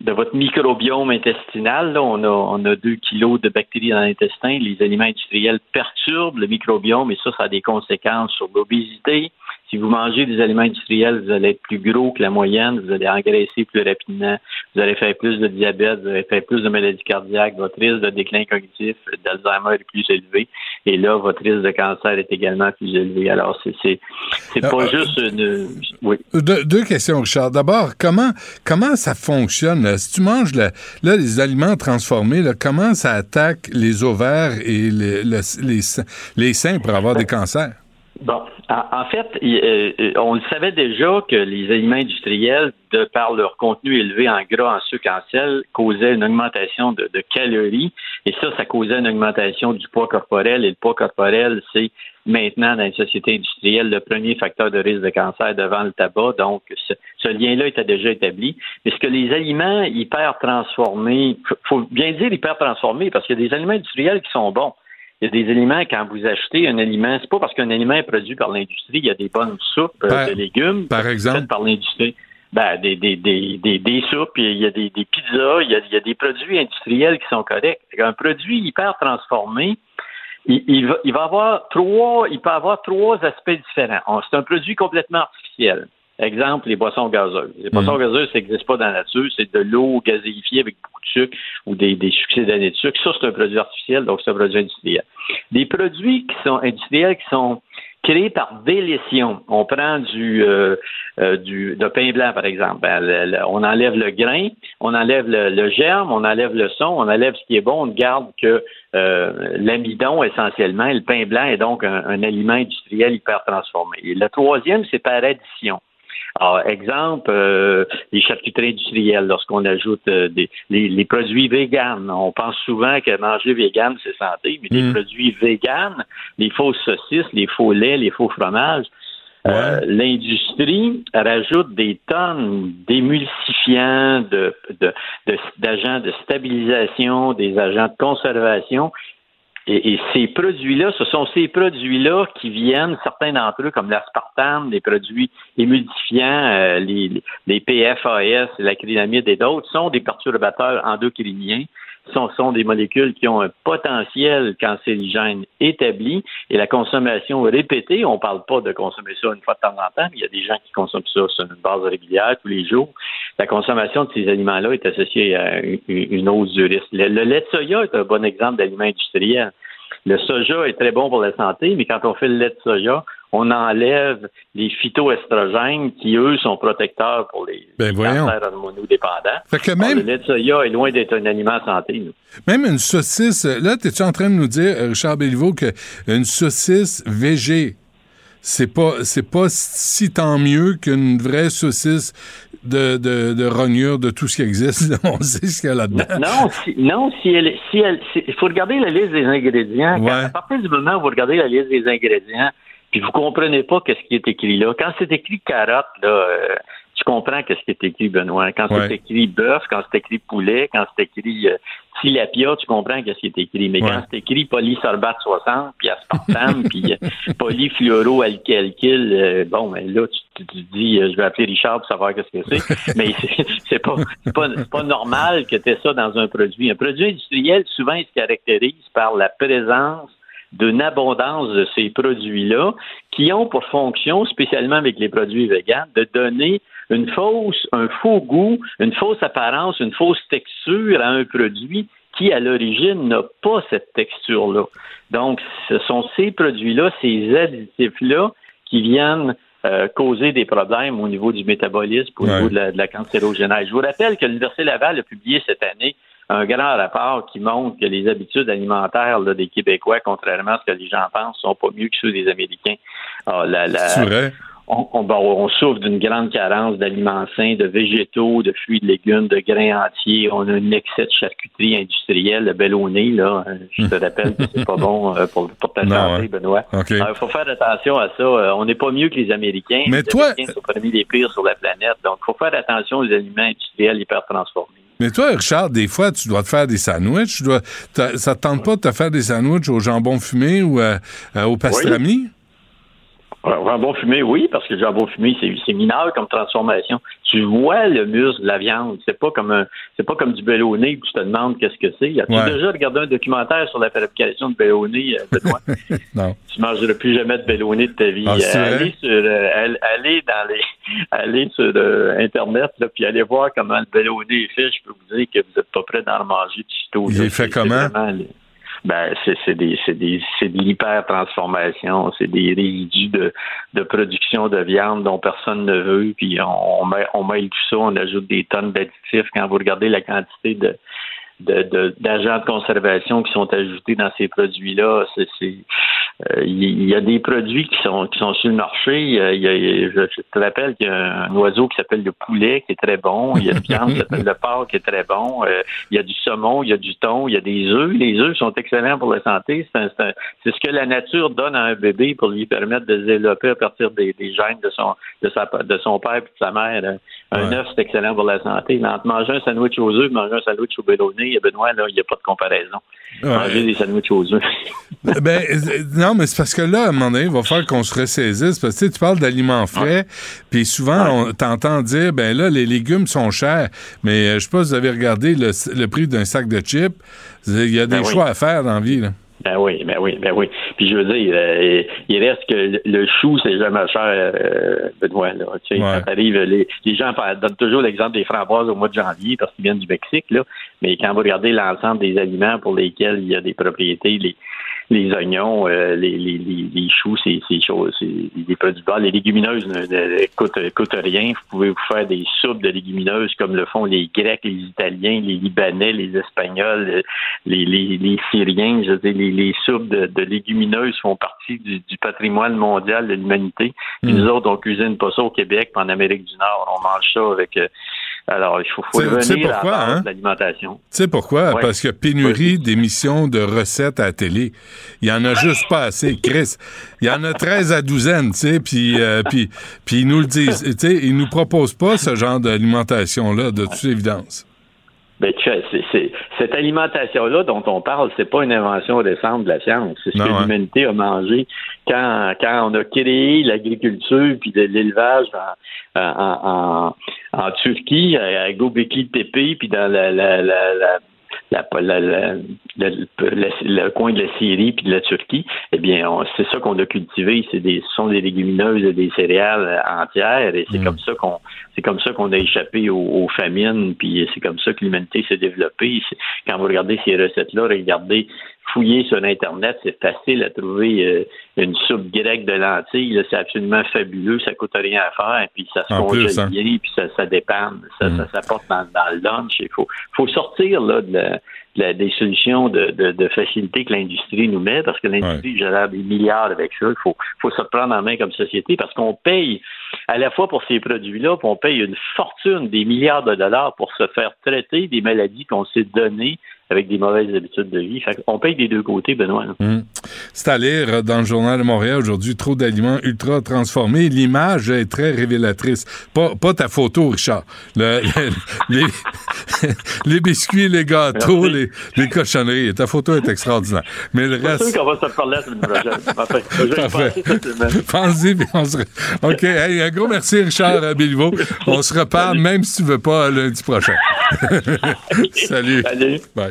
de votre microbiome intestinal. Là, on, a, on a deux kilos de bactéries dans l'intestin. Les aliments industriels perturbent le microbiome et ça, ça a des conséquences sur l'obésité, si vous mangez des aliments industriels, vous allez être plus gros que la moyenne, vous allez engraisser plus rapidement, vous allez faire plus de diabète, vous allez faire plus de maladies cardiaques, votre risque de déclin cognitif d'Alzheimer est plus élevé, et là, votre risque de cancer est également plus élevé. Alors, c'est c'est pas euh, juste une... Oui. deux questions, Richard. D'abord, comment comment ça fonctionne? Si tu manges les aliments transformés, comment ça attaque les ovaires et les seins pour avoir des cancers? Bon, en fait, euh, euh, on le savait déjà que les aliments industriels, de par leur contenu élevé en gras, en sucre, en sel, causaient une augmentation de, calories. Et ça, ça causait une augmentation du poids corporel. Et le poids corporel, c'est maintenant dans les sociétés industrielles le premier facteur de risque de cancer devant le tabac. Donc, ce, ce lien-là était déjà établi. Mais ce que les aliments hyper transformés, faut bien dire hyper transformés parce qu'il y a des aliments industriels qui sont bons. Il y a des aliments, quand vous achetez un aliment, c'est pas parce qu'un aliment est produit par l'industrie, il y a des bonnes soupes euh, de légumes par exemple par l'industrie. Ben, des, des, des, des, des soupes, il y a des, des pizzas, il y a, il y a des produits industriels qui sont corrects. Un produit hyper transformé, il, il, va, il va avoir trois, il peut avoir trois aspects différents. C'est un produit complètement artificiel. Exemple, les boissons gazeuses. Les boissons mm. gazeuses, ça n'existe pas dans la nature. C'est de l'eau gazéifiée avec beaucoup de sucre ou des, des succès d'années de sucre. Ça, c'est un produit artificiel, donc c'est un produit industriel. Des produits qui sont industriels, qui sont créés par délétion. On prend du, euh, euh, du de pain blanc, par exemple. Ben, on enlève le grain, on enlève le, germe, on enlève le son, on enlève ce qui est bon, on ne garde que euh, l'amidon essentiellement. Et le pain blanc est donc un, un aliment industriel hyper transformé. Et le troisième, c'est par addition. Alors, exemple, euh, les charcuteries industrielles, lorsqu'on ajoute euh, des, les, produits véganes. On pense souvent que manger vegan, c'est santé, mais les mm. produits véganes, les fausses saucisses, les faux laits, les faux fromages, euh, l'industrie rajoute des tonnes d'émulsifiants, de, d'agents de stabilisation, des agents de conservation et, ces produits-là, ce sont ces produits-là qui viennent, certains d'entre eux, comme l'aspartame, les produits émulsifiants, euh, les, les PFAS, l'acrylamide et d'autres, sont des perturbateurs endocriniens sont, sont des molécules qui ont un potentiel cancérigène établi et la consommation répétée, on ne parle pas de consommer ça une fois de temps en temps, mais il y a des gens qui consomment ça sur une base régulière tous les jours. La consommation de ces aliments-là est associée à une, hausse du risque. le lait de soya est un bon exemple d'aliment industriel. Le soja est très bon pour la santé, mais quand on fait le lait de soja, on enlève les phytoestrogènes qui, eux, sont protecteurs pour les, ben cancers hormonodépendants. Fait que même... le lait de est loin d'être un aliment santé. Même une saucisse, là, es-tu en train de nous dire, euh, Richard Béliveau, qu'une saucisse végé, c'est pas c'est pas si tant mieux qu'une vraie saucisse de, de, de rognure de tout ce qui existe? On sait ce qu'il y a là-dedans. Non, si, non, si elle, si elle, il faut regarder la liste des ingrédients. à partir du moment où vous regardez la liste des ingrédients, puis vous comprenez pas qu'est-ce qui est écrit là. Quand c'est écrit carotte, là, euh, tu comprends qu'est-ce qui est écrit, Benoît. Quand c'est écrit bœuf, quand c'est écrit poulet, quand c'est écrit euh, tilapia, tu comprends qu'est-ce qui est écrit. Mais quand c'est écrit polysorbate 60, puis aspartame, puis euh, polyfluoroalkylkyl, euh, bon, ben là, tu, te dis, euh, je vais appeler Richard pour savoir qu'est-ce que c'est. Mais c'est pas, pas, pas normal que tu aies ça dans un produit. Un produit industriel, souvent, il se caractérise par la présence d'une abondance de ces produits-là qui ont pour fonction, spécialement avec les produits véganes, de donner une fausse, un faux goût, une fausse apparence, une fausse texture à un produit qui, à l'origine, n'a pas cette texture-là. Donc, ce sont ces produits-là, ces additifs-là, qui viennent euh, causer des problèmes au niveau du métabolisme, au niveau de la, de la cancérogénèse. Je vous rappelle que l'Université Laval a publié cette année un grand rapport qui montre que les habitudes alimentaires là, des Québécois, contrairement à ce que les gens pensent, sont pas mieux que ceux des Américains. Ah, C'est vrai? on, on, bon, on souffre d'une grande carence d'aliments sains, de végétaux, de fruits, de légumes, de grains entiers. On a un excès de charcuterie industrielle, le bellonné, là. Je te rappelle que c'est pas bon euh, pour, pour ta santé, ouais. Benoît. Il faut faire attention à ça. Euh, On n'est pas mieux que les Américains. Mais les toi- Américains sont parmi les pires sur la planète. Donc, il faut faire attention aux aliments industriels hyper transformés. Mais toi, Richard, des fois, tu dois te faire des sandwichs. Tu dois, ça te tente pas de te faire des sandwichs au jambon fumé ou euh, euh, au pastrami? Jambon fumé, oui, parce que le jambon fumé, c'est, mineur comme transformation. Tu vois le muscle de la viande. C'est pas comme c'est pas comme du bellonné que tu te demandes qu'est-ce que c'est. As-tu Ouais. déjà regardé un documentaire sur la fabrication de bellonné, euh, Benoît? non. tu mangeras plus jamais de bellonné de ta vie. Ah, Euh, allez sur, euh, all- allez dans les, allez sur euh, internet là, puis allez voir comment le bellonné est fait. Je peux vous dire que vous êtes pas prêt d'en manger de sitôt. Il là. est fait comment? Ben, c'est des des de l'hyper-transformation, c'est des résidus de, de production de viande dont personne ne veut, puis on, on, on mêle tout ça, on ajoute des tonnes d'additifs. Quand vous regardez la quantité de de- de- d'agents de, conservation qui sont ajoutés dans ces produits-là, c'est c'est- euh, il y, a des produits qui sont qui sont sur le marché. Il y a- il y a- je, te rappelle qu'il y a un oiseau qui s'appelle le poulet qui est très bon. Il y a une viande qui s'appelle le porc qui est très bon. Euh, il y a du saumon, il y a du thon, il y a des œufs. Les œufs sont excellents pour la santé. C'est un- c'est un- c'est ce que la nature donne à un bébé pour lui permettre de se développer à partir des, des gènes de son de sa de son père et de sa mère. Un Ouais. œuf, c'est excellent pour la santé. Mais entre manger un sandwich aux œufs et manger un sandwich au Benoît, là, il n'y a pas de comparaison. Ouais. Manger des sandwichs aux œufs. ben, euh, non, mais c'est parce que là, à un moment donné, il va falloir qu'on se ressaisisse. Parce que tu sais, tu parles d'aliments frais, puis souvent, on t'entend dire, ben là, les légumes sont chers. Mais euh, je sais pas si vous avez regardé le, le prix d'un sac de chips. Il y a des Ben oui. choix à faire dans la vie. Là. Ben oui, ben oui, ben oui. Puis je veux dire, euh, il reste que le- chou, c'est jamais cher, euh, Benoît. Là. Tu sais, Ouais. Quand t'arrives, les, les gens donnent toujours l'exemple des framboises au mois de janvier parce qu'ils viennent du Mexique, là. Mais quand vous regardez l'ensemble des aliments pour lesquels il y a des propriétés, les les oignons, euh, les, les, les, les choux, c'est c'est choses, c'est des produits bas. Les légumineuses ne, ne- coûtent, coûtent rien. Vous pouvez vous faire des soupes de légumineuses comme le font les Grecs, les Italiens, les Libanais, les Espagnols, euh, les, les, les Syriens. Je veux dire, les, les soupes de, de légumineuses font partie du, du patrimoine mondial de l'humanité. Puis Mm. Nous autres, on cuisine pas ça au Québec, puis en Amérique du Nord, on mange ça avec. Alors, il faut, faut revenir à hein? l'alimentation. Tu sais pourquoi? Ouais. Parce qu'il y a pénurie d'émissions de recettes à la télé. Il y en a juste pas assez, Chris. Il y en a 13 à douzaine, tu sais, puis, euh, puis, puis ils nous le disent. Tu sais, ils nous proposent pas ce genre d'alimentation-là, de toute évidence. Ben, tu sais, c'est- c'est- cette alimentation-là dont on parle, c'est pas une invention récente de la science. C'est ce Non, que l'humanité a mangé quand, quand on a créé l'agriculture puis de l'élevage en, en, en, en Turquie, à, Göbekli Tepe, puis dans la, la, la, la la- la- la- le coin de la Syrie puis de la Turquie, eh bien, c'est ça qu'on a cultivé. C'est des, ce sont des légumineuses et des céréales entières, et c'est comme ça qu'on, c'est comme ça qu'on a échappé aux, aux famines, puis c'est comme ça que l'humanité s'est développée. Quand vous regardez ces recettes-là, regardez, fouillez sur Internet, c'est facile à trouver euh, une soupe grecque de lentilles. C'est absolument fabuleux, ça coûte rien à faire, puis ça se congèle hein. bien, puis ça, ça dépanne, ça, ça, ça porte dans, dans le lunch. Il faut, faut sortir là, de la- de la- des solutions de, de, de facilité que l'industrie nous met, parce que l'industrie génère des milliards avec ça. Il faut, faut se prendre en main comme société, parce qu'on paye à la fois pour ces produits-là, puis on paye une fortune, des milliards de dollars pour se faire traiter des maladies qu'on s'est données avec des mauvaises habitudes de vie. Fait on paye des deux côtés, Benoît. Hum. C'est à lire dans le Journal de Montréal aujourd'hui, trop d'aliments ultra transformés. L'image est très révélatrice. Pas, pas ta photo, Richard. Le- le- les, les biscuits, les gâteaux, les, les cochonneries. Ta photo est extraordinaire. Mais le C'est sûr reste... qu'on va se reparler la semaine prochaine. Pense-y, puis on se... OK. Hey, un gros merci, Richard euh, Béliveau. On se reparle, même si tu veux pas, lundi prochain. Salut. Salut. Bye.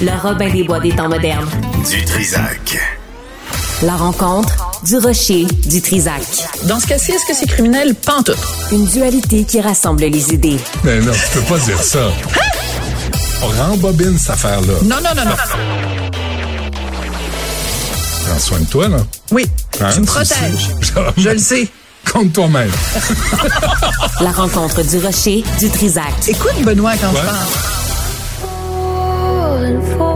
Le Robin des Bois des temps modernes. Du Trisac. La rencontre du rocher du Trisac. Dans ce cas-ci, est-ce que c'est criminel? Pantoute. Une dualité qui rassemble les idées. Mais non, tu peux pas dire ça. On rembobine cette affaire-là. Non, non, non, non. Prends soin de toi, là. Oui, Hein, tu me protèges. Je le sais. Compte toi-même. La rencontre du rocher du Trisac. Écoute Benoît quand Ouais. je parle. Bon,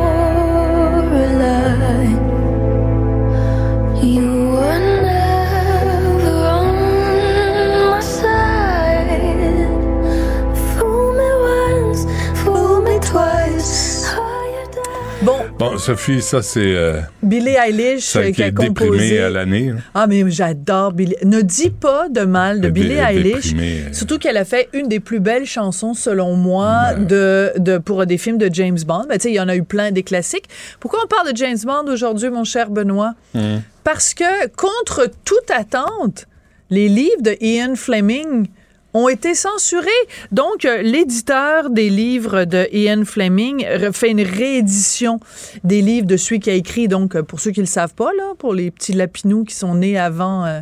Bon, Sophie, ça, c'est euh, Billie Eilish ça euh, qui qui a est composé. à l'année. là. Ah, mais j'adore Billie. Ne dis pas de mal de Billie dé- Eilish. déprimée, euh. Surtout qu'elle a fait une des plus belles chansons, selon moi, de, de, pour des films de James Bond. Ben, tu sais, il y en a eu plein des classiques. Pourquoi on parle de James Bond aujourd'hui, mon cher Benoît? Hum. Parce que, contre toute attente, les livres de Ian Fleming ont été censurés. Donc, euh, l'éditeur des livres de Ian Fleming fait une réédition des livres de celui qui a écrit, donc, euh, pour ceux qui ne le savent pas, là, pour les petits lapinous qui sont nés avant... euh,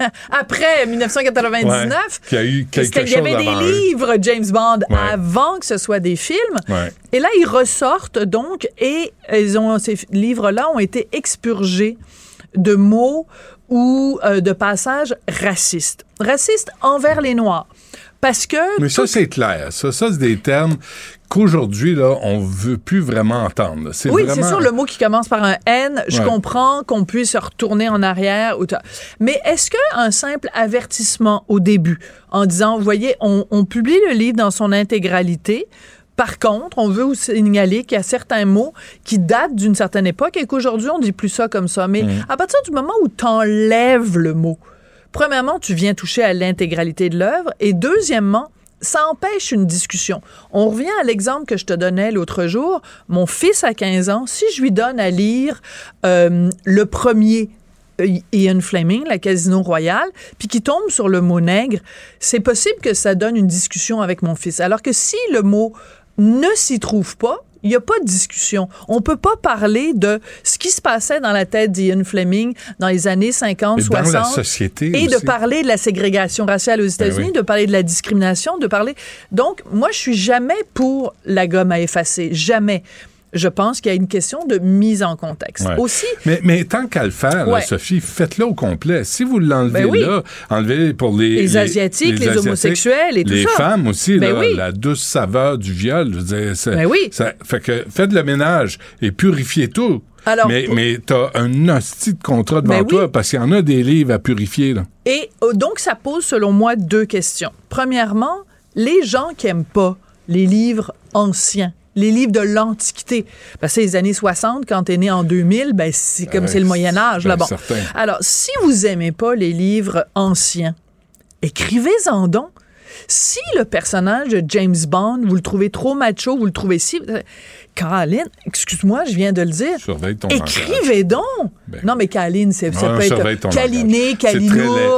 après 1999. Ouais, qu'il y a eu quelque C'était- Il y avait des eux. livres James Bond Ouais. avant que ce soit des films. Ouais. Et là, ils ressortent donc et ils ont, ces livres-là ont été expurgés de mots ou euh, de passages racistes. Racistes envers les Noirs. Parce que... Mais ça, c'est clair. Ça, ça c'est des termes qu'aujourd'hui, là, on veut plus vraiment entendre. C'est Oui, vraiment... c'est sûr, le mot qui commence par un N, je Ouais. comprends qu'on puisse se retourner en arrière. Mais est-ce qu'un simple avertissement au début, en disant, vous voyez, on, on publie le livre dans son intégralité, par contre, on veut vous signaler qu'il y a certains mots qui datent d'une certaine époque et qu'aujourd'hui, on dit plus ça comme ça. Mais Mm. à partir du moment où tu enlèves le mot, premièrement, tu viens toucher à l'intégralité de l'œuvre et deuxièmement, ça empêche une discussion. On revient à l'exemple que je te donnais l'autre jour. Mon fils a 15 ans, si je lui donne à lire euh, le premier euh, Ian Fleming, la Casino Royale, puis qui tombe sur le mot nègre, c'est possible que ça donne une discussion avec mon fils. Alors que si le mot ne s'y trouve pas, il n'y a pas de discussion. On peut pas parler de ce qui se passait dans la tête d'Ian Fleming dans les années 50, Mais dans 60. la société Et de parler de la ségrégation raciale aux États-Unis, oui. de parler de la discrimination, de parler. Donc, moi, je suis jamais pour la gomme à effacer. Jamais. Je pense qu'il y a une question de mise en contexte. Ouais. Aussi, Mais, mais tant qu'à le faire, là. Sophie, faites-le au complet. Si vous l'enlevez Ben oui. là, enlevez pour les, Les Asiatiques, les homosexuels et tout les femmes aussi, Ben là, oui. la douce saveur du viol. Je veux dire, Ben oui. ça- fait que faites le ménage et purifiez tout. Alors, mais pour- mais t'as un hostie de contrat devant Ben oui. toi parce qu'il y en a des livres à purifier. Là. Et euh, donc, ça pose, selon moi, deux questions. Premièrement, les gens qui aiment pas les livres anciens, les livres de l'Antiquité, parce que c'est les années 60, quand t'es né en 2000, ben c'est comme c'est le Moyen Âge, là, ben, bon. certain. Alors, si vous aimez pas les livres anciens, écrivez-en donc. Si le personnage de James Bond, vous le trouvez trop macho, vous le trouvez si... Caroline, excuse-moi, je viens de le dire. Écrivez donc! Non, mais Caline, c'est- ça peut être câliné.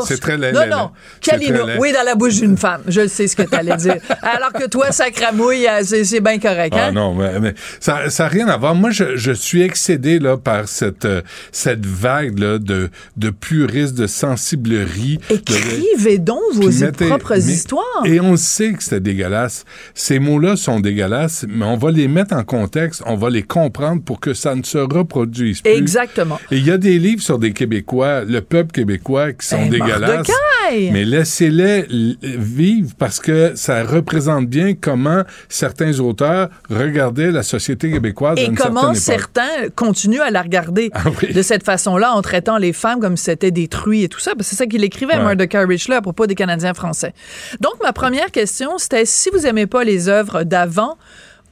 C'est très laid, c'est Non, non. C'est laid. Oui, dans la bouche d'une femme. Je sais ce que tu allais dire. Alors que toi, sacramouille, euh, c'est c'est bien correct. Ah Hein? non, mais, mais ça n'a rien à voir. Moi, je, je suis excédé là, par cette, euh, cette vague là, de, de puristes, de sensiblerie. de- Écrivez donc vos mettez- propres mais- histoires. Et on sait que c'était dégueulasse. Ces mots-là sont dégueulasses, mais on va les mettre en contexte, on va les comprendre pour que ça ne se reproduise plus. Exactement. Et il y a des livres sur des Québécois, le peuple québécois, qui sont Ben, dégueulasses. Mais laissez-les vivre parce que ça représente bien comment certains auteurs regardaient la société québécoise à Et une comment certains continuent à la regarder Ah oui. de cette façon-là, en traitant les femmes comme si c'était détruit et tout ça. Parce que c'est ça qu'il écrivait, Ouais. Richler, à propos des Canadiens français. Donc, ma première question, c'était si vous aimez pas les œuvres d'avant,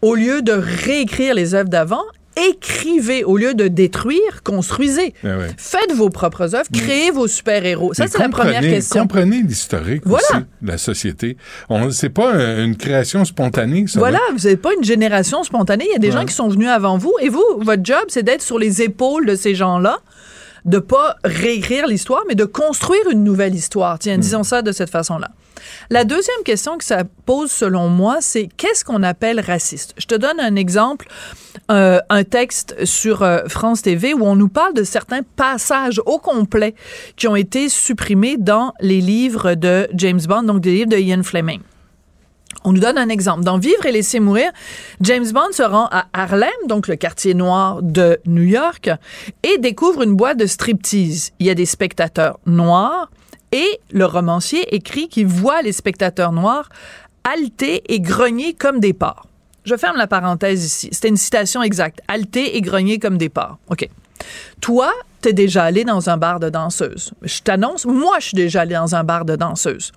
au lieu de réécrire les œuvres d'avant, écrivez au lieu de détruire, construisez. Ah ouais. Faites vos propres œuvres, créez vos super-héros. Ça, c'est la première question. Comprenez l'historique Voilà. aussi de la société. On c'est pas un- une création spontanée, ça. Voilà, là. vous n'êtes pas une génération spontanée. Il y a des Ouais. gens qui sont venus avant vous. Et vous, votre job, c'est d'être sur les épaules de ces gens-là, de pas réécrire l'histoire, mais de construire une nouvelle histoire. Tiens, Hmm. disons ça de cette façon-là. La deuxième question que ça pose, selon moi, c'est qu'est-ce qu'on appelle raciste? Je te donne un exemple, euh, un texte sur euh, France TV où on nous parle de certains passages au complet qui ont été supprimés dans les livres de James Bond, donc des livres de Ian Fleming. On nous donne un exemple. Dans Vivre et laisser mourir, James Bond se rend à Harlem, donc le quartier noir de New York, et découvre une boîte de striptease. Il y a des spectateurs noirs et le romancier écrit qu'il voit les spectateurs noirs halter et grogner comme des porcs. Je ferme la parenthèse ici. C'était une citation exacte. Halter et grogner comme des porcs. OK. Toi, t'es déjà allé dans un bar de danseuse. Je t'annonce, moi, je suis déjà allé dans un bar de danseuse.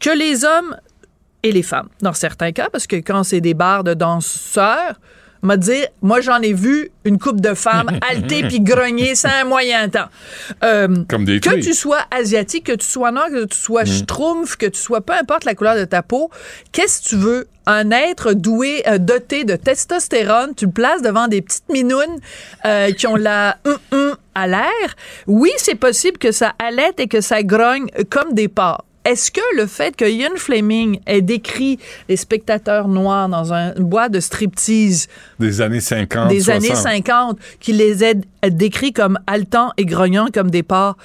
Que les hommes et les femmes, dans certains cas, parce que quand c'est des bars de danseurs, m'a dit, moi j'en ai vu une coupe de femmes halter puis grogner sans un moyen temps. Euh, Comme des que tu sois asiatique, que tu sois noir, que tu sois schtroumpf, que tu sois peu importe la couleur de ta peau, qu'est-ce que tu veux? Un être doué, euh, doté de testostérone, tu le places devant des petites minounes euh, qui ont la à l'air. Oui, c'est possible que ça allaite et que ça grogne comme des porcs. Est-ce que le fait que Ian Fleming ait décrit les spectateurs noirs dans un- boîte de striptease Des années 50, des 60. années 50, qu'il les ait décrits comme haletants et grognants comme des porcs,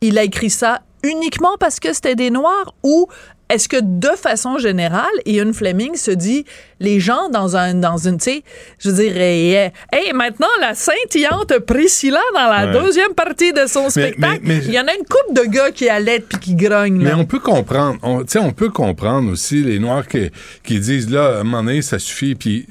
il a écrit ça uniquement parce que c'était des noirs? Ou est-ce que de façon générale, Ian Fleming se dit les gens dans un dans une tu sais, je dirais hey, maintenant la scintillante Priscilla dans la Ouais. deuxième partie de son spectacle, mais- il y en a une couple de gars qui allaitent puis qui grognent Mais là. on peut comprendre, on, tu sais, on peut comprendre aussi les Noirs qui, qui disent là, à un moment donné, ça suffit. Puis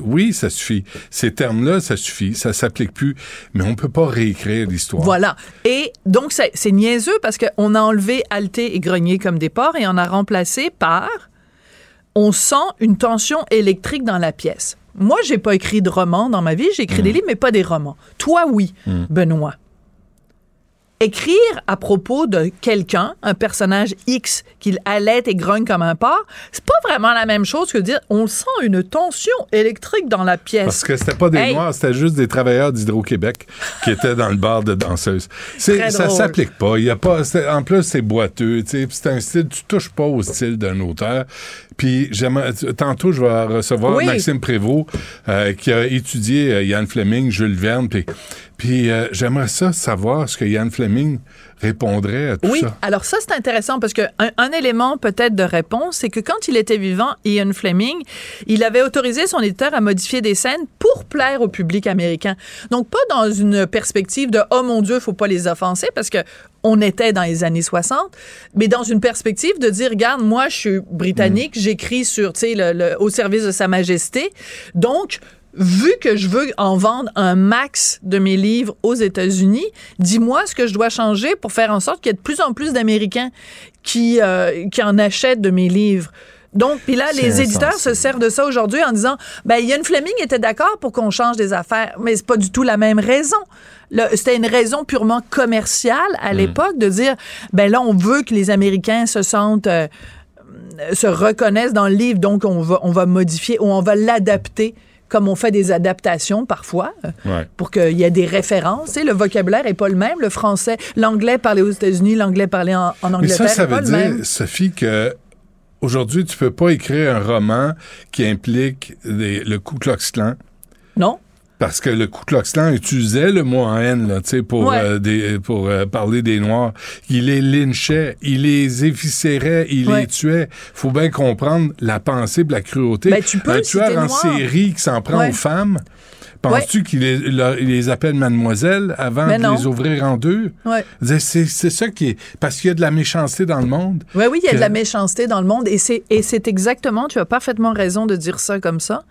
oui, ça suffit. Ces termes-là, ça suffit. Ça s'applique plus. Mais on peut pas réécrire l'histoire. Voilà. Et donc, c'est c'est niaiseux parce qu'on a enlevé halter et grogner comme des porcs et on a remplacé par on sent une tension électrique dans la pièce. Moi, j'ai pas écrit de roman dans ma vie, j'ai écrit des livres, mais pas des romans. Toi, oui, Benoît. Écrire à propos de quelqu'un, un personnage X, qu'il allait et grogne comme un porc, c'est pas vraiment la même chose que dire on sent une tension électrique dans la pièce. Parce que c'était pas des Hey! Noirs, c'était juste des travailleurs d'Hydro-Québec qui étaient dans le bar de danseuses. C'est, ça s'applique pas. Il y a pas en plus, c'est boiteux. C'est un style, tu touches pas au style d'un auteur. Puis j'aimerais, tantôt, je vais recevoir Oui. Maxime Prévost, euh, qui a étudié euh, Yann Fleming, Jules Verne. Puis, puis euh, j'aimerais ça savoir ce que Yann Fleming répondrait à tout Oui, ça. alors ça, c'est intéressant parce que un, un élément peut-être de réponse, c'est que quand il était vivant, Ian Fleming, il avait autorisé son éditeur à modifier des scènes pour plaire au public américain. Donc, pas dans une perspective de « Oh mon Dieu, faut pas les offenser », parce que on était dans les années 60, mais dans une perspective de dire, regarde, moi, je suis britannique, j'écris sur, tu sais, le, le- au service de Sa Majesté, donc vu que je veux en vendre un max de mes livres aux États-Unis, dis-moi ce que je dois changer pour faire en sorte qu'il y ait de plus en plus d'Américains qui, euh, qui en achètent de mes livres. Donc, puis là, les éditeurs se servent de ça aujourd'hui en disant, ben, Ian Fleming était d'accord pour qu'on change des affaires, mais c'est pas du tout la même raison. C'était une raison purement commerciale à l'époque de dire, ben là, on veut que les Américains se sentent euh, se reconnaissent dans le livre, donc on va, on va modifier ou on va l'adapter comme on fait des adaptations parfois, euh, Ouais. pour qu'il y ait des références. Sais, le vocabulaire est pas le même. Le français, l'anglais parlé aux États-Unis, l'anglais parlé en, en Mais Angleterre ça, ça pas veut le même. dire, Sophie, que aujourd'hui, tu peux pas écrire un roman qui implique des- le Ku Klux Klan. Non. Parce que le Ku Klux Klan utilisait le mot en haine là, tu sais, pour, Ouais. euh, des, pour euh, parler des Noirs. Il les lynchait, il les éviscérait, il Ouais. les tuait. faut bien comprendre la pensée de la cruauté. Ben, tu peux, Un tueur en noir. série qui s'en prend Ouais. aux femmes, penses-tu qu'il les, appelle mademoiselle avant Mais de non. les ouvrir en deux? Ouais. C'est ça qui est... Parce qu'il y a de la méchanceté dans le monde. Oui, oui, il y a que- de la méchanceté dans le monde et c'est exactement, tu as parfaitement raison de dire ça comme ça.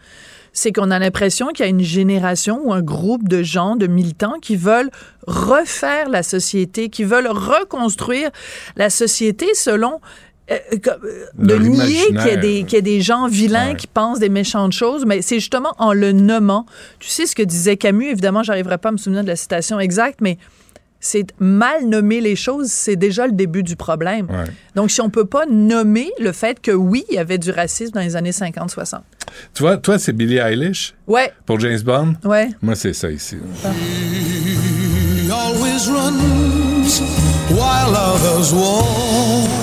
C'est qu'on a l'impression qu'il y a une génération ou un groupe de gens, de militants qui veulent refaire la société, qui veulent reconstruire la société selon euh, euh, de nier qu'il y, a des, qu'il y a des gens vilains qui pensent des méchantes choses, mais c'est justement en le nommant. Tu sais ce que disait Camus, évidemment, j'arriverai pas à me souvenir de la citation exacte, mais c'est mal nommer les choses, c'est déjà le début du problème. Ouais. Donc, si on peut pas nommer le fait que oui, il y avait du racisme dans les années 50-60. Tu vois, toi, c'est Billie Eilish? Ouais, pour James Bond? ouais. Moi, c'est ça ici. He always runs while others walk.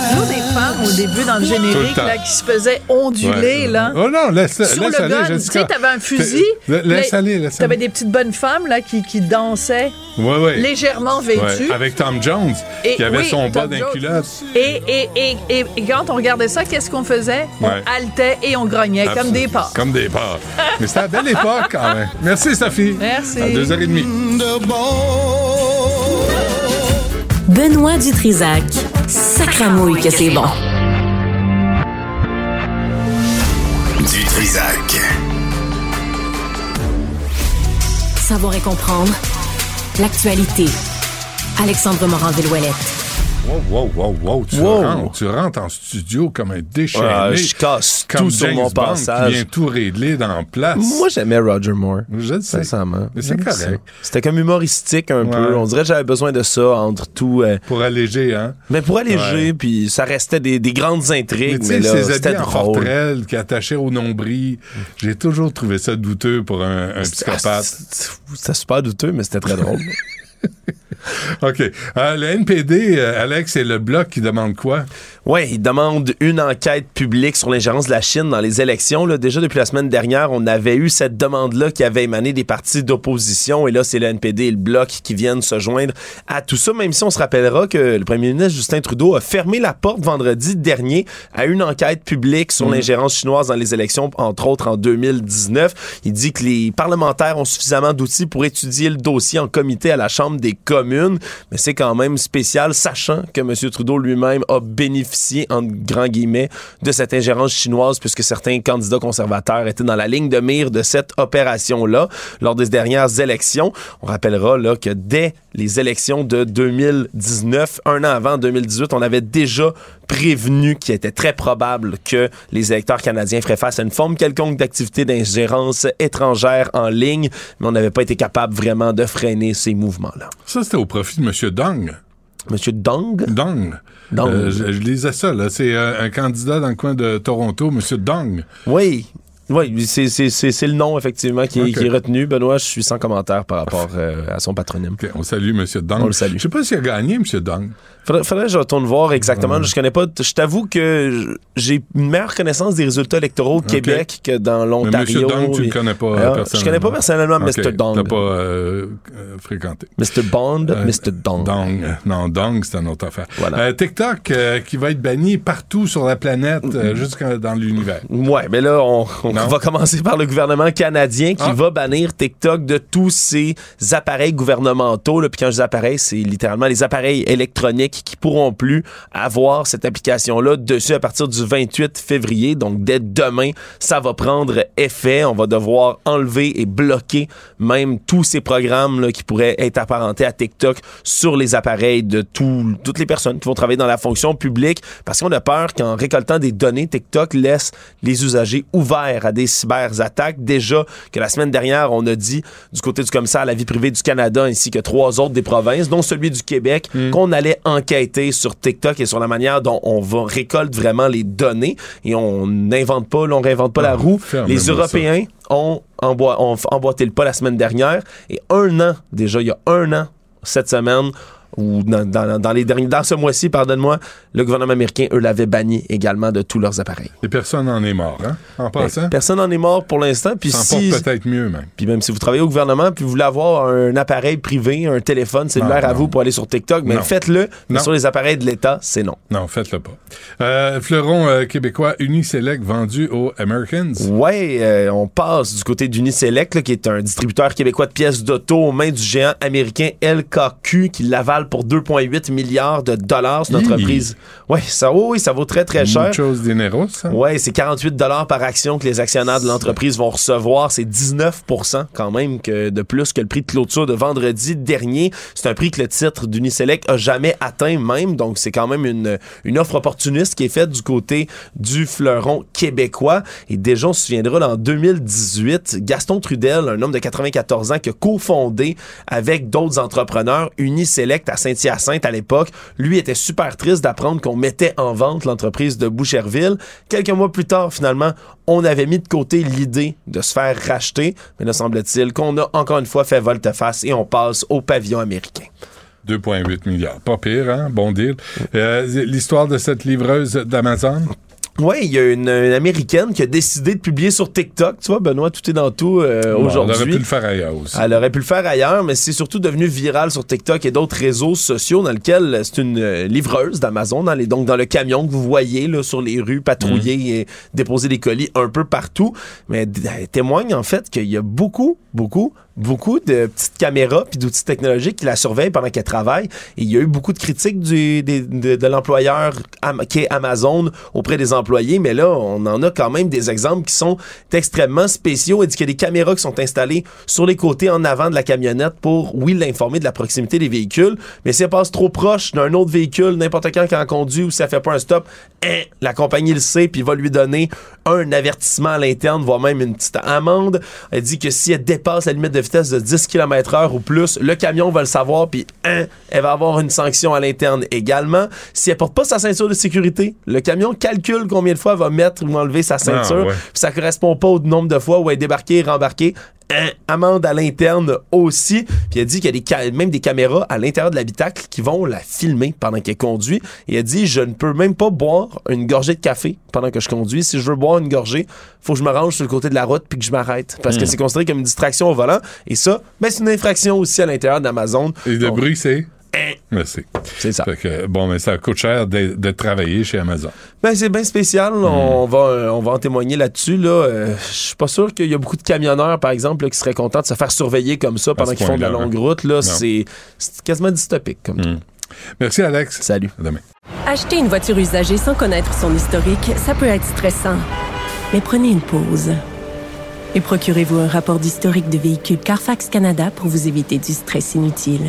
Il y avait toujours des femmes au début dans le générique là, qui se faisaient onduler. Ouais. Là. Oh non, laisse, Sur laisse le aller, gun, tu sais, t'avais un fusil. La- laisse aller, laisse T'avais des petites bonnes femmes là qui, qui dansaient Ouais, ouais. légèrement vêtues. Ouais, Avec Tom Jones, Et- qui avait oui, son bas d'un culotte. Et, et, et, et, et quand on regardait ça, qu'est-ce qu'on faisait? Ouais. On haletait et on grognait comme des porcs. Comme des porcs. Mais c'était la belle époque, quand même. Merci, Sophie. Merci. À deux heures et demie. Benoît Dutrisac. Sacramouille que c'est bon. Du Trisac. Savoir et comprendre. L'actualité. Alexandre Morin-Villouellette. Wow, wow, wow, wow. Tu, Wow. Rentres, tu rentres en studio comme un déchaîné. Ah, je casse comme tout sur James mon Bond passage. Qui vient tout régler dans la place. Moi, j'aimais Roger Moore. Je le sais. Sincèrement. Mais c'est correct. C'était comme humoristique un Ouais. peu. On dirait que j'avais besoin de ça entre tout. euh, Pour alléger, hein? Mais pour alléger, Ouais. puis ça restait des, des grandes Mais intrigues, mais, sais, là, ces c'était habits en forterelle qui attachaient au nombril, j'ai toujours trouvé ça douteux pour un, un psychopathe. C'était super douteux, mais c'était très drôle. OK. Euh, le NPD, euh, Alex, c'est le bloc qui demande quoi? Oui, il demande une enquête publique sur l'ingérence de la Chine dans les élections. Là, déjà depuis la semaine dernière, on avait eu cette demande-là qui avait émané des partis d'opposition. Et là, c'est le NPD et le Bloc qui viennent se joindre à tout ça, même si on se rappellera que le premier ministre Justin Trudeau a fermé la porte vendredi dernier à une enquête publique sur Mhm. l'ingérence chinoise dans les élections, entre autres en 2019. Il dit que les parlementaires ont suffisamment d'outils pour étudier le dossier en comité à la Chambre des communes. Mais c'est quand même spécial, sachant que M. Trudeau lui-même a bénéficié, entre grands guillemets, de cette ingérence chinoise, puisque certains candidats conservateurs étaient dans la ligne de mire de cette opération-là lors des dernières élections. On rappellera là, que dès les élections de 2019, un an avant 2018, on avait déjà prévenu qu'il était très probable que les électeurs canadiens feraient face à une forme quelconque d'activité d'ingérence étrangère en ligne, mais on n'avait pas été capable vraiment de freiner ces mouvements-là. Ça, c'était au profit de M. Dong. Monsieur Dong? Dong. Euh, je, je lisais ça, là. C'est euh, un candidat dans le coin de Toronto, M. Dong. Oui. Oui, c'est, c'est, c'est, c'est le nom, effectivement, qui, est- Ok. qui est retenu. Benoît, je suis sans commentaire par rapport euh, à son patronyme. OK, on salue M. Dong. On le salue. Je sais pas s'il a gagné, M. Dong. Faudrait, faudrait que je retourne voir exactement. Je connais pas. Je t'avoue que j'ai une meilleure connaissance des résultats électoraux au Québec que dans Mais l'Ontario. M. Dong, tu le connais pas Ah, personnellement. Je connais pas personnellement Mr. Dong. T'as pas euh, fréquenté. Mr. Bond, Euh, Mr. Non, Dong, c'est une autre affaire. Voilà. Euh, TikTok euh, qui va être banni partout sur la planète, euh, jusqu'à dans l'univers. Ouais, mais là, on, on. Va commencer par le gouvernement canadien qui Ah. va bannir TikTok de tous ses appareils gouvernementaux. Là. Puis quand je dis appareils, c'est littéralement les appareils électroniques qui pourront plus avoir cette application-là dessus à partir du 28 février. Donc, dès demain, ça va prendre effet. On va devoir enlever et bloquer même tous ces programmes là, qui pourraient être apparentés à TikTok sur les appareils de tout- toutes les personnes qui vont travailler dans la fonction publique parce qu'on a peur qu'en récoltant des données, TikTok laisse les usagers ouverts à des cyberattaques. Déjà que la semaine dernière, on a dit du côté du commissaire à la vie privée du Canada ainsi que trois autres des provinces, dont celui du Québec, qu'on allait enquêter sur TikTok et sur la manière dont on va récolte vraiment les données et on n'invente pas, on réinvente pas la roue. fermez-moi Les Européens ont, emboîté le pas la semaine dernière et un an, déjà, il y a un an, cette semaine, ou dans, dans- dans les derniers, dans ce mois-ci, pardonne-moi, le gouvernement américain, eux, l'avait banni également de tous leurs appareils. Et personne n'en est mort, hein, en passant. Personne n'en est mort pour l'instant. Puis si, peut-être mieux, même. puis même si vous travaillez au gouvernement, puis vous voulez avoir un appareil privé, un téléphone cellulaire Non, à non. vous pour aller sur TikTok, mais Non. faites-le. Mais sur les appareils de l'État, c'est non. Non, faites-le pas. Euh, fleuron euh, québécois Uniselect vendu aux Americans. Ouais, euh, on passe du côté d'Uniselect, qui est un distributeur québécois de pièces d'auto aux mains du géant américain LKQ qui l'avale Pour 2,8 milliards de dollars. C'est une entreprise. Oui, ça, oui, ça vaut très, très cher. chose dinero, ça. Oui, c'est 48 dollars par action que les actionnaires de l'entreprise vont recevoir. C'est 19% quand même que de plus que le prix de clôture de vendredi dernier. C'est un prix que le titre d'Uniselect a jamais atteint même. Donc, c'est quand même une, une offre opportuniste qui est faite du côté du fleuron québécois. Et déjà, on se souviendra, en 2018, Gaston Trudel, un homme de 94 ans qui a cofondé avec d'autres entrepreneurs Uniselect à Saint-Hyacinthe à l'époque, lui était super triste d'apprendre qu'on mettait en vente l'entreprise de Boucherville. Quelques mois plus tard, finalement, on avait mis de côté l'idée de se faire racheter, mais ne semble-t-il qu'on a encore une fois fait volte-face et on passe au pavillon américain. 2,8 milliards. Pas pire, hein? Bon deal. Euh, L'histoire de cette livreuse d'Amazon? Oui, il y a une, une, américaine qui a décidé de publier sur TikTok. Tu vois, Benoît, tout est dans tout euh, aujourd'hui. Elle aurait pu le faire ailleurs aussi. Elle aurait pu le faire ailleurs, mais c'est surtout devenu viral sur TikTok et d'autres réseaux sociaux dans lesquels c'est une euh, livreuse d'Amazon, dans les, donc dans le camion que vous voyez là, sur les rues, patrouiller Mm. et déposer des colis un peu partout. Mais elle témoigne en fait qu'il y a beaucoup, beaucoup, beaucoup de petites caméras puis d'outils technologiques qui la surveillent pendant qu'elle travaille. Et il y a eu beaucoup de critiques du, des- de, de l'employeur qui est Amazon auprès des employés, mais là, on en a quand même des exemples qui sont extrêmement spéciaux. Il dit qu'il y a des caméras qui sont installées sur les côtés en avant de la camionnette pour, oui, l'informer de la proximité des véhicules, mais si elle passe trop proche d'un autre véhicule, n'importe quand quand elle conduit ou si elle fait pas un stop, hein, la compagnie le sait puis va lui donner un avertissement à l'interne, voire même une petite amende. Elle dit que si elle dépasse la limite de vitesse de 10 km heure ou plus, le camion va le savoir puis hein, elle va avoir une sanction à l'interne également. Si elle porte pas sa ceinture de sécurité, le camion calcule combien de fois elle va mettre ou enlever sa ceinture. ouais. Puis ça correspond pas au nombre de fois où elle est débarquée et rembarquée. Hein, amende à l'interne aussi. Puis elle dit qu'il y a des ca- même des caméras à l'intérieur de l'habitacle qui vont la filmer pendant qu'elle conduit. Et elle dit je ne peux même pas boire une gorgée de café pendant que je conduis. Si je veux boire une gorgée, faut que je me range sur le côté de la route puis que je m'arrête parce que Hmm. c'est considéré comme une distraction au volant. Et ça, ben, c'est une infraction aussi à l'intérieur d'Amazon. Et le bruit, c'est? Hein. Merci. C'est ça. Fait que, bon, mais ça coûte cher de, de travailler chez Amazon. Ben, c'est bien spécial. On, va, euh, on va en témoigner là-dessus. Là. Euh, Je suis pas sûr qu'il y a beaucoup de camionneurs, par exemple, là, qui seraient contents de se faire surveiller comme ça pendant qu'ils font de la longue hein. route. Là, c'est, c'est quasiment dystopique. Comme tout. Merci, Alex. Salut. À demain. Acheter une voiture usagée sans connaître son historique, ça peut être stressant. Mais prenez une pause. Et procurez-vous un rapport d'historique de véhicule Carfax Canada pour vous éviter du stress inutile.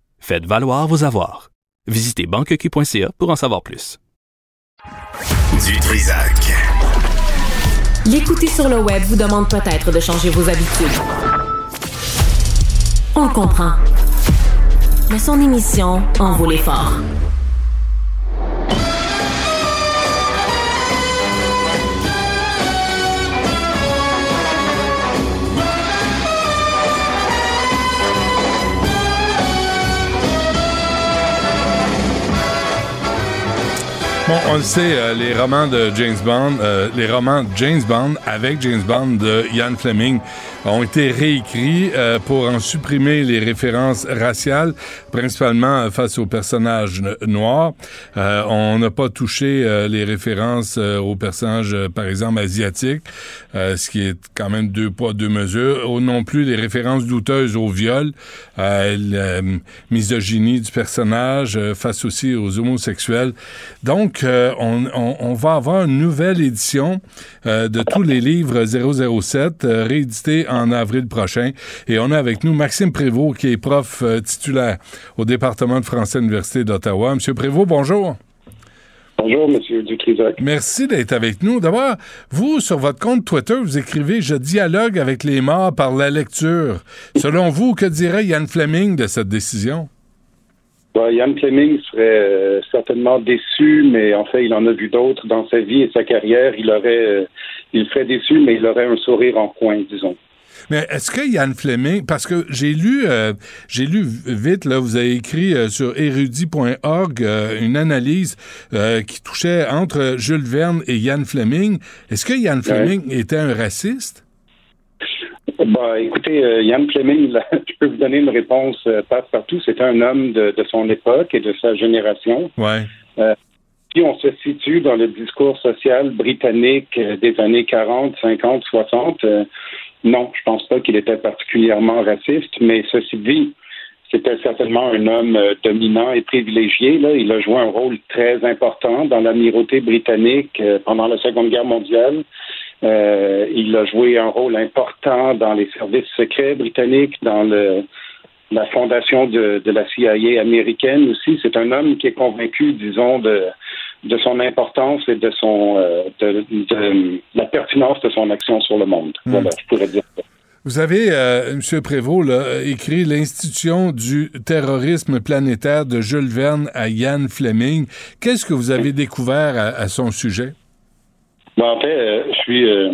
Faites valoir vos avoirs. Visitez banqueq.ca pour en savoir plus. Du Trisac. L'écouter sur le web vous demande peut-être de changer vos habitudes. On le comprend. Mais son émission en vaut l'effort. On le sait, euh, les romans de James Bond, euh, les romans James Bond avec James Bond de Ian Fleming ont été réécrits euh, pour en supprimer les références raciales, principalement euh, face aux personnages noirs. Euh, on n'a pas touché euh, les références euh, aux personnages, euh, par exemple, asiatiques, ce qui est quand même deux poids, deux mesures. Ou non plus les références douteuses au viol, la misogynie du personnage, face aussi aux homosexuels. Donc, on, on- on va avoir une nouvelle édition de tous les livres 007, euh, réédité en avril prochain. Et on a avec nous Maxime Prévost, qui est prof euh, titulaire au département de français de l'Université d'Ottawa. Monsieur Prévost, bonjour. Bonjour, Monsieur Dutrisac. Merci d'être avec nous. D'abord, vous, sur votre compte Twitter, vous écrivez « Je dialogue avec les morts par la lecture ». Selon vous, que dirait Ian Fleming de cette décision? Ben, Ian Fleming serait euh, certainement déçu, mais en fait, il en a vu d'autres dans sa vie et sa carrière. Il aurait, euh, il serait déçu, mais il aurait un sourire en coin, disons. Mais est-ce que Yann Fleming, parce que j'ai lu, euh, j'ai lu vite, là, vous avez écrit euh, sur érudit.org euh, une analyse qui touchait entre Jules Verne et Yann Fleming. Est-ce que Yann Fleming était un raciste? Bah, écoutez, Yann Fleming, je peux vous donner une réponse passe partout. C'est un homme de, de, son époque et de sa génération. Ouais. si on se situe dans le discours social britannique des années 40, 50, 60, non, je pense pas qu'il était particulièrement raciste, mais ceci dit, c'était certainement un homme euh, dominant et privilégié. Là. Il a joué un rôle très important dans l'amirauté britannique euh, pendant la Seconde Guerre mondiale. Euh, il a joué un rôle important dans les services secrets britanniques, dans le, la fondation de, de la CIA américaine aussi. C'est un homme qui est convaincu, disons, de, de son importance et de son euh, de, la pertinence de son action sur le monde. Hmm. Voilà, je pourrais dire ça. Vous avez, euh, M. Prévost, là, écrit L'institution du terrorisme planétaire de Jules Verne à Ian Fleming. Qu'est-ce que vous avez découvert à, son sujet? Bon, en fait, euh, je suis. Euh,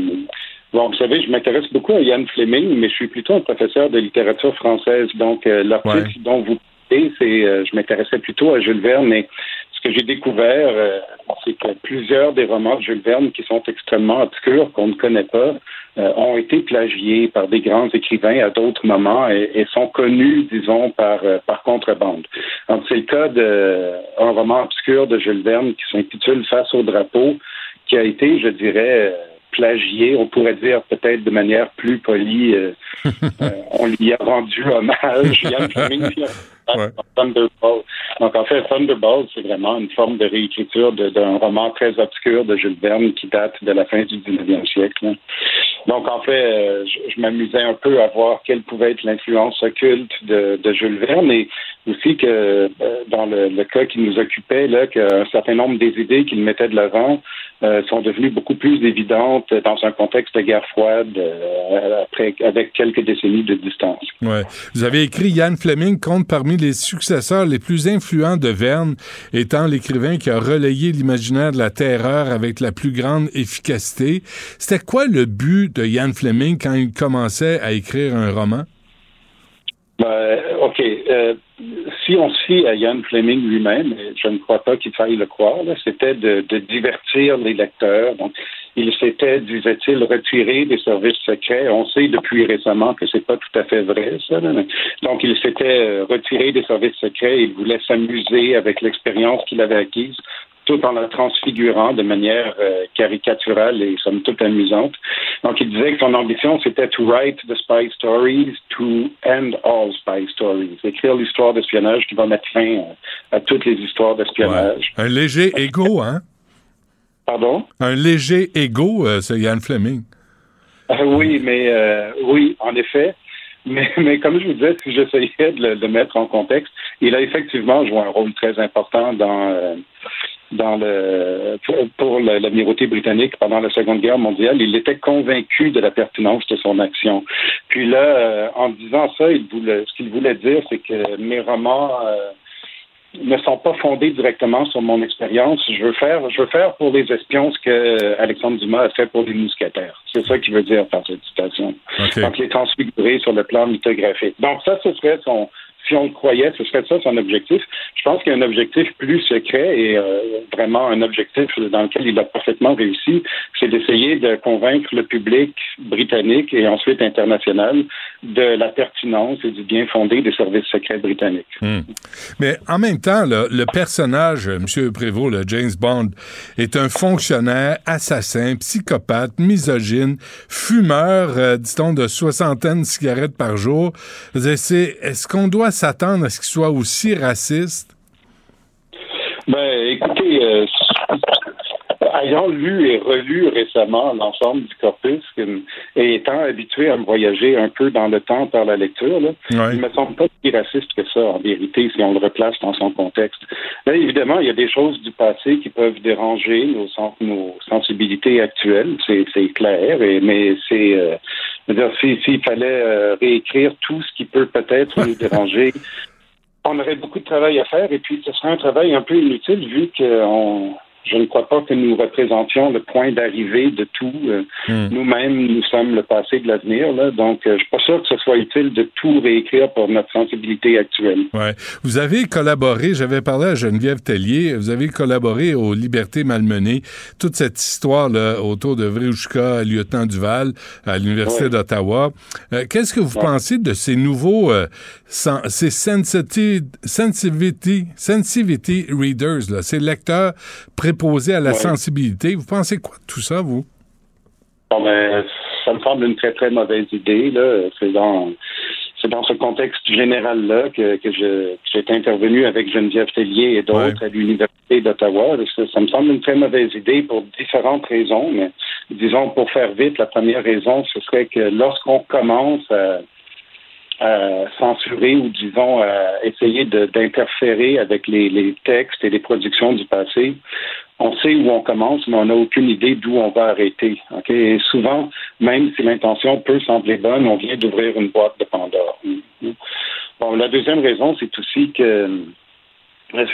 bon, vous savez, je m'intéresse beaucoup à Ian Fleming, mais je suis plutôt un professeur de littérature française. Donc, l'article dont vous parlez, c'est. je m'intéressais plutôt à Jules Verne, mais ce que j'ai découvert, euh, c'est que plusieurs des romans de Jules Verne qui sont extrêmement obscurs, qu'on ne connaît pas, euh, ont été plagiés par des grands écrivains à d'autres moments et, sont connus, disons, par, euh, par contrebande. C'est le cas d'un roman obscur de Jules Verne qui s'intitule Face au drapeau, qui a été, je dirais, plagié, on pourrait dire peut-être de manière plus polie, on lui a rendu hommage. Donc, en fait, Thunderball, c'est vraiment une forme de réécriture d'un roman très obscur de Jules Verne qui date de la fin du 19e siècle. Donc, en fait, euh, je, m'amusais un peu à voir quelle pouvait être l'influence occulte de, Jules Verne et aussi que euh, dans le, cas qui nous occupait, là, qu'un certain nombre des idées qu'il mettait de l'avant euh, sont devenues beaucoup plus évidentes dans un contexte de guerre froide après, avec quelques décennies de distance. Ouais. Vous avez écrit Yann Fleming compte parmi les successeurs les plus influents de Verne, étant l'écrivain qui a relayé l'imaginaire de la terreur avec la plus grande efficacité. C'était quoi le but de Ian Fleming quand il commençait à écrire un roman? Ben, OK. Euh, si on se fie à Ian Fleming lui-même, je ne crois pas qu'il faille le croire, c'était de, divertir les lecteurs. Il s'était, disait-il, retiré des services secrets. On sait depuis récemment que c'est pas tout à fait vrai, ça. Donc, il s'était euh, retiré des services secrets. Il voulait s'amuser avec l'expérience qu'il avait acquise tout en la transfigurant de manière euh, caricaturale et somme toute amusante. Donc, il disait que son ambition, c'était to write the spy stories, to end all spy stories. Écrire l'histoire d'espionnage qui va mettre fin euh, à, toutes les histoires d'espionnage. Un léger égo, hein? Pardon? Un léger égo, euh, c'est Ian Fleming. oui, mais oui, en effet. Mais, mais, comme je vous disais, si j'essayais de le mettre en contexte, il a effectivement joué un rôle très important dans dans le pour l'amirauté britannique pendant la Seconde Guerre mondiale, il était convaincu de la pertinence de son action. Puis là, euh, en disant ça, il voulait, ce qu'il voulait dire, c'est que mes romans euh, ne sont pas fondés directement sur mon expérience. Je veux faire, je veux faire pour les espions ce que Alexandre Dumas a fait pour les mousquetaires. C'est ça qu'il veut dire par cette citation. Donc, les transfigurer sur le plan mythographique. Donc, ça, ce serait son, si on le croyait, ce serait ça son objectif. Je pense qu'il y a un objectif plus secret et euh, vraiment un objectif dans lequel il a parfaitement réussi, c'est d'essayer de convaincre le public britannique et ensuite international de la pertinence et du bien fondé des services secrets britanniques. Hmm. Mais en même temps, le personnage, M. Prévost, le James Bond, est un fonctionnaire, assassin, psychopathe, misogyne, fumeur, euh, dit-on, de soixantaine de cigarettes par jour. Est-ce qu'on doit s'attendre à ce qu'il soit aussi raciste? Ben, écoutez, euh, ayant lu et relu récemment l'ensemble du corpus et étant habitué à me voyager un peu dans le temps par la lecture, là, il me semble pas si raciste que ça, en vérité, si on le replace dans son contexte. Là, évidemment, il y a des choses du passé qui peuvent déranger nos, nos sensibilités actuelles, c'est clair, et, mais c'est... Euh, dire, s'il fallait euh, réécrire tout ce qui peut peut-être nous déranger, on aurait beaucoup de travail à faire et puis ce serait un travail un peu inutile vu qu'on je ne crois pas que nous représentions le point d'arrivée de tout. Euh, Hmm. Nous-mêmes, nous sommes le passé de l'avenir. Donc, euh, je suis pas sûr que ce soit utile de tout réécrire pour notre sensibilité actuelle. Ouais. Vous avez collaboré, j'avais parlé à Geneviève Tellier, vous avez collaboré aux Libertés malmenées, toute cette histoire là, autour de Vrouchka, lieutenant Duval, à l'Université Ouais. d'Ottawa. Euh, Qu'est-ce que vous pensez de ces nouveaux, euh, ces sensitivity, sensitivity, sensitivity readers, là, ces lecteurs préposés à la Ouais. sensibilité? Vous pensez quoi de tout ça, vous? Bon, ben, ça me semble une très, très mauvaise idée. C'est dans dans ce contexte général-là que, que j'ai intervenu avec Geneviève Tellier et d'autres à l'Université d'Ottawa. Ça, ça me semble une très mauvaise idée pour différentes raisons, mais disons, pour faire vite, la première raison, ce serait que lorsqu'on commence à, à censurer ou, disons, à essayer d'interférer avec les, les textes et les productions du passé, on sait où on commence, mais on n'a aucune idée d'où on va arrêter. ok? Et souvent, même si l'intention peut sembler bonne, on vient d'ouvrir une boîte de Pandore. Bon, la deuxième raison, c'est aussi que euh,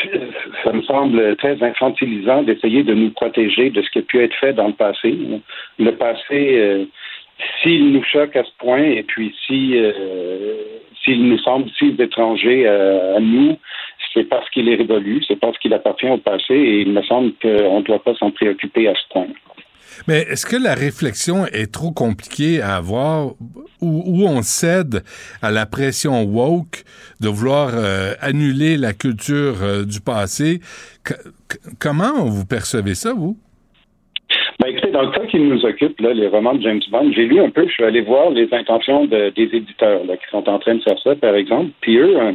ça me semble très infantilisant d'essayer de nous protéger de ce qui a pu être fait dans le passé. Le passé, euh, s'il nous choque à ce point, et puis si euh, s'il nous semble si étranger à, nous, c'est parce qu'il est révolu, c'est parce qu'il appartient au passé, et il me semble qu'on ne doit pas s'en préoccuper à ce point. Mais est-ce que la réflexion est trop compliquée à avoir ou, ou on cède à la pression woke de vouloir euh, annuler la culture euh, du passé? Comment vous percevez ça, vous? Ben, écoutez, dans le cas qui nous occupe, là, les romans de James Bond, j'ai lu un peu, je suis allé voir les intentions de- des éditeurs là, qui sont en train de faire ça, par exemple. Puis eux, euh,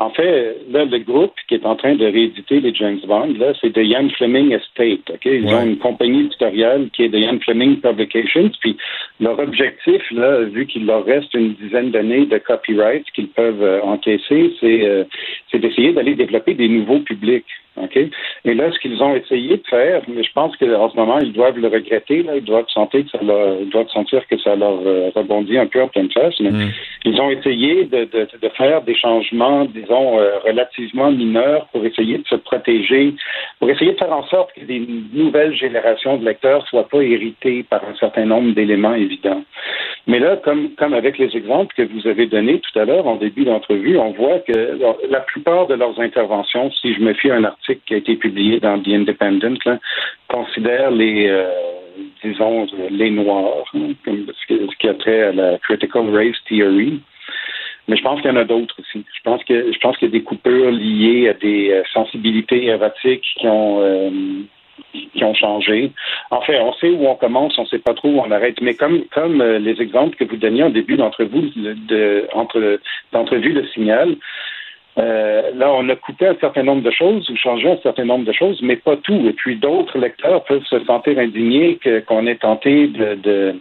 en fait, là, le groupe qui est en train de rééditer les James Bond, là, c'est The Ian Fleming Estate. ok? Ils Ouais. ont une compagnie éditoriale qui est The Ian Fleming Publications. Puis leur objectif, là, vu qu'il leur reste une dizaine d'années de copyright qu'ils peuvent euh, encaisser, c'est euh, c'est d'essayer d'aller développer des nouveaux publics. OK? Et là, ce qu'ils ont essayé de faire, mais je pense qu'en ce moment, ils doivent le regretter, là, ils doivent sentir que ça leur, ils doivent sentir que ça leur euh, rebondit un peu en pleine face, mais ils ont essayé de, de, de faire des changements, disons, euh, relativement mineurs pour essayer de se protéger, pour essayer de faire en sorte que des nouvelles générations de lecteurs soient pas héritées par un certain nombre d'éléments évidents. Mais là, comme, comme avec les exemples que vous avez donnés tout à l'heure en début d'entrevue, on voit que la plupart de leurs interventions, si je me fie à un article qui a été publié dans The Independent, là, considèrent les, euh, disons, les Noirs, hein, ce qui- a trait à la Critical Race Theory. Mais je pense qu'il y en a d'autres aussi. Je pense que je pense qu'il y a des coupures liées à des euh, sensibilités érotiques qui ont euh, qui ont changé. Enfin, on sait où on commence, on sait pas trop où on arrête. Mais comme comme les exemples que vous donniez en début d'entrevue de, de- entre d'entrevue de signal, euh, là, on a coupé un certain nombre de choses ou changé un certain nombre de choses, mais pas tout. Et puis d'autres lecteurs peuvent se sentir indignés qu'on ait tenté de, de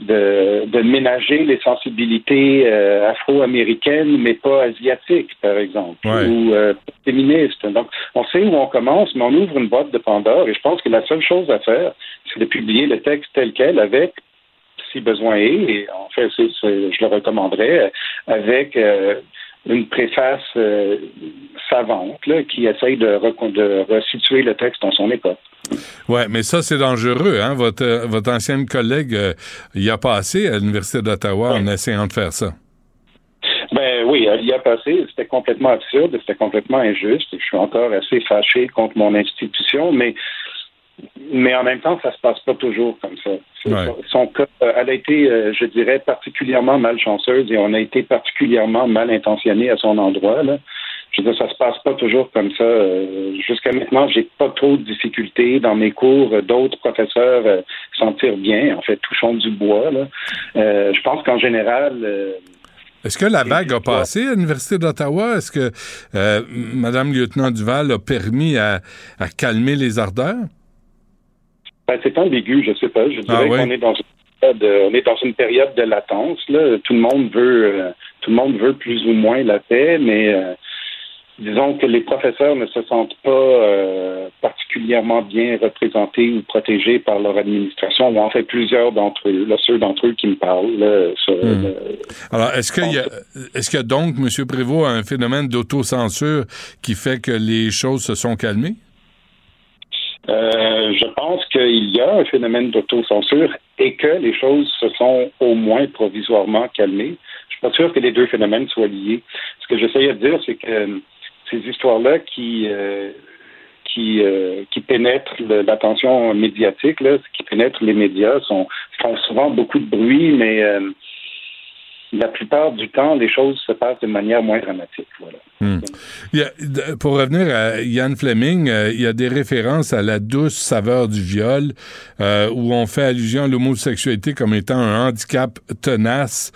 de, de ménager les sensibilités euh, afro-américaines, mais pas asiatiques, par exemple, Ouais. ou euh, féministes. Donc, on sait où on commence, mais on ouvre une boîte de Pandore, et je pense que la seule chose à faire, c'est de publier le texte tel quel, avec, si besoin est, et en fait, je le recommanderais, avec euh, une préface euh, savante là, qui essaye de, recon- de resituer le texte dans son époque. Ouais, mais ça, c'est dangereux, hein? Votre, euh, votre ancienne collègue euh, y a passé à l'Université d'Ottawa en essayant de faire ça. Ben oui, elle y a passé. C'était complètement absurde, c'était complètement injuste. Je suis encore assez fâché contre mon institution, mais mais en même temps, ça se passe pas toujours comme ça. Ouais. Son cas, euh, elle a été, euh, je dirais, particulièrement malchanceuse et on a été particulièrement mal intentionné à son endroit. Là. Je veux dire, ça se passe pas toujours comme ça. Euh, Jusqu'à maintenant, j'ai pas trop de difficultés dans mes cours. D'autres professeurs s'en tirent bien. En fait, touchons du bois. Là. Euh, je pense qu'en général, euh, Est-ce que la vague a passé à l'Université d'Ottawa? Est-ce que euh, Mme Lieutenant Duval a permis à, à calmer les ardeurs? Ben, c'est ambigu, je sais pas. Je dirais Ah oui? qu'on est dans une période, euh, on est dans une période de latence. Là. Tout le monde veut, euh, tout le monde veut plus ou moins la paix, mais euh, disons que les professeurs ne se sentent pas euh, particulièrement bien représentés ou protégés par leur administration. Ou en fait, plusieurs d'entre eux, là, ceux d'entre eux qui me parlent. Là, sur, Hmm. Alors, est-ce qu'il y a, est-ce qu'il y a donc, M. Prévost, un phénomène d'autocensure qui fait que les choses se sont calmées? Euh, je pense qu'il y a un phénomène d'autocensure et que les choses se sont au moins provisoirement calmées. Je suis pas sûr que les deux phénomènes soient liés. Ce que j'essayais de dire, c'est que ces histoires-là qui euh, qui, euh, qui pénètrent l'attention médiatique, là, qui pénètrent les médias, sont, font souvent beaucoup de bruit, mais euh, la plupart du temps, les choses se passent de manière moins dramatique. Voilà. Hmm. Pour revenir à Ian Fleming, euh, il y a des références à la douce saveur du viol, euh, où on fait allusion à l'homosexualité comme étant un handicap tenace.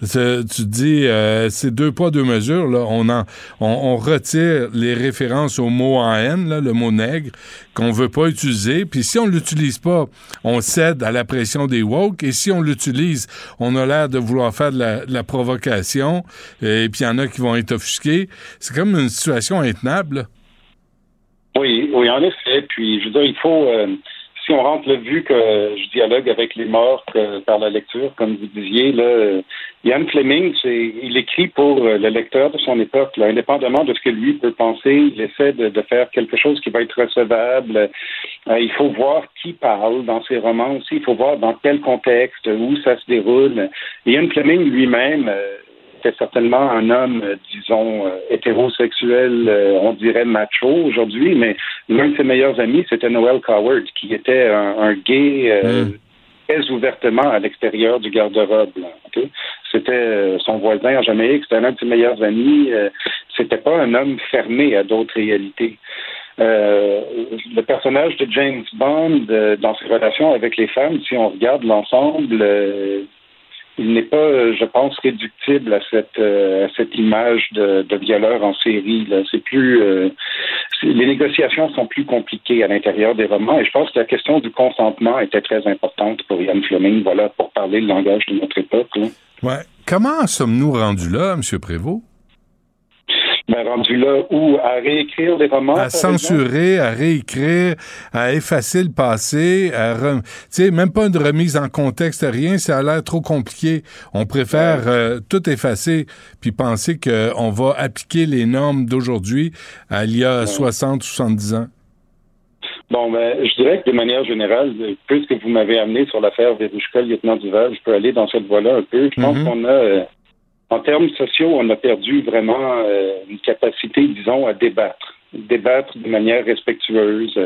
Tu dis, euh, c'est deux poids, deux mesures. Là. On, en, on, on retire les références au mot en haine, là, le mot nègre, qu'on veut pas utiliser. Puis si on l'utilise pas, on cède à la pression des woke. Et si on l'utilise, on a l'air de vouloir faire de la, de la provocation. Et puis il y en a qui vont être offusqués. C'est comme une situation intenable. Oui, oui, en effet. Puis, je veux dire, il faut, euh, si on rentre le vu que je dialogue avec les morts par la lecture, comme vous disiez, là, Ian Fleming, il écrit pour euh, le lecteur de son époque, là, indépendamment de ce que lui peut penser, il essaie de, faire quelque chose qui va être recevable. Euh, il faut voir qui parle dans ses romans aussi, il faut voir dans quel contexte, où ça se déroule. Ian Fleming lui-même, euh, était certainement un homme, euh, disons, euh, hétérosexuel, euh, on dirait macho aujourd'hui, mais l'un de ses meilleurs amis, c'était Noel Coward, qui était un, un gay euh, très ouvertement à l'extérieur du garde-robe. C'était son voisin en Jamaïque, c'était l'un de ses meilleurs amis. c'était pas un homme fermé à d'autres réalités. Euh, le personnage de James Bond euh, dans ses relations avec les femmes, si on regarde l'ensemble, euh, il n'est pas, euh, je pense, réductible à cette euh, à cette image de, de violeur en série. C'est plus euh, les négociations sont plus compliquées à l'intérieur des romans et je pense que la question du consentement était très importante pour Ian Fleming. Voilà pour parler le langage de notre époque. là. Ouais. Comment sommes-nous rendus là, M. Prévost? Ben, rendu là où à réécrire des romans. À exemple? censurer, à réécrire, à effacer le passé, à rem- tu sais, même pas une remise en contexte, rien, ça a l'air trop compliqué. On préfère euh, tout effacer puis penser qu'on va appliquer les normes d'aujourd'hui à il y a 60, 70 ans. Bon, ben, je dirais que de manière générale, puisque vous m'avez amené sur l'affaire Verouchka, lieutenant Duval, je peux aller dans cette voie-là un peu. Je pense Mhm. qu'on a, euh, en termes sociaux, on a perdu vraiment euh, une capacité, disons, à débattre. Débattre de manière respectueuse,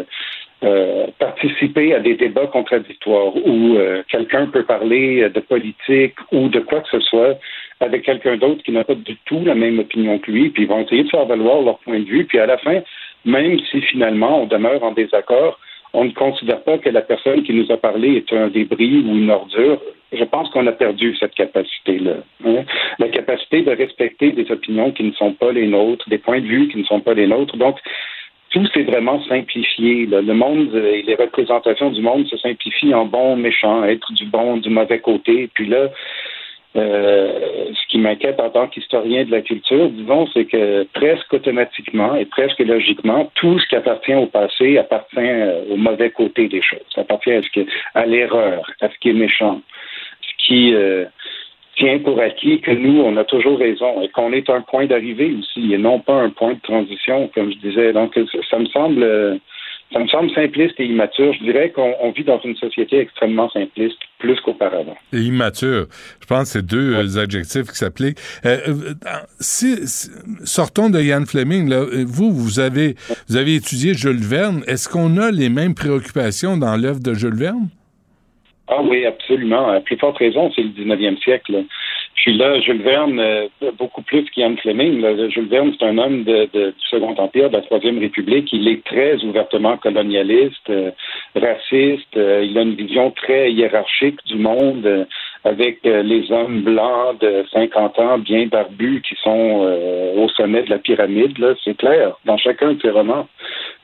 euh, participer à des débats contradictoires où euh, quelqu'un peut parler de politique ou de quoi que ce soit avec quelqu'un d'autre qui n'a pas du tout la même opinion que lui, puis ils vont essayer de faire valoir leur point de vue, puis à la fin, même si finalement on demeure en désaccord, on ne considère pas que la personne qui nous a parlé est un débris ou une ordure. Je pense qu'on a perdu cette capacité-là. hein. La capacité de respecter des opinions qui ne sont pas les nôtres, des points de vue qui ne sont pas les nôtres. Donc, tout s'est vraiment simplifié. Le monde euh, et les représentations du monde se simplifient en bon, méchant, être du bon, du mauvais côté. Puis là, euh, ce qui m'inquiète en tant qu'historien de la culture, disons, c'est que presque automatiquement et presque logiquement, tout ce qui appartient au passé appartient euh, au mauvais côté des choses. Appartient à, ce à l'erreur, à ce qui est méchant, ce qui euh, tient pour acquis que nous, on a toujours raison et qu'on est un point d'arrivée aussi et non pas un point de transition, comme je disais. Donc, ça me semble... ça me semble simpliste et immature. Je dirais qu'on on vit dans une société extrêmement simpliste, plus qu'auparavant. Et immature. Je pense que c'est deux euh, adjectifs qui s'appliquent. Euh, euh, si, si- sortons de Ian Fleming. Là, vous, vous avez, vous avez étudié Jules Verne. Est-ce qu'on a les mêmes préoccupations dans l'œuvre de Jules Verne? Ah oui, absolument. À plus forte raison, c'est le 19e siècle. Puis là, Jules Verne, euh, beaucoup plus qu'Ian Fleming, Jules Verne, c'est un homme de, de- du Second Empire, de la Troisième République. Il est très ouvertement colonialiste, euh, raciste. euh, il a une vision très hiérarchique du monde, avec les hommes blancs de 50 ans, bien barbus, qui sont au sommet de la pyramide. Là, c'est clair dans chacun de ses romans.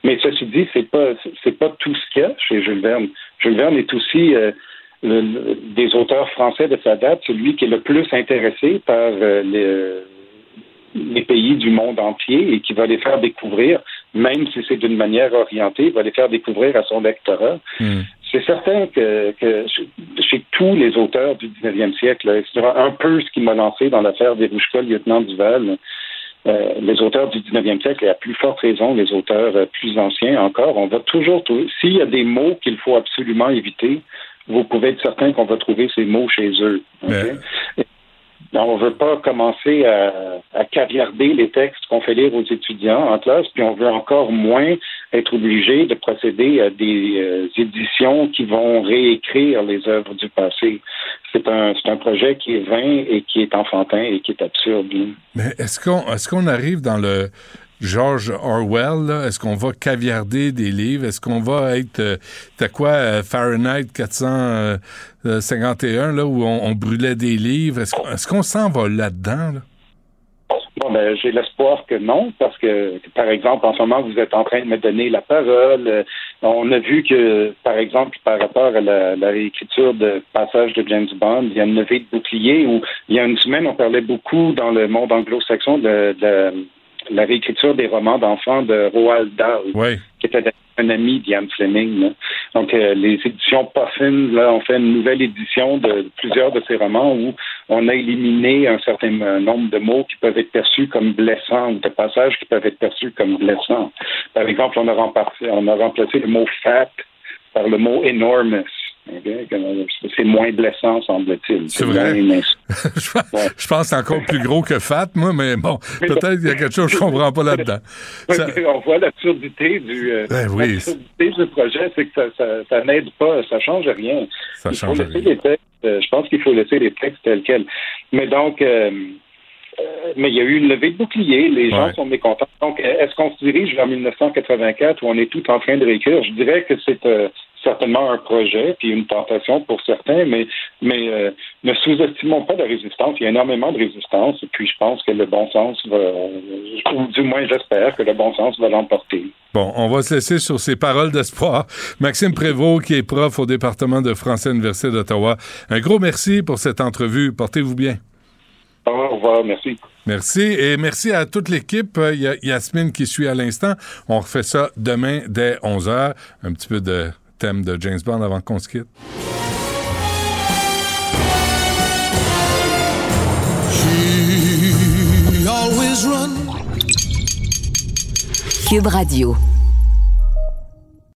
Mais ceci dit, c'est pas c'est pas tout ce qu'il y a chez Jules Verne. Jules Verne est aussi le- le- des auteurs français de sa date, celui qui est le plus intéressé par euh, les, les pays du monde entier et qui va les faire découvrir, même si c'est d'une manière orientée, va les faire découvrir à son lectorat. C'est certain que, que chez, tous les auteurs du 19e siècle, c'est un peu ce qui m'a lancé dans l'affaire des Rouchka, lieutenant Duval, euh, les auteurs du 19e siècle et à plus forte raison les auteurs euh, plus anciens encore. On va toujours s'il y a des mots qu'il faut absolument éviter, vous pouvez être certain qu'on va trouver ces mots chez eux. ok? on ne veut pas commencer à, à caviarder les textes qu'on fait lire aux étudiants en classe, puis on veut encore moins être obligé de procéder à des euh, éditions qui vont réécrire les œuvres du passé. C'est un, c'est un projet qui est vain et qui est enfantin et qui est absurde. Mais est-ce qu'on est-ce qu'on arrive dans le George Orwell, est-ce qu'on va caviarder des livres? Est-ce qu'on va être, euh, t'as quoi, euh, Fahrenheit 451, là, où on, brûlait des livres? Est-ce, qu'on- s'en va là-dedans? Là? Bon, ben, j'ai l'espoir que non, parce que, par exemple, en ce moment, vous êtes en train de me donner la parole. Euh, On a vu que, par exemple, par rapport à la, réécriture de passages de James Bond, il y a une levée de bouclier où, il y a une semaine, on parlait beaucoup dans le monde anglo-saxon de la réécriture des romans d'enfants de Roald Dahl, Oui. qui était un ami d'Ian Fleming. là. Donc, euh, les éditions Puffin, là, ont fait une nouvelle édition de plusieurs de ces romans où on a éliminé un certain nombre de mots qui peuvent être perçus comme blessants ou de passages qui peuvent être perçus comme blessants. Par exemple, on a remplacé, on a remplacé le mot fat par le mot enormous. Ok? Comme, C'est moins blessant, semble-t-il. C'est vrai? moins- je, pense- encore plus gros que Fat, moi, mais bon, peut-être qu'il y a quelque chose que je comprends pas là-dedans. Ça- On voit l'absurdité du, euh, Ben oui. du projet, c'est que ça, ça, ça n'aide pas, ça change rien. Ça il change faut laisser rien. les textes, euh, je pense qu'il faut laisser les textes tels quels. Mais donc, euh, euh, mais il y a eu une levée de bouclier, les gens Ouais. sont mécontents. Donc, euh, est-ce qu'on se dirige vers 1984 où on est tout en train de réécrire? Je dirais que c'est euh, certainement un projet, puis une tentation pour certains, mais, mais euh, ne sous-estimons pas la résistance. Il y a énormément de résistance, et puis je pense que le bon sens va, ou du moins j'espère que le bon sens va l'emporter. Bon, on va se laisser sur ces paroles d'espoir. Maxime Prévost, qui est prof au département de français à l'Université d'Ottawa, un gros merci pour cette entrevue. Portez-vous bien. Au revoir, merci. Merci et merci à toute l'équipe. Il y a Yasmine qui suit à l'instant. On refait ça demain dès 11h. Un petit peu de thème de James Bond avant qu'on se quitte. She always run. Cube Radio.